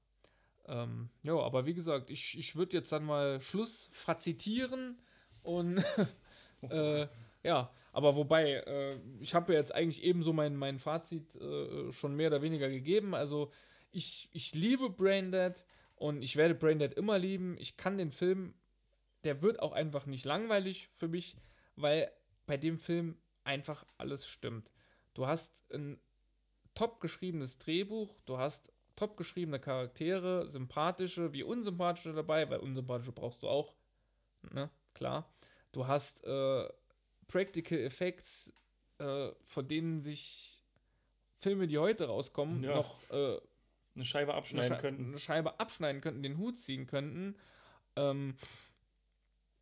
[SPEAKER 1] Ähm, ja, aber wie gesagt, ich, ich würde jetzt dann mal Schluss fazitieren und (laughs) äh, ja, aber wobei, äh, ich habe ja jetzt eigentlich ebenso mein, mein Fazit äh, schon mehr oder weniger gegeben. Also, ich, ich liebe Braindead und ich werde Braindead immer lieben. Ich kann den Film, der wird auch einfach nicht langweilig für mich, weil bei dem Film einfach alles stimmt. Du hast ein top geschriebenes Drehbuch, du hast top geschriebene Charaktere, sympathische wie unsympathische dabei, weil unsympathische brauchst du auch, ne, klar. Du hast äh, Practical Effects, äh, von denen sich Filme, die heute rauskommen,
[SPEAKER 2] Ja.
[SPEAKER 1] noch äh,
[SPEAKER 2] Eine Scheibe
[SPEAKER 1] eine,
[SPEAKER 2] abschneiden
[SPEAKER 1] Schei-
[SPEAKER 2] könnten.
[SPEAKER 1] eine Scheibe abschneiden könnten, den Hut ziehen könnten. Ähm,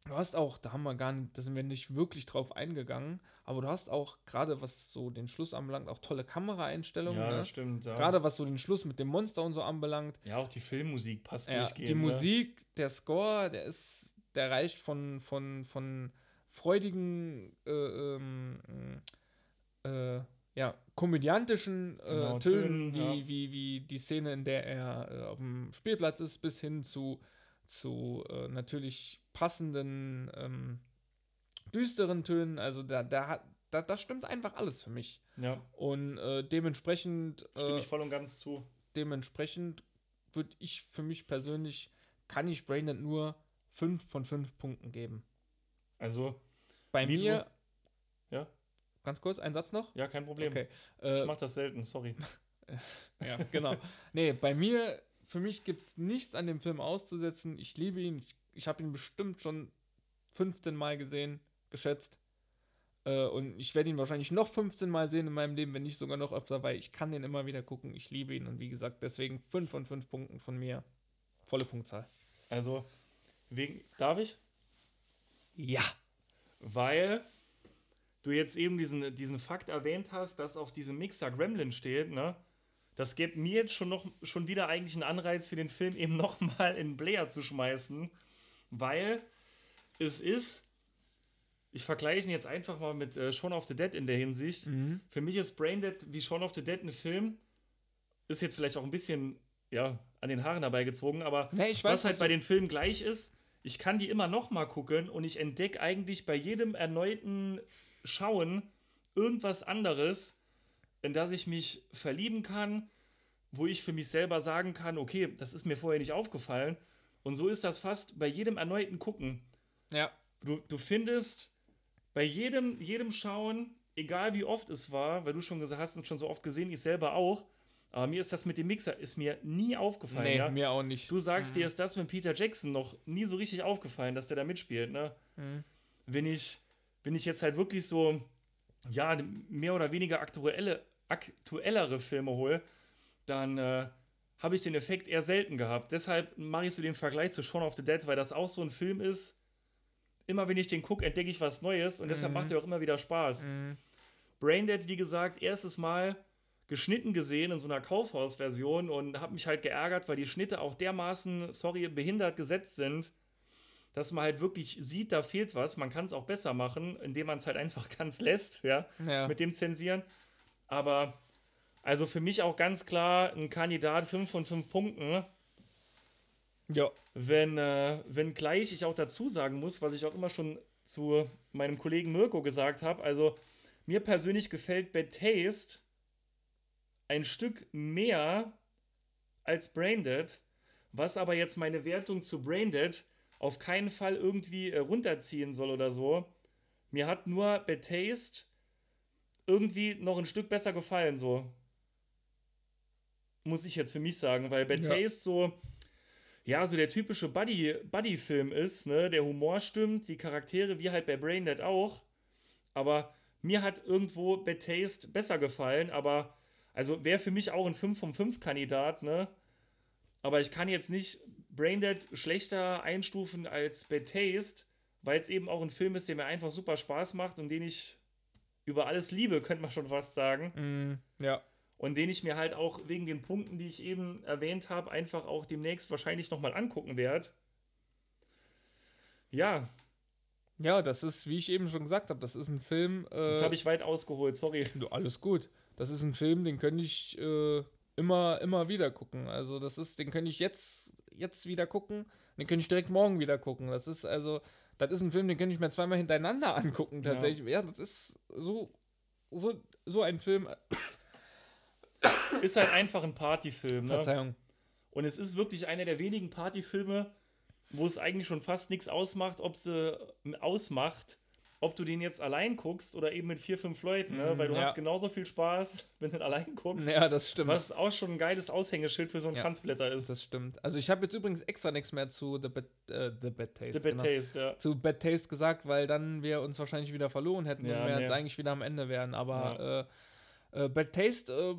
[SPEAKER 1] du hast auch, da haben wir gar nicht, da sind wir nicht wirklich drauf eingegangen, aber du hast auch, gerade was so den Schluss anbelangt, auch tolle Kameraeinstellungen.
[SPEAKER 2] Ja,
[SPEAKER 1] ne?
[SPEAKER 2] das stimmt. Ja.
[SPEAKER 1] Gerade was so den Schluss mit dem Monster und so anbelangt.
[SPEAKER 2] ja, auch die Filmmusik passt
[SPEAKER 1] Ja,
[SPEAKER 2] durchgehend.
[SPEAKER 1] die
[SPEAKER 2] ne?
[SPEAKER 1] Musik, der Score, der ist, der reicht von, von, von freudigen, äh, ähm, äh, ja, komödiantischen äh,
[SPEAKER 2] Genau,
[SPEAKER 1] Tönen,
[SPEAKER 2] Tönen,
[SPEAKER 1] wie,
[SPEAKER 2] ja.
[SPEAKER 1] wie, wie die Szene, in der er äh, auf dem Spielplatz ist, bis hin zu, zu äh, natürlich passenden ähm, düsteren Tönen. Also da, da hat, da, das stimmt einfach alles für mich.
[SPEAKER 2] Ja.
[SPEAKER 1] Und äh, dementsprechend.
[SPEAKER 2] Stimme
[SPEAKER 1] Äh,
[SPEAKER 2] ich voll und ganz zu.
[SPEAKER 1] dementsprechend würde ich für mich persönlich, kann ich Braindead nur 5 von 5 Punkten geben.
[SPEAKER 2] Also,
[SPEAKER 1] Bei mir,
[SPEAKER 2] ja,
[SPEAKER 1] ganz kurz, ein Satz noch?
[SPEAKER 2] ja, kein Problem.
[SPEAKER 1] Okay.
[SPEAKER 2] Ich
[SPEAKER 1] Äh,
[SPEAKER 2] mach das selten, sorry. (laughs)
[SPEAKER 1] ja, genau. Nee, bei mir, für mich gibt es nichts an dem Film auszusetzen. Ich liebe ihn. Ich, ich habe ihn bestimmt schon 15 Mal gesehen, geschätzt. Äh, und ich werde ihn wahrscheinlich noch 15 Mal sehen in meinem Leben, wenn nicht sogar noch öfter, weil ich kann den immer wieder gucken. Ich liebe ihn. Und wie gesagt, deswegen 5 von 5 Punkten von mir. Volle Punktzahl.
[SPEAKER 2] Also, wegen, darf ich?
[SPEAKER 1] Ja.
[SPEAKER 2] Weil du jetzt eben diesen, diesen Fakt erwähnt hast, dass auf diesem Mixer Gremlin steht, ne? Das gibt mir jetzt schon noch schon wieder eigentlich einen Anreiz für den Film eben nochmal in Player zu schmeißen, weil es ist, ich vergleiche ihn jetzt einfach mal mit äh, Shaun of the Dead in der Hinsicht. Für mich ist Braindead wie Shaun of the Dead ein Film, ist jetzt vielleicht auch ein bisschen, ja, an den Haaren herbeigezogen, aber
[SPEAKER 1] Nee, weiß,
[SPEAKER 2] was halt bei den Filmen gleich ist, ich kann die immer noch mal gucken und ich entdecke eigentlich bei jedem erneuten Schauen irgendwas anderes, in das ich mich verlieben kann, wo ich für mich selber sagen kann, okay, das ist mir vorher nicht aufgefallen. Und so ist das fast bei jedem erneuten Gucken.
[SPEAKER 1] Ja.
[SPEAKER 2] Du, du findest bei jedem, jedem Schauen, egal wie oft es war, weil du schon gesagt hast und schon so oft gesehen, ich selber auch, aber mir ist das mit dem Mixer, ist mir nie aufgefallen.
[SPEAKER 1] Nee,
[SPEAKER 2] ja?
[SPEAKER 1] mir auch nicht.
[SPEAKER 2] Du sagst, dir ist das mit Peter Jackson noch nie so richtig aufgefallen, dass der da mitspielt, ne? Wenn ich, wenn ich jetzt halt wirklich so, ja, mehr oder weniger aktuelle, aktuellere Filme hole, dann äh, habe ich den Effekt eher selten gehabt. Deshalb mache ich so den Vergleich zu Shaun of the Dead, weil das auch so ein Film ist. Immer wenn ich den gucke, entdecke ich was Neues und deshalb macht er auch immer wieder Spaß. Braindead, wie gesagt, erstes Mal geschnitten gesehen in so einer Kaufhausversion und habe mich halt geärgert, weil die Schnitte auch dermaßen, sorry, behindert gesetzt sind, dass man halt wirklich sieht, da fehlt was. Man kann es auch besser machen, indem man es halt einfach (laughs) ganz lässt, ja,
[SPEAKER 1] Ja.
[SPEAKER 2] mit dem Zensieren. Aber also für mich auch ganz klar ein Kandidat 5 von 5 Punkten.
[SPEAKER 1] Ja.
[SPEAKER 2] Wenn, äh, wenn gleich ich auch dazu sagen muss, was ich auch immer schon zu meinem Kollegen Mirko gesagt habe, also mir persönlich gefällt Bad Taste ein Stück mehr als Braindead, was aber jetzt meine Wertung zu Braindead auf keinen Fall irgendwie äh, runterziehen soll oder so. Mir hat nur Bad Taste irgendwie noch ein Stück besser gefallen, so. Muss ich jetzt für mich sagen, weil Bad
[SPEAKER 1] Ja.
[SPEAKER 2] Taste so, ja, so der typische Buddy- Buddy-Film ist, ne? Der Humor stimmt, die Charaktere wie halt bei Braindead auch. Aber mir hat irgendwo Bad Taste besser gefallen, aber also wäre für mich auch ein 5 von 5 Kandidat, ne? Aber ich kann jetzt nicht Braindead schlechter einstufen als Bad Taste, weil es eben auch ein Film ist, der mir einfach super Spaß macht und den ich über alles liebe, könnte man schon fast sagen.
[SPEAKER 1] Mm, ja.
[SPEAKER 2] Und den ich mir halt auch wegen den Punkten, die ich eben erwähnt habe, einfach auch demnächst wahrscheinlich nochmal angucken werde. Ja,
[SPEAKER 1] Ja, das ist, wie ich eben schon gesagt habe, das ist ein Film. Äh,
[SPEAKER 2] jetzt habe ich weit ausgeholt, sorry.
[SPEAKER 1] du, alles gut. Das ist ein Film, den könnte ich äh, immer, immer wieder gucken. Also, das ist, den könnte ich jetzt, jetzt wieder gucken. Den könnte ich direkt morgen wieder gucken. Das ist also, das ist ein Film, den könnte ich mir zweimal hintereinander (laughs) angucken, tatsächlich. Ja, das ist so, so, so ein Film.
[SPEAKER 2] Ist halt einfach ein Partyfilm. Ne?
[SPEAKER 1] Verzeihung.
[SPEAKER 2] Und es ist wirklich einer der wenigen Partyfilme, wo es eigentlich schon fast nichts ausmacht, ob sie ausmacht, ob du den jetzt allein guckst oder eben mit vier, fünf Leuten, ne? weil du
[SPEAKER 1] ja.
[SPEAKER 2] hast genauso viel Spaß, (laughs) wenn du den allein guckst,
[SPEAKER 1] Ja, das stimmt.
[SPEAKER 2] was auch schon ein geiles Aushängeschild für so ein
[SPEAKER 1] Ja.
[SPEAKER 2] Tanzblätter ist.
[SPEAKER 1] Das stimmt. Also, ich habe jetzt übrigens extra nichts mehr zu The Bad, äh, The Bad Taste.
[SPEAKER 2] The Bad
[SPEAKER 1] genau.
[SPEAKER 2] Taste, ja.
[SPEAKER 1] zu Bad Taste gesagt, weil dann wir uns wahrscheinlich wieder verloren hätten
[SPEAKER 2] Ja,
[SPEAKER 1] und wir
[SPEAKER 2] nee.
[SPEAKER 1] jetzt eigentlich wieder am Ende wären. Aber äh, äh, Bad Taste äh,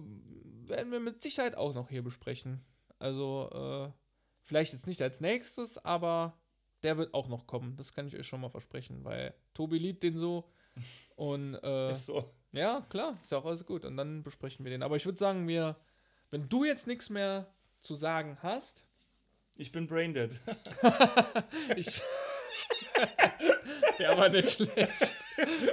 [SPEAKER 1] werden wir mit Sicherheit auch noch hier besprechen. Also äh, vielleicht jetzt nicht als nächstes, aber der wird auch noch kommen. Das kann ich euch schon mal versprechen, weil Tobi liebt den so. (laughs) Und äh,
[SPEAKER 2] Ist so.
[SPEAKER 1] ja, klar, ist ja auch alles gut. Und dann besprechen wir den. Aber ich würde sagen, wir, wenn du jetzt nichts mehr zu sagen hast,
[SPEAKER 2] Ich bin braindead. (laughs)
[SPEAKER 1] Ich. Der war nicht schlecht.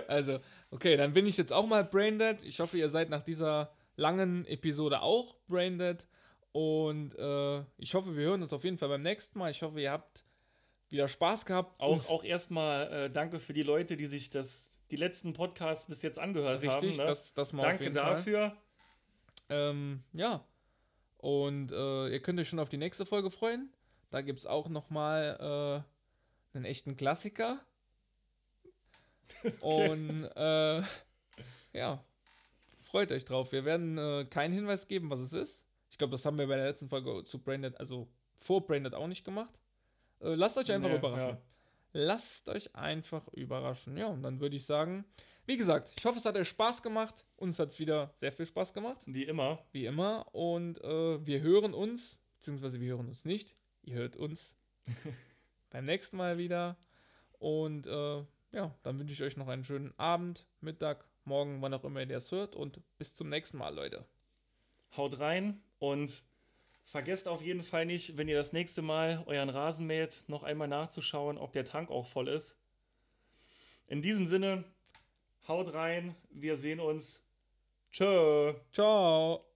[SPEAKER 1] Also, okay, dann bin ich jetzt auch mal Braindead. Ich hoffe, ihr seid nach dieser langen Episode auch Braindead. Und äh, ich hoffe, wir hören uns auf jeden Fall beim nächsten Mal. Ich hoffe, ihr habt wieder Spaß gehabt.
[SPEAKER 2] Auch, auch erstmal äh, danke für die Leute, die sich das, die letzten Podcasts bis jetzt angehört
[SPEAKER 1] Richtig,
[SPEAKER 2] haben. Ne?
[SPEAKER 1] das, das mal
[SPEAKER 2] danke dafür.
[SPEAKER 1] Ähm, ja. Und äh, ihr könnt euch schon auf die nächste Folge freuen. Da gibt es auch nochmal äh, einen echten Klassiker. (laughs) Und äh, (laughs) ja, freut euch drauf. Wir werden äh, keinen Hinweis geben, was es ist. Ich glaube, das haben wir bei der letzten Folge zu Branded, also vor Branded auch nicht gemacht. Äh, lasst euch einfach
[SPEAKER 2] Nee,
[SPEAKER 1] überraschen.
[SPEAKER 2] ja.
[SPEAKER 1] Lasst euch einfach überraschen. Ja, und dann würde ich sagen, wie gesagt, ich hoffe, es hat euch Spaß gemacht. Uns hat es wieder sehr viel Spaß gemacht
[SPEAKER 2] Wie immer.
[SPEAKER 1] wie immer. Und äh, wir hören uns, beziehungsweise wir hören uns nicht. Ihr hört uns (laughs) beim nächsten Mal wieder. Und äh, ja, dann wünsche ich euch noch einen schönen Abend, Mittag, Morgen, wann auch immer ihr das hört. Und bis zum nächsten Mal, Leute.
[SPEAKER 2] Haut rein und vergesst auf jeden Fall nicht, wenn ihr das nächste Mal euren Rasen mäht, noch einmal nachzuschauen, ob der Tank auch voll ist. In diesem Sinne, haut rein, wir sehen uns. Tschö.
[SPEAKER 1] Ciao.